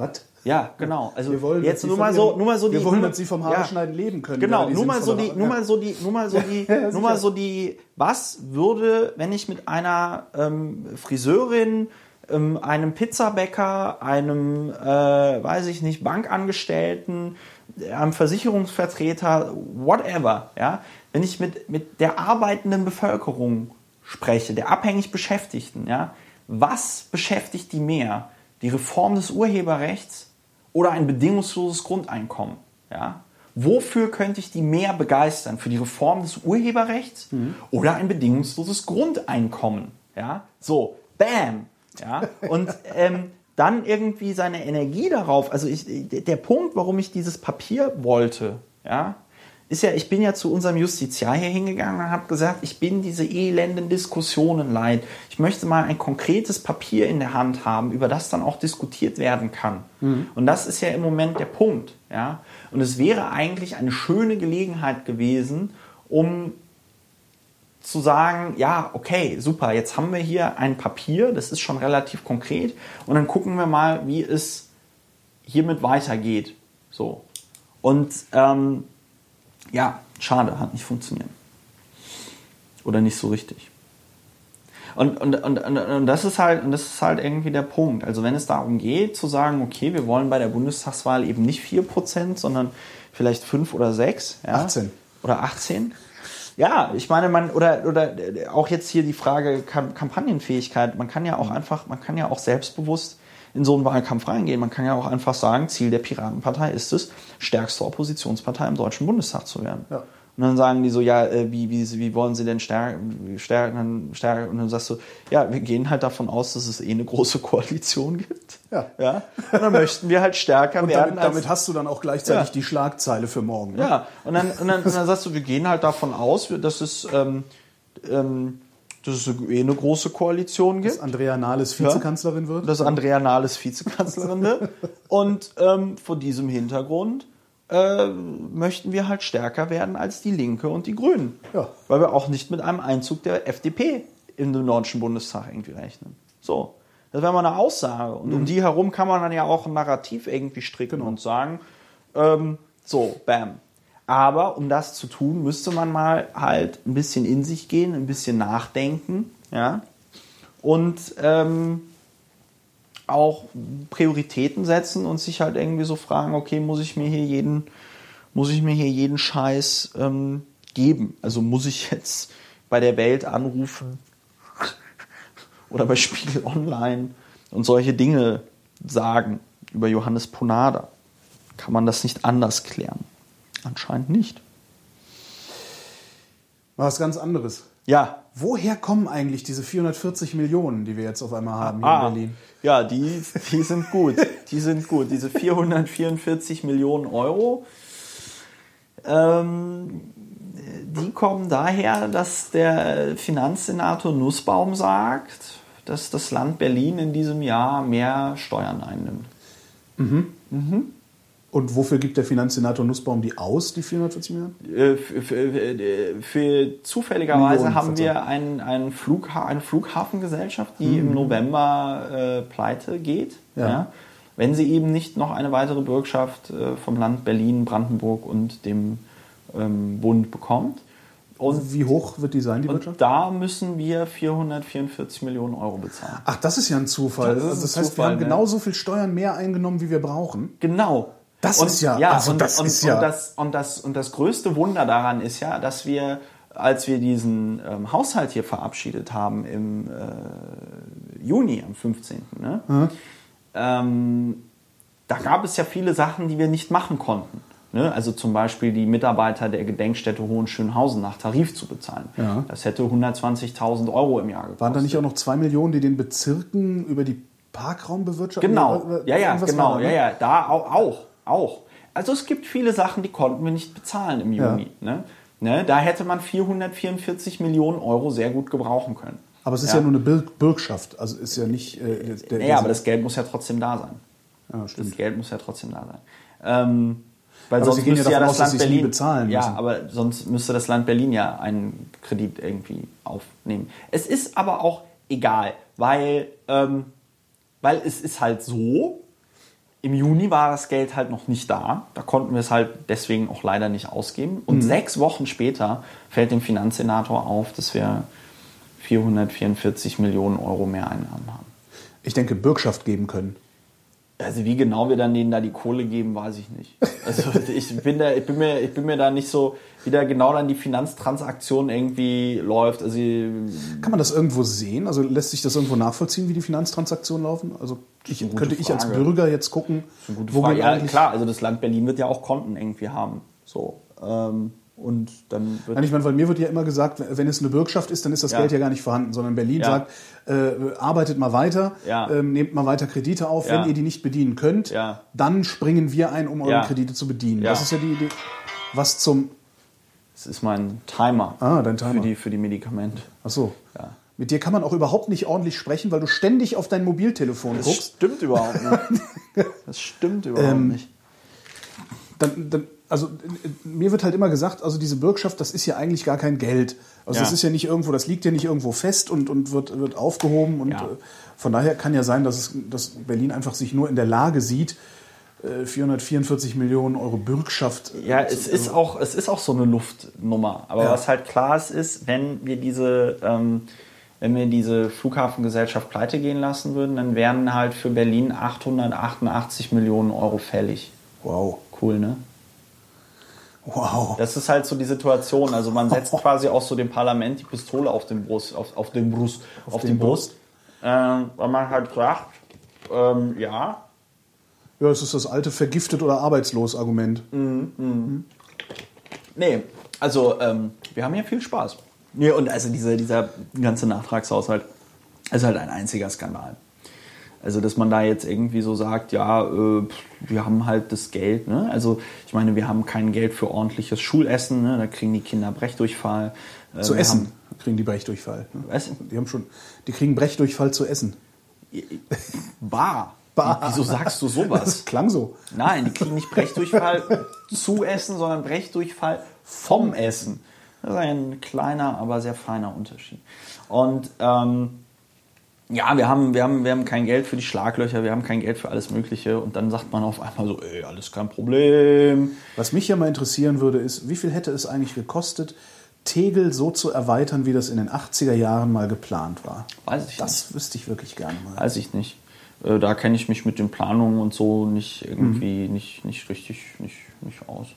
Was? Ja, genau. Also Wir wollen, jetzt nur Sie mal so, ihrem- nur mal so die, wir wollen, nur- dass Sie vom Haareschneiden leben können. Genau, Ja, die nur mal so die, nur mal so die, nur mal so die, Ja, nur mal so die, was würde, wenn ich mit einer ähm, Friseurin, ähm, einem Pizzabäcker, einem, äh, weiß ich nicht, Bankangestellten, einem Versicherungsvertreter, whatever, ja, wenn ich mit, mit der arbeitenden Bevölkerung spreche, der abhängig Beschäftigten, ja, was beschäftigt die mehr? Die Reform des Urheberrechts oder ein bedingungsloses Grundeinkommen. Ja? Wofür könnte ich die mehr begeistern? Für die Reform des Urheberrechts oder ein bedingungsloses Grundeinkommen? Ja? So, bam! Ja? Und ähm, dann irgendwie seine Energie darauf, also ich, der Punkt, warum ich dieses Papier wollte, ja, ist ja, ich bin ja zu unserem Justiziar hier hingegangen und habe gesagt, ich bin diese elenden Diskussionen leid. Ich möchte mal ein konkretes Papier in der Hand haben, über das dann auch diskutiert werden kann. Und das ist ja im Moment der Punkt. Ja? Und es wäre eigentlich eine schöne Gelegenheit gewesen, um zu sagen, ja, okay, super, jetzt haben wir hier ein Papier, das ist schon relativ konkret, und dann gucken wir mal, wie es hiermit weitergeht. So. Und ähm, ja, schade, hat nicht funktioniert. Oder nicht so richtig. Und, und, und, und, das ist halt, und das ist halt irgendwie der Punkt. Also wenn es darum geht, zu sagen, okay, wir wollen bei der Bundestagswahl eben nicht 4%, sondern vielleicht 5 oder 6. Ja? 18. Oder 18. Ja, ich meine, man, oder, oder auch jetzt hier die Frage Kam Kampagnenfähigkeit. Man kann ja auch einfach, man kann ja auch selbstbewusst in so einen Wahlkampf reingehen. Man kann ja auch einfach sagen, Ziel der Piratenpartei ist es, stärkste Oppositionspartei im Deutschen Bundestag zu werden. Ja. Und dann sagen die so, ja, äh, wie, wie, wie wollen sie denn stärken, stärken, stärken? Und dann sagst du, ja, wir gehen halt davon aus, dass es eh eine große Koalition gibt. Ja. ja? Und dann möchten wir halt stärker Und werden. damit, damit hast du dann auch gleichzeitig Ja. die Schlagzeile für morgen. Ne? Ja, und dann, und, dann, und dann sagst du, wir gehen halt davon aus, dass es, ähm, ähm, dass es eh eine große Koalition gibt. Dass Andrea Nahles Vizekanzlerin wird. dass Andrea Nahles Vizekanzlerin wird. Und ähm, vor diesem Hintergrund äh, möchten wir halt stärker werden als die Linke und die Grünen. Ja. Weil wir auch nicht mit einem Einzug der FDP in den Deutschen Bundestag irgendwie rechnen. So. Das wäre mal eine Aussage. Und um die herum kann man dann ja auch ein Narrativ irgendwie stricken und sagen, ähm, so, bam. Aber um das zu tun, müsste man mal halt ein bisschen in sich gehen, ein bisschen nachdenken, ja. Und ähm, auch Prioritäten setzen und sich halt irgendwie so fragen, okay, muss ich mir hier jeden, muss ich mir hier jeden Scheiß ähm, geben? Also muss ich jetzt bei der Welt anrufen oder bei Spiegel Online und solche Dinge sagen über Johannes Ponada? Kann man das nicht anders klären? Anscheinend nicht. Was ganz anderes. Ja, Woher kommen eigentlich diese 440 Millionen, die wir jetzt auf einmal haben hier Ah, in Berlin? ja, die, die sind gut. Die sind gut. Diese 444 Millionen Euro, ähm, die kommen daher, dass der Finanzsenator Nussbaum sagt, dass das Land Berlin in diesem Jahr mehr Steuern einnimmt. Und wofür gibt der Finanzsenator Nussbaum die aus, die 440 Millionen? Äh, Für, für, äh, für zufälligerweise Millionen, haben wir einen, einen Flugha eine Flughafengesellschaft, die im November äh, pleite geht. Ja. Ja. Wenn sie eben nicht noch eine weitere Bürgschaft äh, vom Land Berlin, Brandenburg und dem ähm, Bund bekommt. Und, Wie hoch wird die sein, die und Wirtschaft? da müssen wir 444 Millionen Euro bezahlen. Ach, das ist ja ein Zufall. Das also das heißt, Zufall, wir haben ne? genauso viel Steuern mehr eingenommen, wie wir brauchen. Genau. Das und, ist ja- ja, also und, das und, ist ja- Und das, und, das, und das größte Wunder daran ist ja, dass wir, als wir diesen ähm, Haushalt hier verabschiedet haben im äh, Juni, am 15., ne? ähm, da gab es ja viele Sachen, die wir nicht machen konnten. Ne? Also zum Beispiel die Mitarbeiter der Gedenkstätte Hohenschönhausen nach Tarif zu bezahlen. Ja. Das hätte 120.000 Euro im Jahr gekostet. Waren da nicht auch noch zwei Millionen, die den Bezirken über die Parkraumbewirtschaftung? Genau, ja, ja, genau, da, ja, ne? ja, da auch, auch. Also es gibt viele Sachen, die konnten wir nicht bezahlen im Ja. Juni. Ne? Ne? Da hätte man 444 Millionen Euro sehr gut gebrauchen können. Aber es ist Ja. ja, nur eine Bürg- Bürgschaft, also ist ja nicht äh, der. Naja, aber das Geld muss ja trotzdem da sein. Ja. Das Geld muss ja trotzdem da sein. Ähm, weil Aber sonst ja müsste ja, das aus, Land Berlin bezahlen Ja, müssen. aber sonst müsste das Land Berlin ja einen Kredit irgendwie aufnehmen. Es ist aber auch egal, weil, ähm, weil es ist halt so, im Juni war das Geld halt noch nicht da. Da konnten wir es halt deswegen auch leider nicht ausgeben. Und sechs Wochen später fällt dem Finanzsenator auf, dass wir 444 Millionen Euro mehr Einnahmen haben. Ich denke, Bürgschaft geben können. Also wie genau wir dann denen da die Kohle geben, weiß ich nicht. Also ich bin da, ich bin mir, ich bin mir da nicht so, wie da genau dann die Finanztransaktion irgendwie läuft. Also Kann man das irgendwo sehen? Also lässt sich das irgendwo nachvollziehen, wie die Finanztransaktionen laufen? Also ich, könnte ich als. Bürger jetzt gucken, wo Frage. gehen Ja, klar, also das Land Berlin wird ja auch Konten irgendwie haben. So. Ähm, und dann wird. Nein, ich meine, weil mir wird ja immer gesagt, wenn es eine Bürgschaft ist, dann ist das Ja. Geld ja gar nicht vorhanden, sondern Berlin Ja. sagt, äh, arbeitet mal weiter, Ja. ähm, nehmt mal weiter Kredite auf, wenn ihr die nicht bedienen könnt, dann springen wir ein, um eure. Kredite zu bedienen. Das ist ja die Idee. Was zum... Das ist mein Timer. Ah, dein Timer. Für die, für die Medikamente. Ach so. Ja. Mit dir kann man auch überhaupt nicht ordentlich sprechen, weil du ständig auf dein Mobiltelefon Das guckst. stimmt überhaupt nicht. Das stimmt überhaupt Ähm, nicht. dann, dann, also äh, mir wird halt immer gesagt, also diese Bürgschaft, das ist ja eigentlich gar kein Geld. Also Ja. das ist ja nicht irgendwo, das liegt ja nicht irgendwo fest und, und wird, wird aufgehoben. Und Ja. äh, von daher kann ja sein, dass, es, dass Berlin einfach sich nur in der Lage sieht, äh, 444 Millionen Euro Bürgschaft. äh, Ja, zu- es ist auch, es ist auch so eine Luftnummer. Aber Ja. was halt klar ist, ist, wenn wir diese, ähm, wenn wir diese Flughafengesellschaft pleite gehen lassen würden, dann wären halt für Berlin 888 Millionen Euro fällig. Wow. Cool, ne? Wow. Das ist halt so die Situation. Also man setzt quasi auch so dem Parlament die Pistole auf den Brust, auf, auf den Brust, auf, die den Brust. Ähm, weil man halt sagt, ähm, ja, Ja, es ist das alte vergiftet oder arbeitslos Argument. Nee, also ähm, wir haben hier viel Spaß. Nee, und also diese, dieser ganze Nachtragshaushalt ist halt ein einziger Skandal. Also, dass man da jetzt irgendwie so sagt, ja, äh, wir haben halt das Geld. Ne? Also, ich meine, wir haben kein Geld für ordentliches Schulessen. Ne? Da kriegen die Kinder Brechdurchfall. Äh, Zu essen kriegen die Brechdurchfall. Ne? Haben, was? Die haben schon, die kriegen Brechdurchfall zu essen. Bar. Bar. Wieso sagst du sowas? Das klang so. Nein, die kriegen nicht Brechdurchfall zu essen, sondern Brechdurchfall vom Essen. Das ist ein kleiner, aber sehr feiner Unterschied. Und ähm, ja, wir haben, wir, haben, wir haben kein Geld für die Schlaglöcher, wir haben kein Geld für alles Mögliche. Und dann sagt man auf einmal so, ey, alles kein Problem. Was mich ja mal interessieren würde, ist, wie viel hätte es eigentlich gekostet, Tegel so zu erweitern, wie das in den 80er Jahren mal geplant war? Weiß ich Das wüsste ich wirklich gerne mal. Weiß ich nicht. Äh, Da kenne ich mich mit den Planungen und so nicht irgendwie nicht, nicht richtig nicht, nicht aus.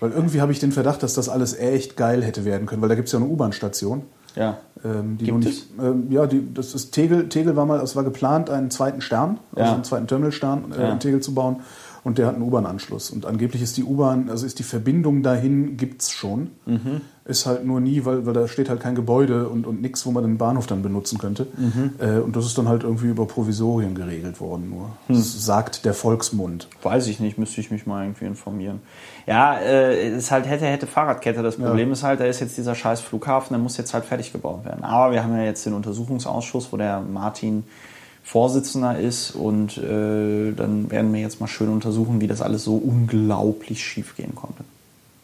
Weil irgendwie habe ich den Verdacht, dass das alles echt geil hätte werden können, weil da gibt es ja eine U-Bahn-Station. Ja. Ähm, die Gibt nicht, ähm, ja, die, das ist Tegel. Tegel war mal, es war geplant, einen zweiten Stern, also Ja. einen zweiten Terminalstern äh, Ja. in Tegel zu bauen. Und der hat einen U-Bahn-Anschluss. Und angeblich ist die U-Bahn, also ist die Verbindung dahin, gibt's schon. Mhm. Ist halt nur nie, weil, weil da steht halt kein Gebäude und, und nichts, wo man den Bahnhof dann benutzen könnte. Mhm. Äh, und das ist dann halt irgendwie über Provisorien geregelt worden nur. Hm. Das sagt der Volksmund. Weiß ich nicht, müsste ich mich mal irgendwie informieren. Ja, äh, ist halt hätte, hätte Fahrradkette. Das Problem ist halt, da ist jetzt dieser scheiß Flughafen, der muss jetzt halt fertig gebaut werden. Aber wir haben ja jetzt den Untersuchungsausschuss, wo der Martin Vorsitzender ist und äh, dann werden wir jetzt mal schön untersuchen, wie das alles so unglaublich schief gehen konnte.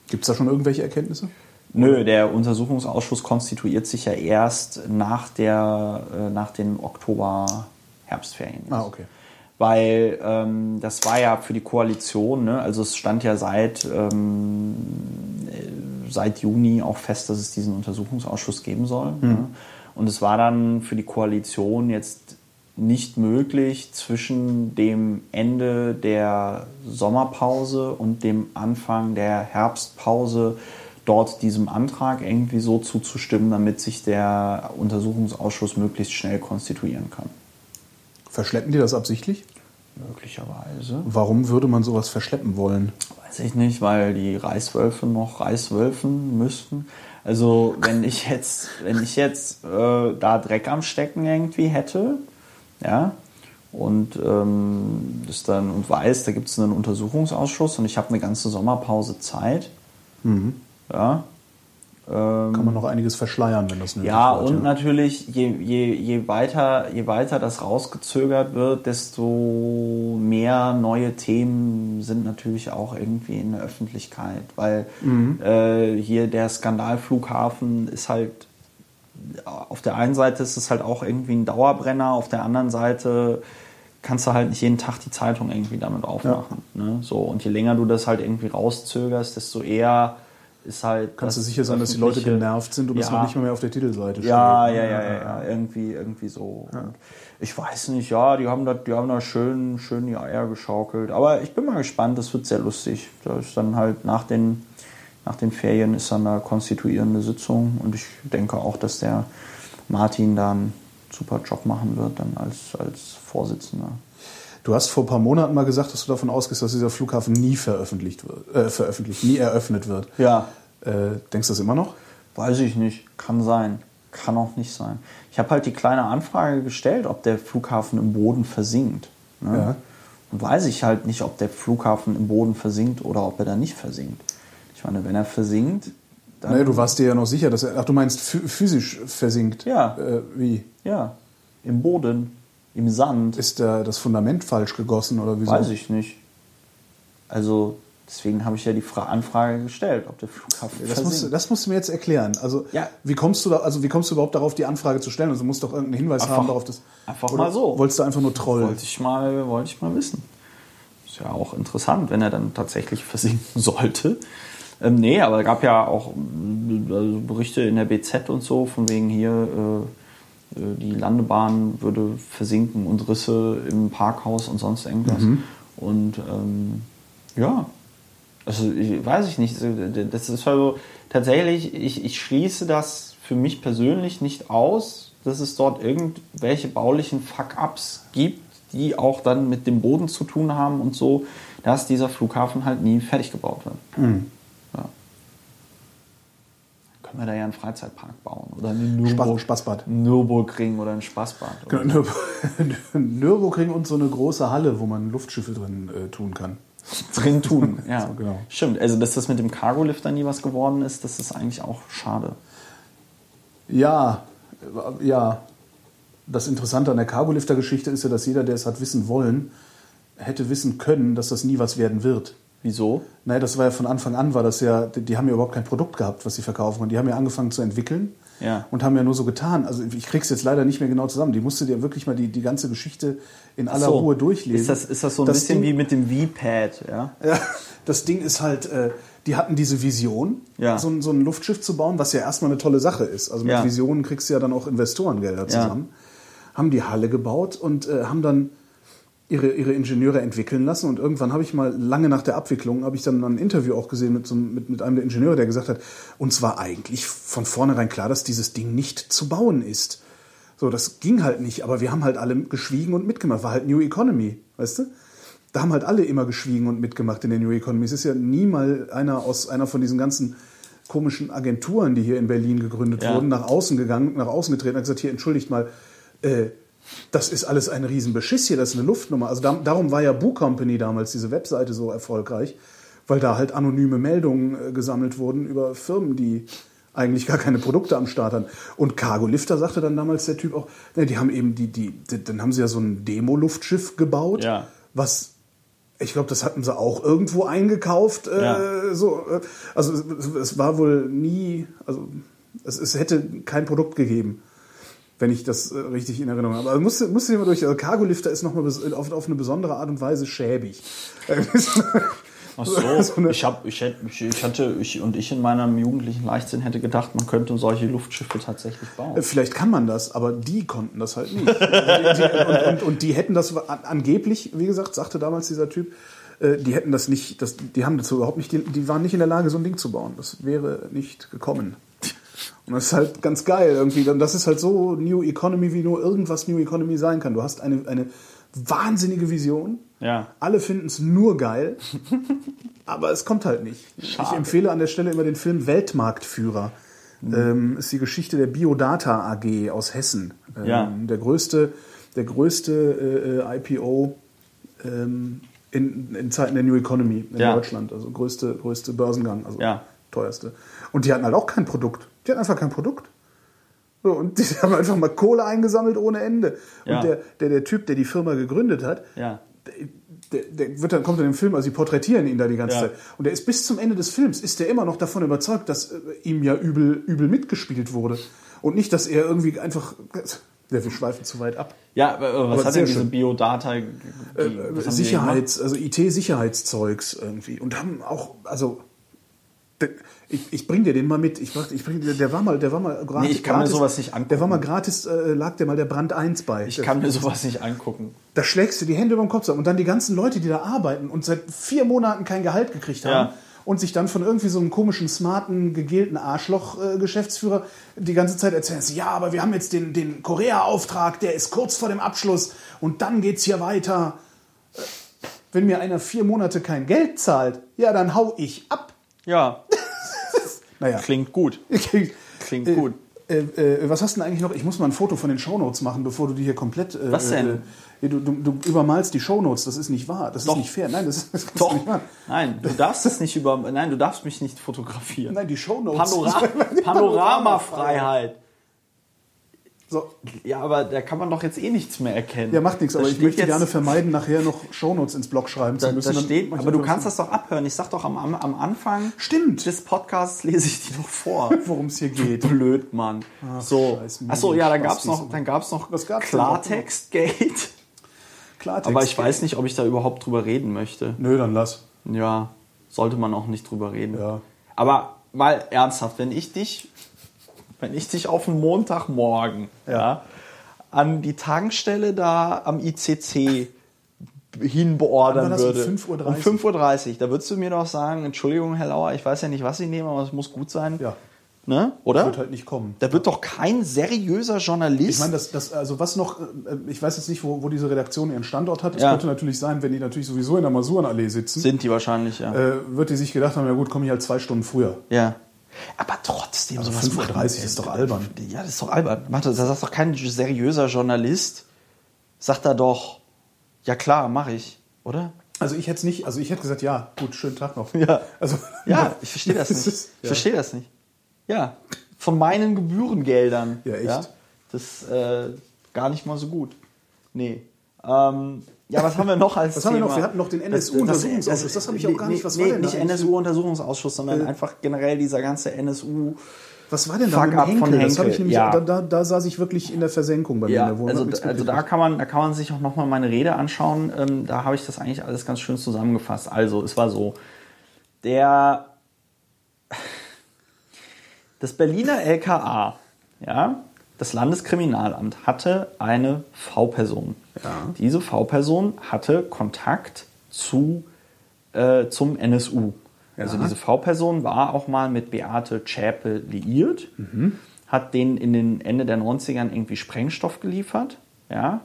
Gibt's da schon irgendwelche Erkenntnisse? Nö, der Untersuchungsausschuss konstituiert sich ja erst nach, der, äh, nach den Oktober-Herbstferien. Ah, okay. Weil ähm, das war ja für die Koalition, ne? also es stand ja seit, ähm, äh, seit Juni auch fest, dass es diesen Untersuchungsausschuss geben soll. Ne? Und es war dann für die Koalition jetzt nicht möglich, zwischen dem Ende der Sommerpause und dem Anfang der Herbstpause dort diesem Antrag irgendwie so zuzustimmen, damit sich der Untersuchungsausschuss möglichst schnell konstituieren kann. Verschleppen die das absichtlich? Möglicherweise. Warum würde man sowas verschleppen wollen? Weiß ich nicht, weil die Reichswölfe noch Reichswölfen müssten. Also wenn ich jetzt, wenn ich jetzt äh, da Dreck am Stecken irgendwie hätte, ja, und ähm, das dann und weiß, da gibt es einen Untersuchungsausschuss und ich habe eine ganze Sommerpause Zeit, ja, Kann man noch einiges verschleiern, wenn das nötig ja, wird. und natürlich, je, je, je, weiter, je weiter das rausgezögert wird, desto mehr neue Themen sind natürlich auch irgendwie in der Öffentlichkeit. Weil äh, hier der Skandalflughafen ist halt, auf der einen Seite ist es halt auch irgendwie ein Dauerbrenner, auf der anderen Seite kannst du halt nicht jeden Tag die Zeitung irgendwie damit aufmachen. Ne? So, und je länger du das halt irgendwie rauszögerst, desto eher ist halt. Kannst du das sicher sein, dass die Leute genervt sind und Ja. noch nicht mal mehr auf der Titelseite steht. ja, ja, ja, ja, ja, irgendwie, irgendwie so. Ich weiß nicht, ja, die haben da, die haben da schön, schön die Eier geschaukelt. Aber ich bin mal gespannt, das wird sehr lustig. Da ist dann halt nach den, nach den Ferien ist dann eine konstituierende Sitzung und ich denke auch, dass der Martin da einen super Job machen wird, dann als, als Vorsitzender. Du hast vor ein paar Monaten mal gesagt, dass du davon ausgehst, dass dieser Flughafen nie veröffentlicht wird, äh, veröffentlicht, nie eröffnet wird. Ja, Äh, denkst du das immer noch? Weiß ich nicht. Kann sein. Kann auch nicht sein. Ich habe halt die kleine Anfrage gestellt, ob der Flughafen im Boden versinkt. Ne? Ja. Und weiß ich halt nicht, ob der Flughafen im Boden versinkt oder ob er da nicht versinkt. Ich meine, wenn er versinkt, dann. Naja, du warst dir ja noch sicher, dass er. Ach, du meinst phy- physisch versinkt. Ja. Äh, wie? Ja, im Boden, im Sand. Ist da das Fundament falsch gegossen oder wieso? Weiß ich nicht. Also, deswegen habe ich ja die Fra Anfrage gestellt, ob der Flughafen Das musst, das musst du mir jetzt erklären. Also, Ja. wie kommst du da, also wie kommst du überhaupt darauf, die Anfrage zu stellen? Also, du musst doch irgendeinen Hinweis Einfach- haben darauf, dass. einfach mal so. Wolltest du einfach nur trollen? Wollte ich mal, wollte ich mal wissen. Ist ja auch interessant, wenn er dann tatsächlich versinken sollte. Ähm, nee, aber es gab ja auch äh, also Berichte in der BZ und so, von wegen hier, äh, äh, die Landebahn würde versinken und Risse im Parkhaus und sonst irgendwas. Und ähm, ja, also ich, weiß ich nicht, das ist also tatsächlich, ich, ich schließe das für mich persönlich nicht aus, dass es dort irgendwelche baulichen Fuck-Ups gibt, die auch dann mit dem Boden zu tun haben und so, dass dieser Flughafen halt nie fertig gebaut wird. Ja. Können wir da ja einen Freizeitpark bauen oder einen Nürburg Spaßbad. Nürburgring oder ein Spaßbad. Oder Genau, Nürb- Nürburgring und so eine große Halle, wo man Luftschiffe drin äh, tun kann. drin tun. Ja, So, genau. Stimmt, also dass das mit dem Cargolift dann nie was geworden ist, das ist eigentlich auch schade. Ja, äh, ja. Das Interessante an der Cargolifter-Geschichte ist ja, dass jeder, der es hat wissen wollen, hätte wissen können, dass das nie was werden wird. Wieso? Naja, das war ja von Anfang an, war das ja, die, die haben ja überhaupt kein Produkt gehabt, was sie verkaufen konnten. Die haben ja angefangen zu entwickeln. Ja. Und haben ja nur so getan. Also ich krieg's jetzt leider nicht mehr genau zusammen. Die musste dir wirklich mal die, die ganze Geschichte in aller So. Ruhe durchlesen. Ist das, ist das so ein Das bisschen Ding- wie mit dem V-Pad, ja? ja, das Ding ist halt, äh, die hatten diese Vision, Ja. so, ein, so ein Luftschiff zu bauen, was ja erstmal eine tolle Sache ist. Also mit. Visionen kriegst du ja dann auch Investorengelder zusammen. Haben die Halle gebaut und äh, haben dann ihre, ihre Ingenieure entwickeln lassen. Und irgendwann habe ich mal, lange nach der Abwicklung, habe ich dann ein Interview auch gesehen mit, so, einem- mit, mit einem der Ingenieure, der gesagt hat, uns war eigentlich von vornherein klar, dass dieses Ding nicht zu bauen ist. So, das ging halt nicht, aber wir haben halt alle geschwiegen und mitgemacht. War halt New Economy, weißt du? Da haben halt alle immer geschwiegen und mitgemacht in der New Economy. Es ist ja nie mal einer aus einer von diesen ganzen komischen Agenturen, die hier in Berlin gegründet Ja. wurden, nach außen gegangen, nach außen getreten und gesagt, hier, entschuldigt mal, äh, das ist alles ein Riesenbeschiss hier, das ist eine Luftnummer. Also da, darum war ja Boo Company damals, diese Webseite, so erfolgreich, weil da halt anonyme Meldungen äh, gesammelt wurden über Firmen, die eigentlich gar keine Produkte am Start hatten. Und Cargo Lifter sagte dann damals der Typ auch, ne, die haben eben die, die, die, dann haben sie ja so ein Demo-Luftschiff gebaut, Ja. was ich glaube, das hatten sie auch irgendwo eingekauft. Äh, Ja. so, äh, also es, es war wohl nie, also es, es hätte kein Produkt gegeben, wenn ich das äh, richtig in Erinnerung habe. Aber musste, musste immer durch. Also Cargo Lifter ist nochmal auf, auf eine besondere Art und Weise schäbig. Ach So eine- ich, hab, ich, hätte, ich, hatte, ich und ich in meinem jugendlichen Leichtsinn hätte gedacht, man könnte solche Luftschiffe tatsächlich bauen. Äh, Vielleicht kann man das, aber die konnten das halt nicht. und, und, und die hätten das an, angeblich, wie gesagt, sagte damals dieser Typ, äh, die hätten das nicht, das, die haben dazu überhaupt nicht, die, die waren nicht in der Lage, so ein Ding zu bauen. Das wäre nicht gekommen. Und das ist halt ganz geil irgendwie. Und das ist halt so New Economy, wie nur irgendwas New Economy sein kann. Du hast eine, eine wahnsinnige Vision. Ja. Alle finden es nur geil, aber es kommt halt nicht. Ich empfehle an der Stelle immer den Film Weltmarktführer. Ähm, ist die Geschichte der Biodata AG aus Hessen. Ähm, Ja. Der größte, der größte äh, IPO ähm, in, in Zeiten der New Economy in Ja. Deutschland. Also größte, größte Börsengang, also Ja. teuerste. Und die hatten halt auch kein Produkt. Die hatten einfach kein Produkt. So, und die haben einfach mal Kohle eingesammelt ohne Ende. Und Ja. der, der, der Typ, der die Firma gegründet hat, Ja. der, der wird dann, kommt in den Film, also sie porträtieren ihn da die ganze Ja. Zeit. Und der ist bis zum Ende des Films, ist der immer noch davon überzeugt, dass äh, ihm ja übel, übel mitgespielt wurde. Und nicht, dass er irgendwie einfach, ja, wir schweifen zu weit ab. Ja, aber was Aber hat denn diese. Biodata? Äh, Äh, Sicherheits, also IT-Sicherheitszeugs irgendwie. Und haben auch, also, ich, ich bring dir den mal mit. Ich, ich bring dir, der war mal, der war mal gratis. Nee, ich kann mir gratis, sowas nicht angucken. Der war mal gratis, äh, lag der mal der Brand 1 bei. Ich kann mir sowas nicht angucken. Da schlägst du die Hände über den Kopf zusammen. Und dann die ganzen Leute, die da arbeiten und seit vier Monaten kein Gehalt gekriegt haben Ja. und sich dann von irgendwie so einem komischen, smarten, gegelten Arschloch-Geschäftsführer die ganze Zeit erzählen, ja, aber wir haben jetzt den, den Korea-Auftrag, der ist kurz vor dem Abschluss und dann geht's hier weiter. Äh, Wenn mir einer vier Monate kein Geld zahlt, ja, dann hau ich ab. Ja, Naja. klingt gut. Klingt Äh, gut. Äh, äh, was hast du denn eigentlich noch? Ich muss mal ein Foto von den Shownotes machen, bevor du die hier komplett. Äh, Was denn? Äh, du, du, du übermalst die Shownotes, das ist nicht wahr. Das Doch. ist nicht fair. Nein, das ist, das Doch. nicht wahr. Nein, du darfst es nicht über. Nein, du darfst mich nicht fotografieren. Nein, die Shownotes. Panora Panoramafreiheit. So. Ja, aber da kann man doch jetzt eh nichts mehr erkennen. Ja, macht nichts, aber ich möchte gerne vermeiden, nachher noch Shownotes ins Blog schreiben Da, zu müssen. da steht, aber du kannst das doch abhören. Ich sag doch am, am, am Anfang Stimmt. des Podcasts lese ich die noch vor. worum es hier geht. Blöd, Mann. so. scheiß Achso, ja, dann gab's noch, dann gab's noch Was gab's? Klartext-Gate. Klartext. Aber ich weiß nicht, ob ich da überhaupt drüber reden möchte. Nö, dann lass. Ja, sollte man auch nicht drüber reden. Ja. Aber mal ernsthaft, wenn ich dich, wenn ich dich auf einen Montagmorgen ja. an die Tankstelle da am ICC hinbeordern das? Um würde. 5:30 Uhr? Um 5.30 Uhr. Da würdest du mir doch sagen, Entschuldigung, Herr Lauer, ich weiß ja nicht, was Sie nehmen, aber es muss gut sein. Ja. Ne? Oder? Wird halt nicht kommen. Da wird doch kein seriöser Journalist. Ich meine, das, das, also was noch, äh, ich weiß jetzt nicht, wo, wo diese Redaktion ihren Standort hat. Es Ja. könnte natürlich sein, wenn die natürlich sowieso in der Masurenallee sitzen, sind die wahrscheinlich, ja. äh, wird die sich gedacht haben, ja gut, komme ich halt zwei Stunden früher. Ja. Aber trotzdem, Also sowas 5.30 Uhr ist doch albern. Ja, das ist doch albern. Macht das, da sagt doch kein seriöser Journalist, sagt da doch, ja klar, mache ich, oder? Also ich hätte nicht, also ich hätte gesagt, ja, gut, schönen Tag noch. Ja. Also, Ja, ich verstehe das nicht. Ich ja. verstehe das nicht. Ja, von meinen Gebührengeldern. Ja, echt. Das äh, gar nicht mal so gut. Nee. Ähm, ja, was haben wir noch als Was haben wir Thema? noch? Wir hatten noch den NSU-Untersuchungsausschuss. Das habe ich auch gar nicht. Was war nee, denn da nicht? NSU-Untersuchungsausschuss, sondern Äh. einfach generell dieser ganze NSU Was war denn da mit Fuck-up Henkel? von Das hab ich Henkel, nämlich, ja. da, da, da saß ich wirklich in der Versenkung bei mir Ja, der Wohnung. also, nichts also da, kann man, da kann man sich auch nochmal meine Rede anschauen. Ähm, da habe ich das eigentlich alles ganz schön zusammengefasst. Also, es war so, der, das Berliner LKA, ja, das Landeskriminalamt hatte eine V-Person. Ja. Diese V-Person hatte Kontakt zu, äh, zum NSU. Also Ja. diese V-Person war auch mal mit Beate Zschäpe liiert, hat denen in den Ende der 90ern irgendwie Sprengstoff geliefert, ja,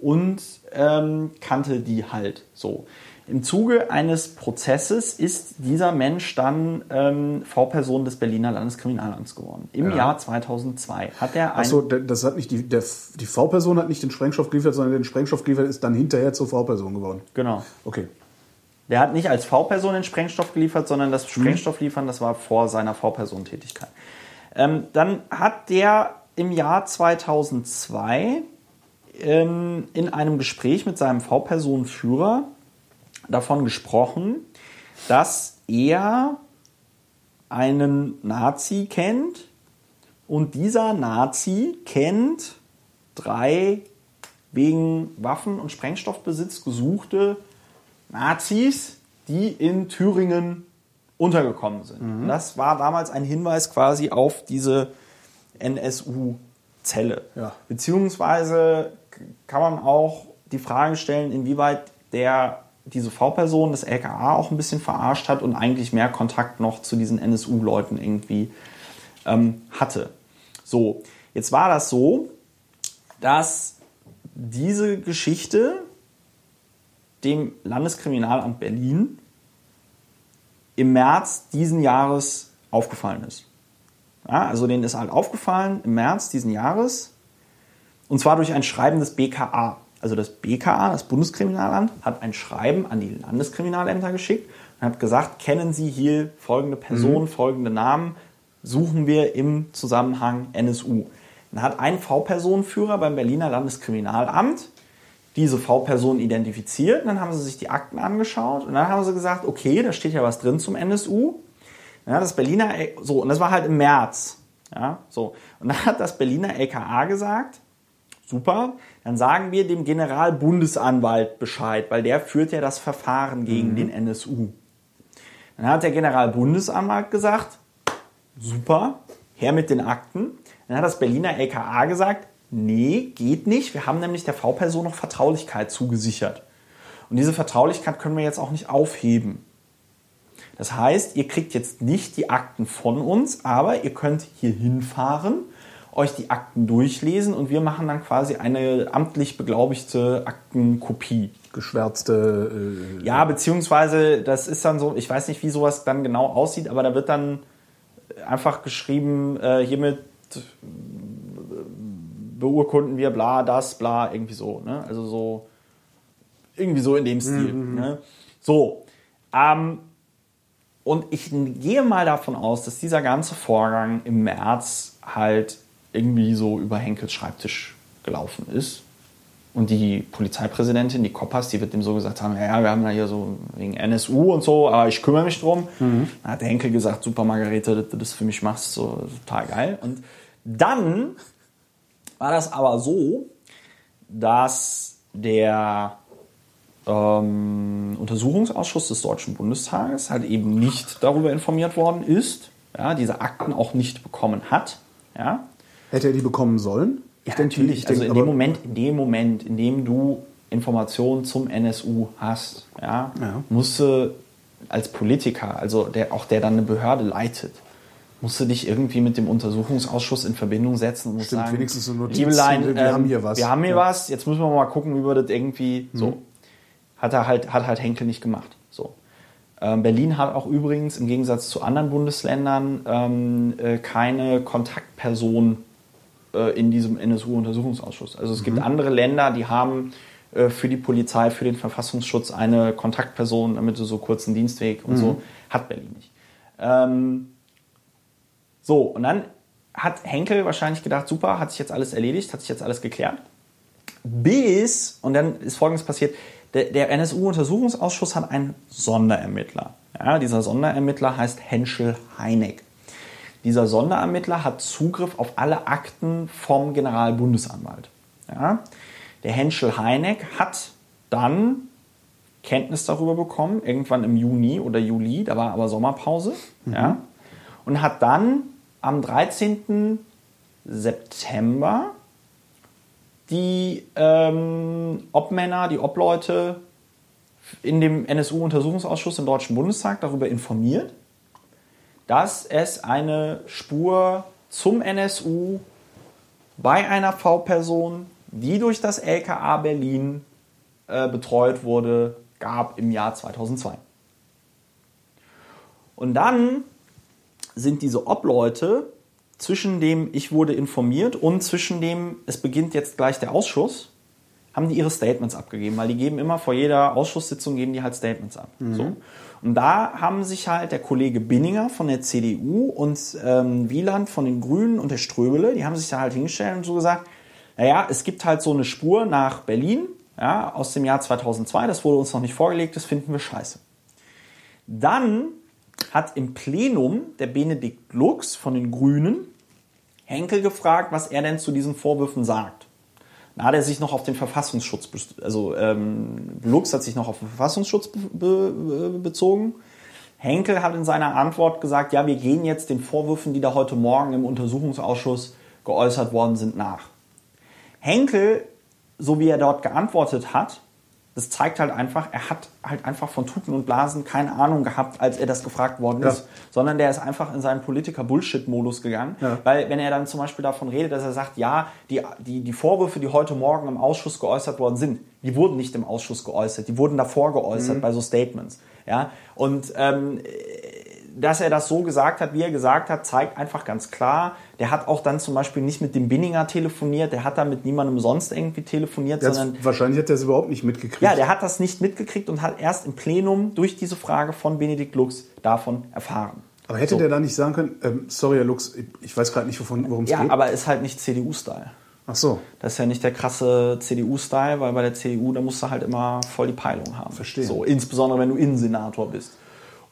und ähm, kannte die halt so. Im Zuge eines Prozesses ist dieser Mensch dann ähm, V-Person des Berliner Landeskriminalamts geworden. Im Ja. Jahr 2002 hat er ein Achso, das hat nicht die, der, die V-Person hat nicht den Sprengstoff geliefert, sondern den Sprengstoff geliefert ist dann hinterher zur V-Person geworden. genau. Okay. Der hat nicht als V-Person den Sprengstoff geliefert, sondern das Sprengstoff liefern, das war vor seiner V-Person-Tätigkeit. Ähm, dann hat der im Jahr 2002 ähm, in einem Gespräch mit seinem V-Personen-Führer davon gesprochen, dass er einen Nazi kennt und dieser Nazi kennt drei wegen Waffen- und Sprengstoffbesitz gesuchte Nazis, die in Thüringen untergekommen sind. Und Das war damals ein Hinweis quasi auf diese NSU-Zelle. Ja. Beziehungsweise kann man auch die Frage stellen, inwieweit der diese V-Person des LKA auch ein bisschen verarscht hat und eigentlich mehr Kontakt noch zu diesen NSU-Leuten irgendwie ähm, hatte. So, jetzt war das so, dass diese Geschichte dem Landeskriminalamt Berlin im März diesen Jahres aufgefallen ist. Ja, also denen ist halt aufgefallen im März diesen Jahres und zwar durch ein Schreiben des BKA. Also das BKA, das Bundeskriminalamt, hat ein Schreiben an die Landeskriminalämter geschickt und hat gesagt, kennen Sie hier folgende Personen, folgende Namen, suchen wir im Zusammenhang NSU. Dann hat ein V-Personenführer beim Berliner Landeskriminalamt diese V-Person identifiziert, und dann haben sie sich die Akten angeschaut und dann haben sie gesagt, okay, da steht ja was drin zum NSU. Ja, das Berliner, so, und das war halt im März. Ja, so. Und dann hat das Berliner LKA gesagt, super, dann sagen wir dem Generalbundesanwalt Bescheid, weil der führt ja das Verfahren gegen den NSU. Dann hat der Generalbundesanwalt gesagt, super, her mit den Akten. Dann hat das Berliner LKA gesagt, nee, geht nicht. Wir haben nämlich der V-Person noch Vertraulichkeit zugesichert. Und diese Vertraulichkeit können wir jetzt auch nicht aufheben. Das heißt, ihr kriegt jetzt nicht die Akten von uns, aber ihr könnt hier hinfahren, euch die Akten durchlesen und wir machen dann quasi eine amtlich beglaubigte Aktenkopie. Geschwärzte. Äh, Ja, beziehungsweise das ist dann so, ich weiß nicht, wie sowas dann genau aussieht, aber da wird dann einfach geschrieben, äh, hiermit äh, beurkunden wir bla, das, bla, irgendwie so. Ne? Also so, irgendwie so in dem Stil. Ne? So, ähm, und ich gehe mal davon aus, dass dieser ganze Vorgang im März halt irgendwie so über Henkels Schreibtisch gelaufen ist. Und die Polizeipräsidentin, die Koppas, die wird dem so gesagt haben, ja, ja, wir haben da hier so wegen NSU und so, aber ich kümmere mich drum. Dann hat der Henkel gesagt, super Margarete, dass du das für mich machst, so total geil. Und dann war das aber so, dass der ähm, Untersuchungsausschuss des Deutschen Bundestages halt eben nicht darüber informiert worden ist, ja, diese Akten auch nicht bekommen hat. Ja, hätte er die bekommen sollen? Ich ja, denke, natürlich. ich also denke, in dem Moment, in dem Moment, in dem du Informationen zum NSU hast, ja, Ja. musst du als Politiker, also der auch der dann eine Behörde leitet, musst du dich irgendwie mit dem Untersuchungsausschuss in Verbindung setzen und musst Stimmt, sagen, wenigstens eine Notiz, Liebelein, wir ähm, haben hier was. Wir haben hier Ja. was. Jetzt müssen wir mal gucken, wie wir das irgendwie Mhm. so. Hat er halt, hat halt Henkel nicht gemacht. So. Ähm, Berlin hat auch übrigens im Gegensatz zu anderen Bundesländern ähm, äh, keine Kontaktperson äh, in diesem NSU-Untersuchungsausschuss. Also es Mhm. gibt andere Länder, die haben äh, für die Polizei, für den Verfassungsschutz eine Kontaktperson, damit du so kurzen Dienstweg und Mhm. so, hat Berlin nicht. Ähm, so, und dann hat Henkel wahrscheinlich gedacht, super, hat sich jetzt alles erledigt, hat sich jetzt alles geklärt. Bis, und dann ist Folgendes passiert, der, der NSU-Untersuchungsausschuss hat einen Sonderermittler. Ja, dieser Sonderermittler heißt Henschel Heineck. Dieser Sonderermittler hat Zugriff auf alle Akten vom Generalbundesanwalt. Ja? Der Henschel Heineck hat dann Kenntnis darüber bekommen, irgendwann im Juni oder Juli, da war aber Sommerpause, mhm. ja, und hat dann am 13. September die ähm, Obmänner, die Obleute in dem NSU-Untersuchungsausschuss im Deutschen Bundestag darüber informiert, dass es eine Spur zum NSU bei einer V-Person, die durch das LKA Berlin äh, betreut wurde, gab im Jahr 2002. Und dann sind diese Obleute zwischen dem ich wurde informiert und zwischen dem es beginnt jetzt gleich der Ausschuss, haben die ihre Statements abgegeben, weil die geben immer vor jeder Ausschusssitzung geben die halt Statements ab. Mhm. So. Und da haben sich halt der Kollege Binninger von der CDU und ähm, Wieland von den Grünen und der Ströbele, die haben sich da halt hingestellt und so gesagt, naja, es gibt halt so eine Spur nach Berlin, ja, aus dem Jahr 2002, das wurde uns noch nicht vorgelegt, das finden wir scheiße. Dann hat im Plenum der Benedikt Lux von den Grünen Henkel gefragt, was er denn zu diesen Vorwürfen sagt. Hat er sich noch auf den Verfassungsschutz, also ähm, Lux hat sich noch auf den Verfassungsschutz be be bezogen. Henkel hat in seiner Antwort gesagt, ja, wir gehen jetzt den Vorwürfen, die da heute Morgen im Untersuchungsausschuss geäußert worden sind, nach. Henkel so wie er dort geantwortet hat, das zeigt halt einfach, er hat halt einfach von Tuten und Blasen keine Ahnung gehabt, als er das gefragt worden ja. ist, sondern der ist einfach in seinen Politiker-Bullshit-Modus gegangen. Ja. Weil wenn er dann zum Beispiel davon redet, dass er sagt, ja, die, die, die Vorwürfe, die heute Morgen im Ausschuss geäußert worden sind, die wurden nicht im Ausschuss geäußert, die wurden davor geäußert mhm. bei so Statements. Ja? Und ähm, dass er das so gesagt hat, wie er gesagt hat, zeigt einfach ganz klar, der hat auch dann zum Beispiel nicht mit dem Binninger telefoniert, der hat da mit niemandem sonst irgendwie telefoniert, der sondern. Wahrscheinlich hat er es überhaupt nicht mitgekriegt. Ja, der hat das nicht mitgekriegt und hat erst im Plenum durch diese Frage von Benedikt Lux davon erfahren. Aber hätte so. der da nicht sagen können, ähm, sorry, Herr Lux, ich weiß gerade nicht, worum es ja, geht? Ja, aber ist halt nicht CDU-Style. Ach so. Das ist ja nicht der krasse CDU-Style, weil bei der CDU, da musst du halt immer voll die Peilung haben. Verstehe. So, insbesondere wenn du Innensenator bist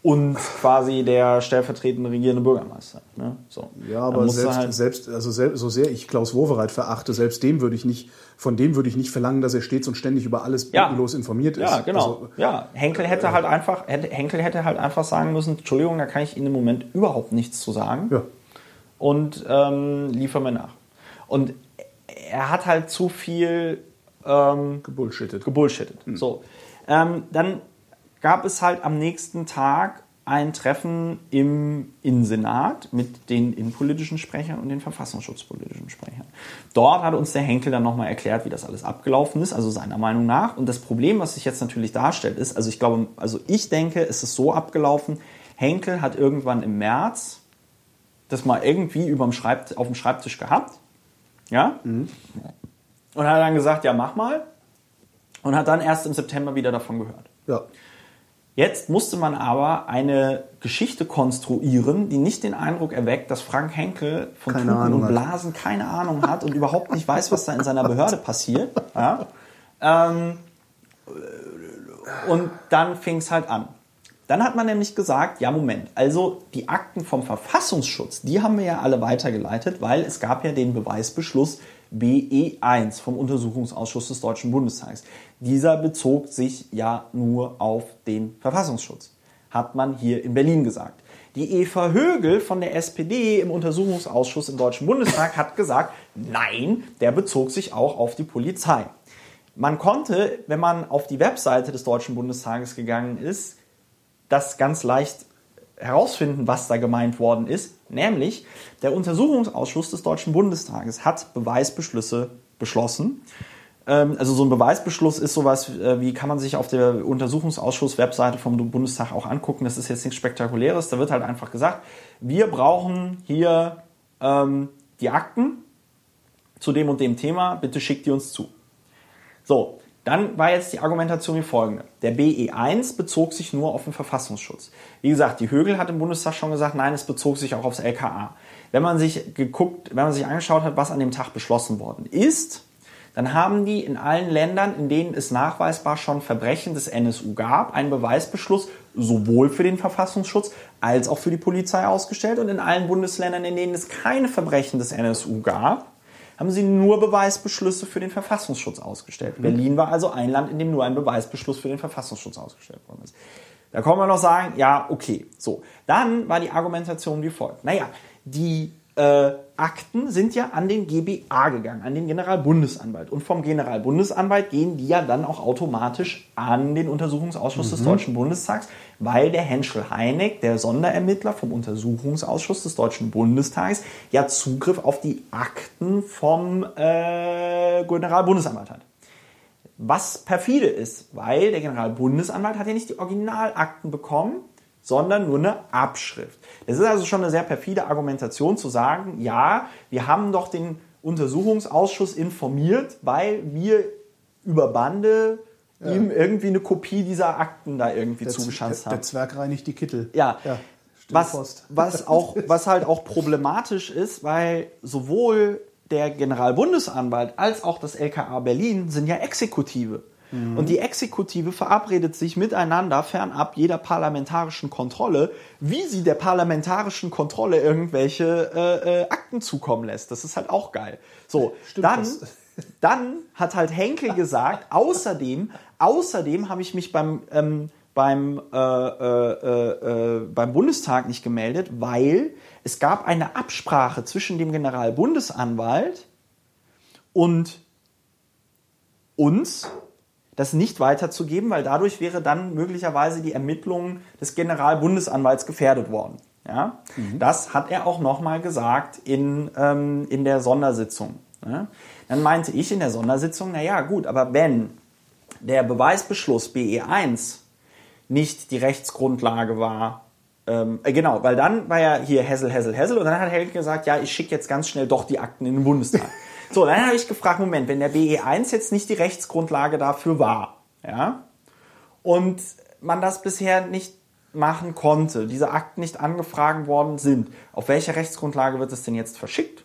und quasi der stellvertretende regierende Bürgermeister. Ne? So. Ja, aber selbst, halt selbst, also selbst, so sehr ich Klaus Wowereit verachte, selbst dem würde ich nicht, von dem würde ich nicht verlangen, dass er stets und ständig über alles ja. informiert ist. Ja, genau. Also, ja, Henkel hätte halt einfach, Henkel hätte halt einfach sagen müssen, Entschuldigung, da kann ich Ihnen im Moment überhaupt nichts zu sagen. Ja. Und ähm, liefer mir nach. Und er hat halt zu viel ähm, gebullshittet. gebullshittet. Mhm. So. Ähm, dann gab es halt am nächsten Tag ein Treffen im Innensenat mit den innenpolitischen Sprechern und den verfassungsschutzpolitischen Sprechern. Dort hat uns der Henkel dann nochmal erklärt, wie das alles abgelaufen ist, also seiner Meinung nach. Und das Problem, was sich jetzt natürlich darstellt, ist, also ich glaube, also ich denke, es ist so abgelaufen, Henkel hat irgendwann im März das mal irgendwie überm Schreibt, auf dem Schreibtisch gehabt. Ja? Mhm. Und hat dann gesagt, ja, mach mal. Und hat dann erst im September wieder davon gehört. Ja. Jetzt musste man aber eine Geschichte konstruieren, die nicht den Eindruck erweckt, dass Frank Henkel von keine Tuten Ahnung und Blasen hat. keine Ahnung hat und überhaupt nicht weiß, was da in seiner Behörde passiert. Ja? Ähm, und dann fing es halt an. Dann hat man nämlich gesagt, ja Moment, also die Akten vom Verfassungsschutz, die haben wir ja alle weitergeleitet, weil es gab ja den Beweisbeschluss BE1 vom Untersuchungsausschuss des Deutschen Bundestages. Dieser bezog sich ja nur auf den Verfassungsschutz, hat man hier in Berlin gesagt. Die Eva Högel von der SPD im Untersuchungsausschuss im Deutschen Bundestag hat gesagt, nein, der bezog sich auch auf die Polizei. Man konnte, wenn man auf die Webseite des Deutschen Bundestages gegangen ist, das ganz leicht herausfinden, was da gemeint worden ist. Nämlich, der Untersuchungsausschuss des Deutschen Bundestages hat Beweisbeschlüsse beschlossen. Ähm, also so ein Beweisbeschluss ist sowas, äh, wie kann man sich auf der Untersuchungsausschuss-Webseite vom Bundestag auch angucken. Das ist jetzt nichts Spektakuläres. Da wird halt einfach gesagt, wir brauchen hier ähm, die Akten zu dem und dem Thema, bitte schickt die uns zu. So, dann war jetzt die Argumentation wie folgende. Der BE1 bezog sich nur auf den Verfassungsschutz. Wie gesagt, die Högel hat im Bundestag schon gesagt, nein, es bezog sich auch aufs LKA. Wenn man sich geguckt, wenn man sich angeschaut hat, was an dem Tag beschlossen worden ist, dann haben die in allen Ländern, in denen es nachweisbar schon Verbrechen des NSU gab, einen Beweisbeschluss sowohl für den Verfassungsschutz als auch für die Polizei ausgestellt. Und in allen Bundesländern, in denen es keine Verbrechen des NSU gab, haben sie nur Beweisbeschlüsse für den Verfassungsschutz ausgestellt. Mhm. Berlin war also ein Land, in dem nur ein Beweisbeschluss für den Verfassungsschutz ausgestellt worden ist. Da kann man noch sagen, ja, okay, so. Dann war die Argumentation wie folgt. Naja, die äh, Akten sind ja an den GBA gegangen, an den Generalbundesanwalt. Und vom Generalbundesanwalt gehen die ja dann auch automatisch an den Untersuchungsausschuss mhm. des Deutschen Bundestags, weil der Henschel Heineck, der Sonderermittler vom Untersuchungsausschuss des Deutschen Bundestages, ja Zugriff auf die Akten vom äh, Generalbundesanwalt hat. Was perfide ist, weil der Generalbundesanwalt hat ja nicht die Originalakten bekommen, sondern nur eine Abschrift. Es ist also schon eine sehr perfide Argumentation zu sagen, ja, wir haben doch den Untersuchungsausschuss informiert, weil wir über Bande ja. ihm irgendwie eine Kopie dieser Akten da irgendwie zugeschanzt haben. Der Zwerg reinigt die Kittel. Ja. ja was, was, auch, was halt auch problematisch ist, weil sowohl der Generalbundesanwalt als auch das LKA Berlin sind ja Exekutive. Mhm. Und die Exekutive verabredet sich miteinander fernab jeder parlamentarischen Kontrolle, wie sie der parlamentarischen Kontrolle irgendwelche äh, äh, Akten zukommen lässt. Das ist halt auch geil. So, Stimmt dann, dann hat halt Henkel gesagt, außerdem, außerdem habe ich mich beim ähm, beim, äh, äh, äh, beim Bundestag nicht gemeldet, weil es gab eine Absprache zwischen dem Generalbundesanwalt und uns das nicht weiterzugeben, weil dadurch wäre dann möglicherweise die Ermittlung des Generalbundesanwalts gefährdet worden. Ja? Mhm. Das hat er auch nochmal gesagt in, ähm, in der Sondersitzung. Ja? Dann meinte ich in der Sondersitzung, naja gut, aber wenn der Beweisbeschluss BE1 nicht die Rechtsgrundlage war, ähm, äh, genau, weil dann war ja hier Hessel, Hessel, Hessel und dann hat Helge gesagt, ja, ich schicke jetzt ganz schnell doch die Akten in den Bundestag. So, dann habe ich gefragt, Moment, wenn der BE1 jetzt nicht die Rechtsgrundlage dafür war, ja, und man das bisher nicht machen konnte, diese Akten nicht angefragt worden sind, auf welche Rechtsgrundlage wird es denn jetzt verschickt?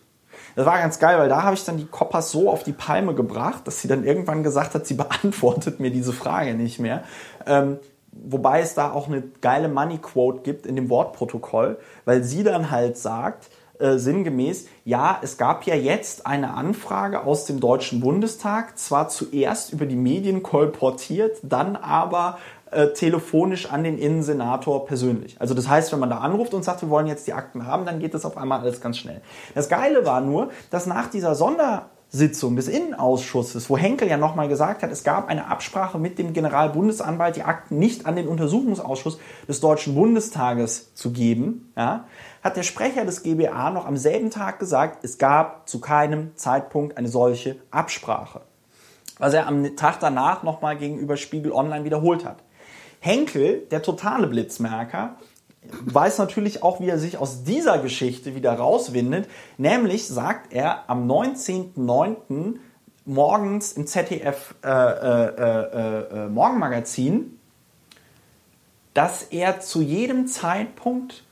Das war ganz geil, weil da habe ich dann die Koppers so auf die Palme gebracht, dass sie dann irgendwann gesagt hat, sie beantwortet mir diese Frage nicht mehr. Ähm, wobei es da auch eine geile Money Quote gibt in dem Wortprotokoll, weil sie dann halt sagt, äh, sinngemäß, ja, es gab ja jetzt eine Anfrage aus dem Deutschen Bundestag, zwar zuerst über die Medien kolportiert, dann aber äh, telefonisch an den Innensenator persönlich. Also das heißt, wenn man da anruft und sagt, wir wollen jetzt die Akten haben, dann geht das auf einmal alles ganz schnell. Das Geile war nur, dass nach dieser Sonder Sitzung des Innenausschusses, wo Henkel ja nochmal gesagt hat, es gab eine Absprache mit dem Generalbundesanwalt, die Akten nicht an den Untersuchungsausschuss des Deutschen Bundestages zu geben, ja, hat der Sprecher des GBA noch am selben Tag gesagt, es gab zu keinem Zeitpunkt eine solche Absprache. Was er am Tag danach nochmal gegenüber Spiegel Online wiederholt hat. Henkel, der totale Blitzmerker, weiß natürlich auch, wie er sich aus dieser Geschichte wieder rauswindet. Nämlich sagt er am 19.09. morgens im ZDF äh, äh, äh, äh, Morgenmagazin, dass er zu jedem Zeitpunkt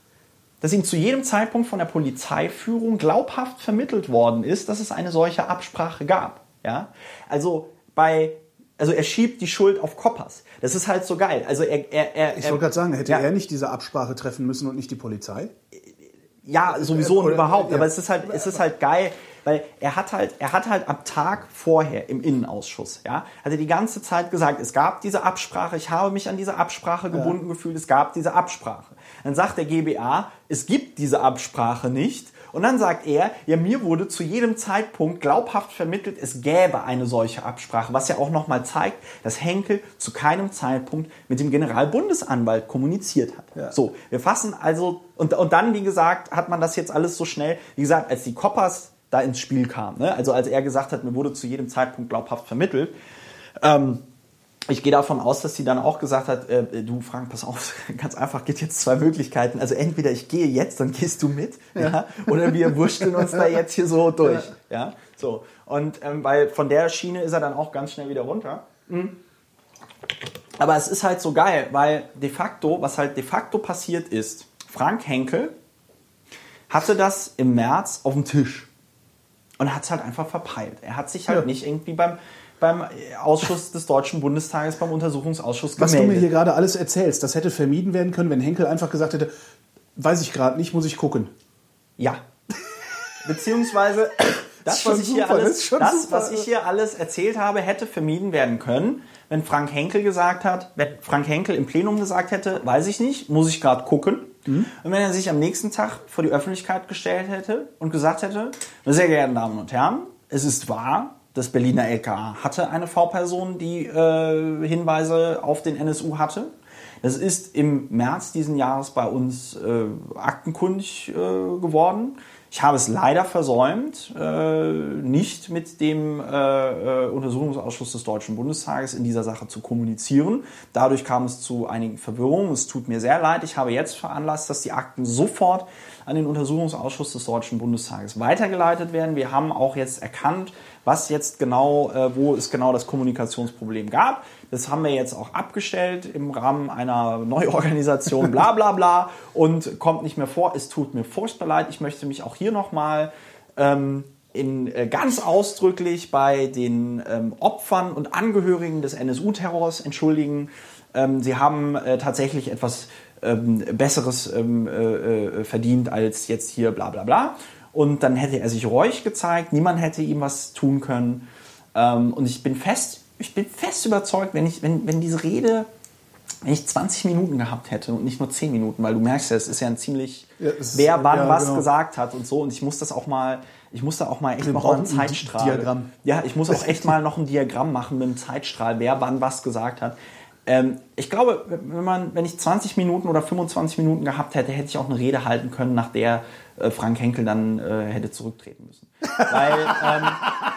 dass ihm zu jedem Zeitpunkt von der Polizeiführung glaubhaft vermittelt worden ist, dass es eine solche Absprache gab. Ja? Also bei also er schiebt die Schuld auf Koppers. Das ist halt so geil. Also er, er, er Ich wollte gerade sagen, hätte ja. er nicht diese Absprache treffen müssen und nicht die Polizei? Ja, sowieso und überhaupt. Ja. Aber es ist halt, es ist halt geil, weil er hat halt, er hat halt am Tag vorher im Innenausschuss, ja, hat er die ganze Zeit gesagt, es gab diese Absprache, ich habe mich an diese Absprache gebunden ja. gefühlt, es gab diese Absprache. Dann sagt der GBA, es gibt diese Absprache nicht und dann sagt er, ja, mir wurde zu jedem Zeitpunkt glaubhaft vermittelt, es gäbe eine solche Absprache, was ja auch nochmal zeigt, dass Henkel zu keinem Zeitpunkt mit dem Generalbundesanwalt kommuniziert hat. Ja. So, wir fassen also, und, und dann, wie gesagt, hat man das jetzt alles so schnell, wie gesagt, als die Koppers da ins Spiel kamen, ne? also als er gesagt hat, mir wurde zu jedem Zeitpunkt glaubhaft vermittelt, ähm, ich gehe davon aus, dass sie dann auch gesagt hat, äh, du Frank, pass auf, ganz einfach, geht jetzt zwei Möglichkeiten. Also entweder ich gehe jetzt, dann gehst du mit, ja. ja oder wir wurschteln uns da jetzt hier so durch. Ja, ja? so. Und ähm, weil von der Schiene ist er dann auch ganz schnell wieder runter. Mhm. Aber es ist halt so geil, weil de facto, was halt de facto passiert ist, Frank Henkel hatte das im März auf dem Tisch. Und hat es halt einfach verpeilt. Er hat sich halt ja. nicht irgendwie beim, beim Ausschuss des Deutschen Bundestages, beim Untersuchungsausschuss gemeldet. Was du mir hier gerade alles erzählst, das hätte vermieden werden können, wenn Henkel einfach gesagt hätte, weiß ich gerade nicht, muss ich gucken. Ja. Beziehungsweise das, was ich, hier alles, das, was ich hier alles erzählt habe, hätte vermieden werden können, wenn Frank Henkel gesagt hat, wenn Frank Henkel im Plenum gesagt hätte, weiß ich nicht, muss ich gerade gucken. Mhm. Und wenn er sich am nächsten Tag vor die Öffentlichkeit gestellt hätte und gesagt hätte, sehr geehrten Damen und Herren, es ist wahr, das Berliner LKA hatte eine V-Person, die äh, Hinweise auf den NSU hatte. Das ist im März diesen Jahres bei uns äh, aktenkundig äh, geworden. Ich habe es leider versäumt, äh, nicht mit dem äh, äh, Untersuchungsausschuss des Deutschen Bundestages in dieser Sache zu kommunizieren. Dadurch kam es zu einigen Verwirrungen. Es tut mir sehr leid. Ich habe jetzt veranlasst, dass die Akten sofort an den Untersuchungsausschuss des Deutschen Bundestages weitergeleitet werden. Wir haben auch jetzt erkannt, was jetzt genau, äh, wo es genau das Kommunikationsproblem gab. Das haben wir jetzt auch abgestellt im Rahmen einer Neuorganisation, bla bla bla, und kommt nicht mehr vor. Es tut mir furchtbar leid. Ich möchte mich auch hier nochmal ähm, in, äh, ganz ausdrücklich bei den ähm, Opfern und Angehörigen des NSU-Terrors entschuldigen. Ähm, sie haben äh, tatsächlich etwas ähm, Besseres ähm, äh, äh, verdient als jetzt hier bla bla bla. Und dann hätte er sich reuig gezeigt, niemand hätte ihm was tun können. Ähm, und ich bin fest, ich bin fest überzeugt, wenn, ich, wenn, wenn diese Rede, wenn ich 20 Minuten gehabt hätte und nicht nur 10 Minuten, weil du merkst ja, es ist ja ein ziemlich, ja, wer wann ja, was genau. gesagt hat und so. Und ich muss das auch mal, ich muss da auch mal echt noch einen Zeitstrahl. Diagramm. Ja, ich muss auch echt mal noch ein Diagramm machen mit einem Zeitstrahl, wer wann was gesagt hat. Ähm, ich glaube, wenn, man, wenn ich 20 Minuten oder 25 Minuten gehabt hätte, hätte ich auch eine Rede halten können, nach der äh, Frank Henkel dann äh, hätte zurücktreten müssen. weil, ähm,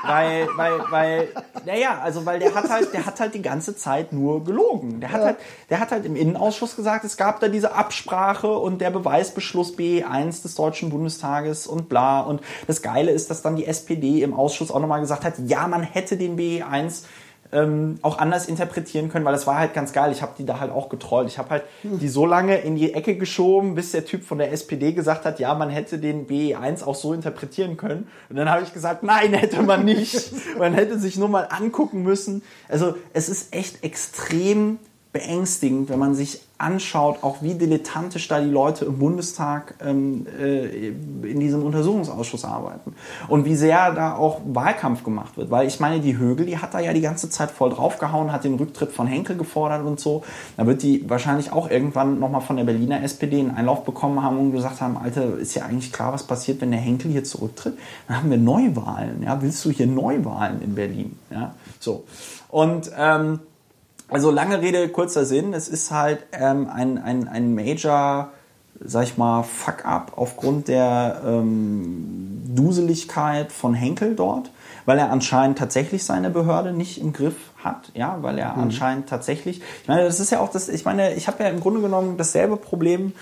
weil, weil, weil, naja, also weil der hat halt, der hat halt die ganze Zeit nur gelogen. Der hat ja. halt, der hat halt im Innenausschuss gesagt, es gab da diese Absprache und der Beweisbeschluss B1 des Deutschen Bundestages und bla. Und das Geile ist, dass dann die SPD im Ausschuss auch nochmal gesagt hat, ja, man hätte den B1 ähm, auch anders interpretieren können, weil das war halt ganz geil. Ich habe die da halt auch getrollt. Ich habe halt die so lange in die Ecke geschoben, bis der Typ von der SPD gesagt hat, ja, man hätte den BE1 auch so interpretieren können. Und dann habe ich gesagt, nein, hätte man nicht. man hätte sich nur mal angucken müssen. Also es ist echt extrem beängstigend, wenn man sich anschaut, auch wie dilettantisch da die Leute im Bundestag ähm, äh, in diesem Untersuchungsausschuss arbeiten und wie sehr da auch Wahlkampf gemacht wird. Weil ich meine, die Högel, die hat da ja die ganze Zeit voll draufgehauen, hat den Rücktritt von Henkel gefordert und so. Da wird die wahrscheinlich auch irgendwann nochmal von der Berliner SPD einen Einlauf bekommen haben und gesagt haben, Alter, ist ja eigentlich klar, was passiert, wenn der Henkel hier zurücktritt? Dann haben wir Neuwahlen. Ja? Willst du hier Neuwahlen in Berlin? Ja? So. Und ähm, also lange Rede, kurzer Sinn. Es ist halt ähm, ein, ein, ein Major, sag ich mal, Fuck-up aufgrund der ähm, Duseligkeit von Henkel dort, weil er anscheinend tatsächlich seine Behörde nicht im Griff hat, ja, weil er mhm. anscheinend tatsächlich, ich meine, das ist ja auch das, ich meine, ich habe ja im Grunde genommen dasselbe Problem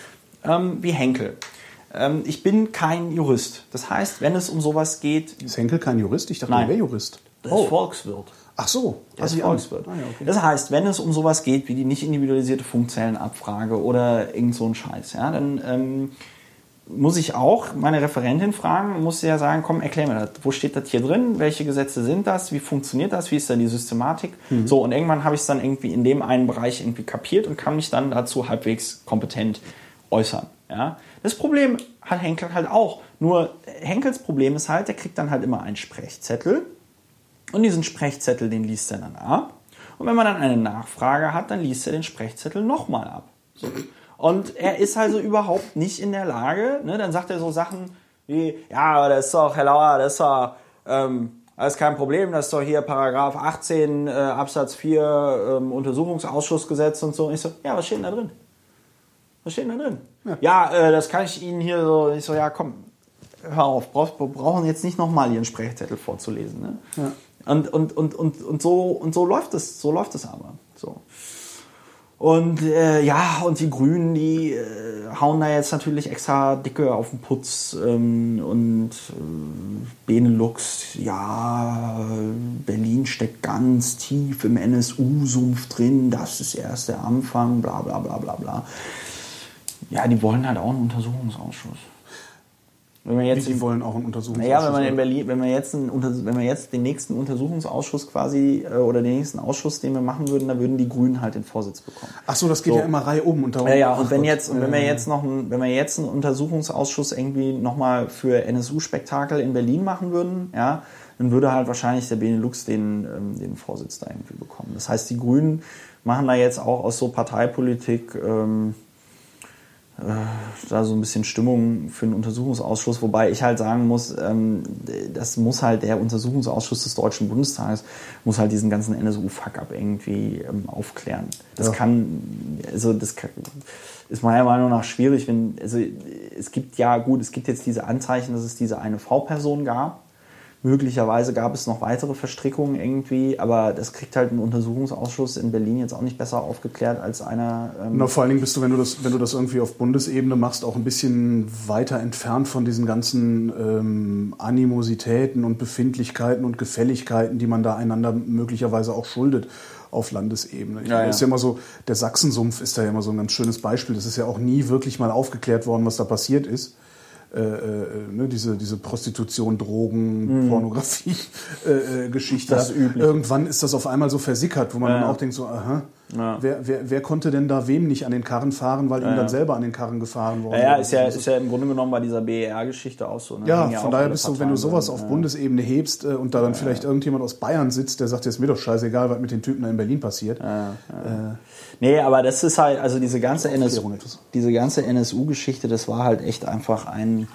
ähm, wie Henkel. Ähm, ich bin kein Jurist. Das heißt, wenn es um sowas geht. Ist Henkel kein Jurist? Ich dachte, er wäre Jurist. Das oh. ist Volkswirt. Ach so, das ist Volkswirt. Ah, ja, okay. Das heißt, wenn es um sowas geht wie die nicht individualisierte Funkzellenabfrage oder irgend so ein Scheiß, ja, dann ähm, muss ich auch meine Referentin fragen, muss sie ja sagen, komm, erklär mir das. Wo steht das hier drin? Welche Gesetze sind das? Wie funktioniert das? Wie ist da die Systematik? Mhm. So, und irgendwann habe ich es dann irgendwie in dem einen Bereich irgendwie kapiert und kann mich dann dazu halbwegs kompetent äußern. Ja? Das Problem hat Henkel halt auch. Nur Henkels Problem ist halt, der kriegt dann halt immer einen Sprechzettel und diesen Sprechzettel, den liest er dann ab. Und wenn man dann eine Nachfrage hat, dann liest er den Sprechzettel nochmal ab. So. Und er ist also überhaupt nicht in der Lage, ne, dann sagt er so Sachen wie, ja, aber das ist doch, Herr Lauer, das ist doch, ähm, das ist kein Problem, das ist doch hier Paragraph 18 äh, Absatz 4 ähm, Untersuchungsausschussgesetz und so. Und ich so, ja, was steht denn da drin? Was steht denn da drin? Ja, ja äh, das kann ich Ihnen hier so, ich so, ja, komm, hör auf, wir brauchen jetzt nicht nochmal Ihren Sprechzettel vorzulesen. Ne? Ja. Und, und, und, und, und, so, und so läuft es, so läuft es aber. So. Und äh, ja, und die Grünen, die äh, hauen da jetzt natürlich extra dicke auf den Putz ähm, und äh, Benelux, ja, Berlin steckt ganz tief im NSU-Sumpf drin, das ist erst der Anfang, bla bla bla bla bla. Ja, die wollen halt auch einen Untersuchungsausschuss. Wenn wir jetzt die in- wollen auch einen Untersuchungsausschuss. Naja, wenn man in? Berlin, wenn wir jetzt, einen, wenn wir jetzt den nächsten Untersuchungsausschuss quasi äh, oder den nächsten Ausschuss, den wir machen würden, da würden die Grünen halt den Vorsitz bekommen. Ach so, das geht So. ja immer Reihe um. Und darum, Ja, ja, und wenn jetzt, und wenn wir jetzt noch einen, wenn wir jetzt einen Untersuchungsausschuss irgendwie nochmal für NSU-Spektakel in Berlin machen würden, ja, dann würde halt wahrscheinlich der Benelux den, ähm, den Vorsitz da irgendwie bekommen. Das heißt, die Grünen machen da jetzt auch aus so Parteipolitik ähm, äh, da so ein bisschen Stimmung für einen Untersuchungsausschuss, wobei ich halt sagen muss, ähm, das muss halt der Untersuchungsausschuss des Deutschen Bundestages muss halt diesen ganzen NSU-Fuck-up irgendwie ähm, aufklären. Das Ja. kann, also das kann, ist meiner Meinung nach schwierig, wenn, also es gibt ja gut, es gibt jetzt diese Anzeichen, dass es diese eine V-Person gab. Möglicherweise gab es noch weitere Verstrickungen irgendwie, aber das kriegt halt ein Untersuchungsausschuss in Berlin jetzt auch nicht besser aufgeklärt als einer. Ähm, Na, vor allen Dingen bist du, wenn du das, wenn du das irgendwie auf Bundesebene machst, auch ein bisschen weiter entfernt von diesen ganzen ähm, Animositäten und Befindlichkeiten und Gefälligkeiten, die man da einander möglicherweise auch schuldet auf Landesebene. Ich Ja, meine, ist ja immer so, der Sachsensumpf ist da ja immer so ein ganz schönes Beispiel. Das ist ja auch nie wirklich mal aufgeklärt worden, was da passiert ist. Äh, äh, ne, diese, diese Prostitution, Drogen, Pornografie äh, äh, üblich. Irgendwann ist das auf einmal so versickert, wo man Ja. dann auch denkt so, aha, Ja. wer, wer, wer konnte denn da wem nicht an den Karren fahren, weil ihm dann selber an den Karren gefahren worden Ja, ja, ist. ja, ist ja im Grunde genommen bei dieser BER-Geschichte auch so. Ne? Ja, von daher bist du, wenn du sowas drin, auf ja. Bundesebene hebst äh, und da dann vielleicht irgendjemand aus Bayern sitzt, der sagt, jetzt ist mir doch scheißegal, was mit den Typen da in Berlin passiert. Nee, aber das ist halt, also diese ganze, NS, diese ganze NSU-Geschichte, das war halt echt einfach ein,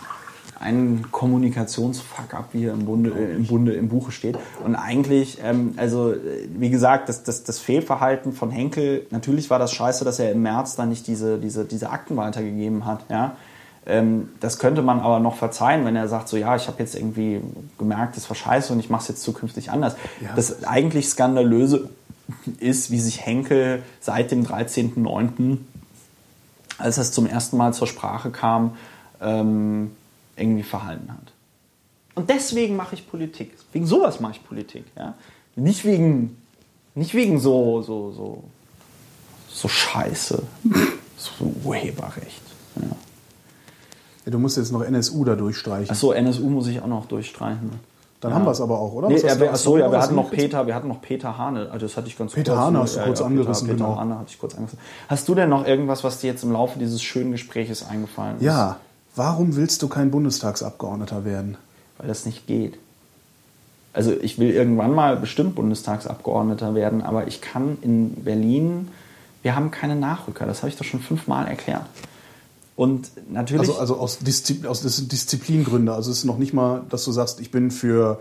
ein Kommunikationsfuck-up, wie hier im Bunde, äh, im Bunde, im Buche steht. Und eigentlich, ähm, also äh, wie gesagt, das, das, das Fehlverhalten von Henkel, natürlich war das scheiße, dass er im März dann nicht diese, diese, diese Akten weitergegeben hat, ja. Ähm, das könnte man aber noch verzeihen, wenn er sagt, so ja, ich habe jetzt irgendwie gemerkt, das war scheiße und ich mache es jetzt zukünftig anders. Ja. Das eigentlich Skandalöse ist, wie sich Henkel seit dem 13.09., als es zum ersten Mal zur Sprache kam, ähm, irgendwie verhalten hat. Und deswegen mache ich Politik. Wegen sowas mache ich Politik. Ja? Nicht wegen, nicht wegen so, so, so, so Scheiße. so Urheberrecht. Ja. Ja, du musst jetzt noch NSU da durchstreichen. Achso, NSU muss ich auch noch durchstreichen. Dann ja. haben wir es aber auch, oder? Nee, ja, achso, ja, wir hatten noch? Peter, wir hatten noch Peter Hane, also das hatte ich ganz Peter kurz. Hane hast du kurz Peter, angerissen, Peter genau. Hane hatte ich kurz angerissen. Hast du denn noch irgendwas, was dir jetzt im Laufe dieses schönen Gespräches eingefallen ist? Ja, warum willst du kein Bundestagsabgeordneter werden? Weil das nicht geht. Also ich will irgendwann mal bestimmt Bundestagsabgeordneter werden, aber ich kann in Berlin, wir haben keine Nachrücker, das habe ich doch schon fünfmal erklärt. Und natürlich... Also, also aus, Diszi aus Dis Disziplingründen. Also es ist noch nicht mal, dass du sagst, ich bin für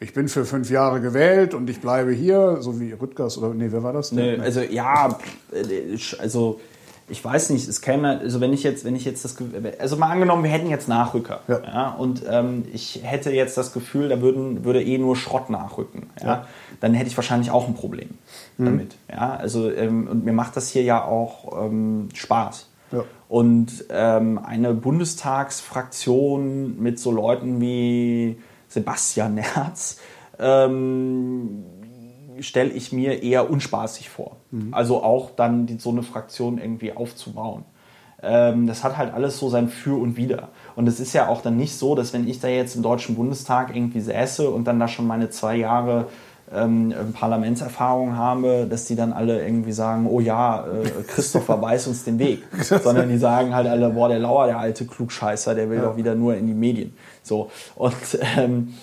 ich bin für fünf Jahre gewählt und ich bleibe hier, so wie Rüttgers oder nee, wer war das? Nee, also ja, äh, also ich weiß nicht, es käme, also wenn ich jetzt, wenn ich jetzt das, also mal angenommen, wir hätten jetzt Nachrücker, Ja. und ähm, ich hätte jetzt das Gefühl, da würden, würde eh nur Schrott nachrücken, ja, Ja. dann hätte ich wahrscheinlich auch ein Problem damit, ja, also ähm, und mir macht das hier ja auch ähm, Spaß. Ja. Und ähm, eine Bundestagsfraktion mit so Leuten wie Sebastian Nerz ähm, stelle ich mir eher unspaßig vor. Also auch dann die, so eine Fraktion irgendwie aufzubauen. Ähm, das hat halt alles so sein Für und Wider. Und es ist ja auch dann nicht so, dass wenn ich da jetzt im Deutschen Bundestag irgendwie säße und dann da schon meine zwei Jahre ähm, Parlamentserfahrung habe, dass die dann alle irgendwie sagen, oh ja, äh, Christopher weiß uns den Weg. Sondern die sagen halt alle, boah, der Lauer, der alte Klugscheißer, der will doch wieder nur in die Medien. So. Und ähm,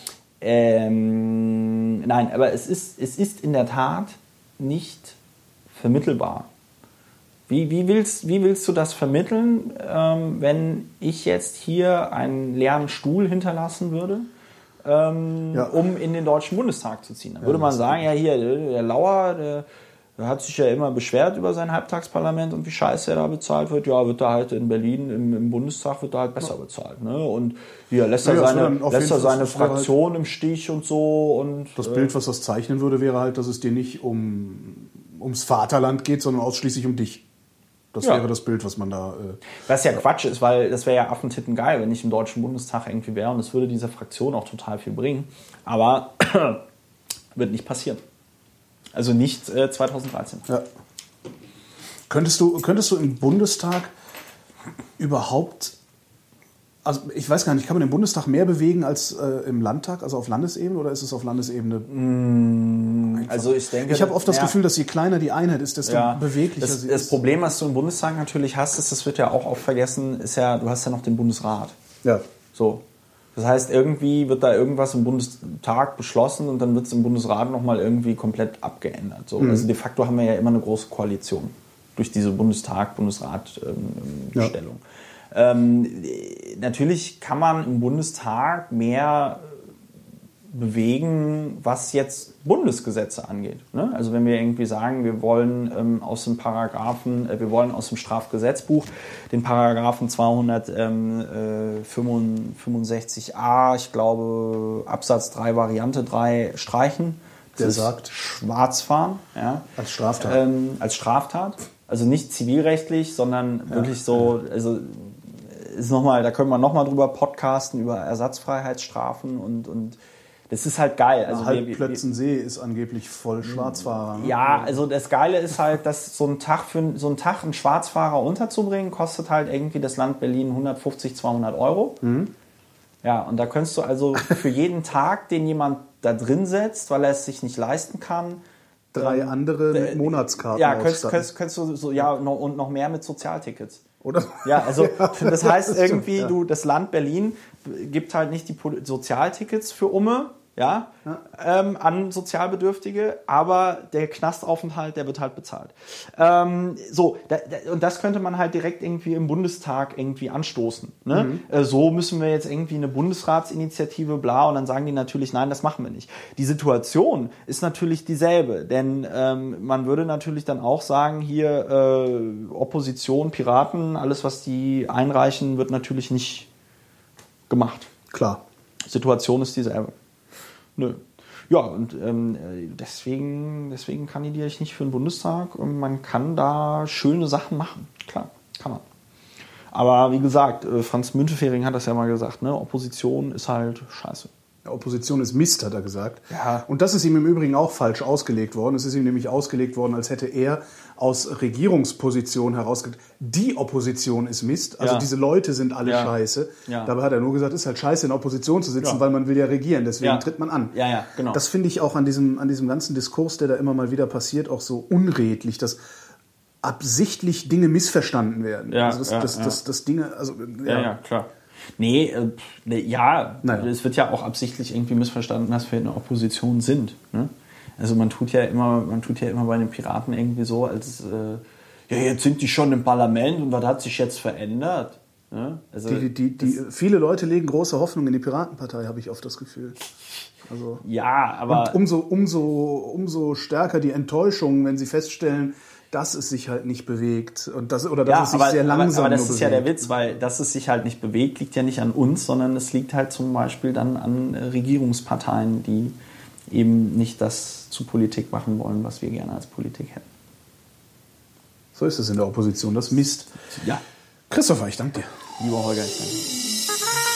ähm, nein, aber es ist, es ist in der Tat nicht vermittelbar. Wie, wie, willst, wie willst du das vermitteln, ähm, wenn ich jetzt hier einen leeren Stuhl hinterlassen würde, ähm, Ja. um in den Deutschen Bundestag zu ziehen? Dann würde man das sagen, ja hier, der, der Lauer, der, der hat sich ja immer beschwert über sein Halbtagsparlament und wie scheiße er da bezahlt wird. Ja, wird er halt in Berlin im, im Bundestag wird er halt besser bezahlt. Ne? Und hier lässt er Ja, seine, lässt er seine halt- Fraktion im Stich und so. Und, Das äh, Bild, was das zeichnen würde, wäre halt, dass es dir nicht um, ums Vaterland geht, sondern ausschließlich um dich. Das Ja. wäre das Bild, was man da. Äh, Was ja Quatsch ist, weil das wäre ja Affentitten geil, wenn ich im Deutschen Bundestag irgendwie wäre und es würde dieser Fraktion auch total viel bringen. Aber wird nicht passieren. Also nicht äh, 2013. ja. Könntest du, könntest du im Bundestag überhaupt Also ich weiß gar nicht, kann man im Bundestag mehr bewegen als äh, im Landtag, also auf Landesebene, oder ist es auf Landesebene? Also ich denke, Ich habe oft das ja. Gefühl, dass je kleiner die Einheit ist, desto ja, beweglicher das, sie das ist. Problem, was du im Bundestag natürlich hast, ist, das wird ja auch oft vergessen, ist ja, du hast ja noch den Bundesrat. Ja. So. Das heißt, irgendwie wird da irgendwas im Bundestag beschlossen und dann wird es im Bundesrat nochmal irgendwie komplett abgeändert. So. Mhm. Also de facto haben wir ja immer eine große Koalition durch diese Bundestag-Bundesrat-Stellung. Ähm, natürlich kann man im Bundestag mehr bewegen, was jetzt Bundesgesetze angeht. Ne? Also wenn wir irgendwie sagen, wir wollen ähm, aus dem Paragraphen, äh, wir wollen aus dem Strafgesetzbuch den Paragraphen 265a, ich glaube Absatz 3 Variante 3 streichen. Das Der sagt? Schwarzfahren, ja. Als Straftat. Ähm, als Straftat. Also nicht zivilrechtlich, sondern wirklich so, also ist noch mal, da können wir nochmal drüber podcasten, über Ersatzfreiheitsstrafen und, und das ist halt geil. Also wir- wir- Halbplötzensee ist angeblich voll Schwarzfahrer. Ne? ja, also das Geile ist halt, dass so ein Tag für so einen Tag einen Schwarzfahrer unterzubringen, kostet halt irgendwie das Land Berlin 150, 200 Euro. Ja, und da könntest du also für jeden Tag, den jemand da drin setzt, weil er es sich nicht leisten kann, Drei andere mit Monatskarten ja, könntest, könntest, könntest du so, ja, noch, und noch mehr mit Sozialtickets. Oder? Ja, also das heißt irgendwie, du, das Land Berlin gibt halt nicht die Sozialtickets für Umme, ja, Ähm, an Sozialbedürftige, aber der Knastaufenthalt, der wird halt bezahlt. Ähm, so, da, da, und das könnte man halt direkt irgendwie im Bundestag irgendwie anstoßen. Ne? Mhm. Äh, so müssen wir jetzt irgendwie eine Bundesratsinitiative, bla, und dann sagen die natürlich, nein, das machen wir nicht. Die Situation ist natürlich dieselbe, denn ähm, man würde natürlich dann auch sagen, hier äh, Opposition, Piraten, alles, was die einreichen, wird natürlich nicht gemacht. Klar. Situation ist dieselbe. Nö. Ja, und ähm, äh, deswegen, deswegen kandidiere ich nicht für den Bundestag. Und man kann da schöne Sachen machen. Klar, kann man. Aber wie gesagt, äh, Franz Müntefering hat das ja mal gesagt, ne? Opposition ist halt scheiße. Ja, Opposition ist Mist, hat er gesagt. Ja. Und das ist ihm im Übrigen auch falsch ausgelegt worden. Es ist ihm nämlich ausgelegt worden, als hätte er aus Regierungsposition heraus die Opposition ist Mist. Also Ja. diese Leute sind alle Ja. scheiße. Ja. Dabei hat er nur gesagt, es ist halt scheiße, in Opposition zu sitzen, weil man will ja regieren. Deswegen tritt man an. Ja, ja, genau. Das finde ich auch an diesem, an diesem ganzen Diskurs, der da immer mal wieder passiert, auch so unredlich, dass absichtlich Dinge missverstanden werden. Ja, also das, ja, das, das, das Dinge, also Ja, ja, klar. Nee, äh, nee, ja, Naja. es wird ja auch absichtlich irgendwie missverstanden, dass wir in der Opposition sind. Ne? Also man tut ja immer, man tut ja immer bei den Piraten irgendwie so, als äh, ja, jetzt sind die schon im Parlament und was hat sich jetzt verändert? Ne? Also, Die, die, die, viele Leute legen große Hoffnung in die Piratenpartei, habe ich oft das Gefühl. Also, ja, aber und umso, umso, umso stärker die Enttäuschung, wenn sie feststellen, dass es sich halt nicht bewegt und das, oder dass ja, es sich aber, sehr langsam aber, aber das ist ja der bewegt. Witz, weil dass es sich halt nicht bewegt, liegt ja nicht an uns, sondern es liegt halt zum Beispiel dann an äh, Regierungsparteien, die eben nicht das zu Politik machen wollen, was wir gerne als Politik hätten. So ist es in der Opposition, das Mist. Ja, Christopher, ich danke dir. lieber Holger, ich danke. Wer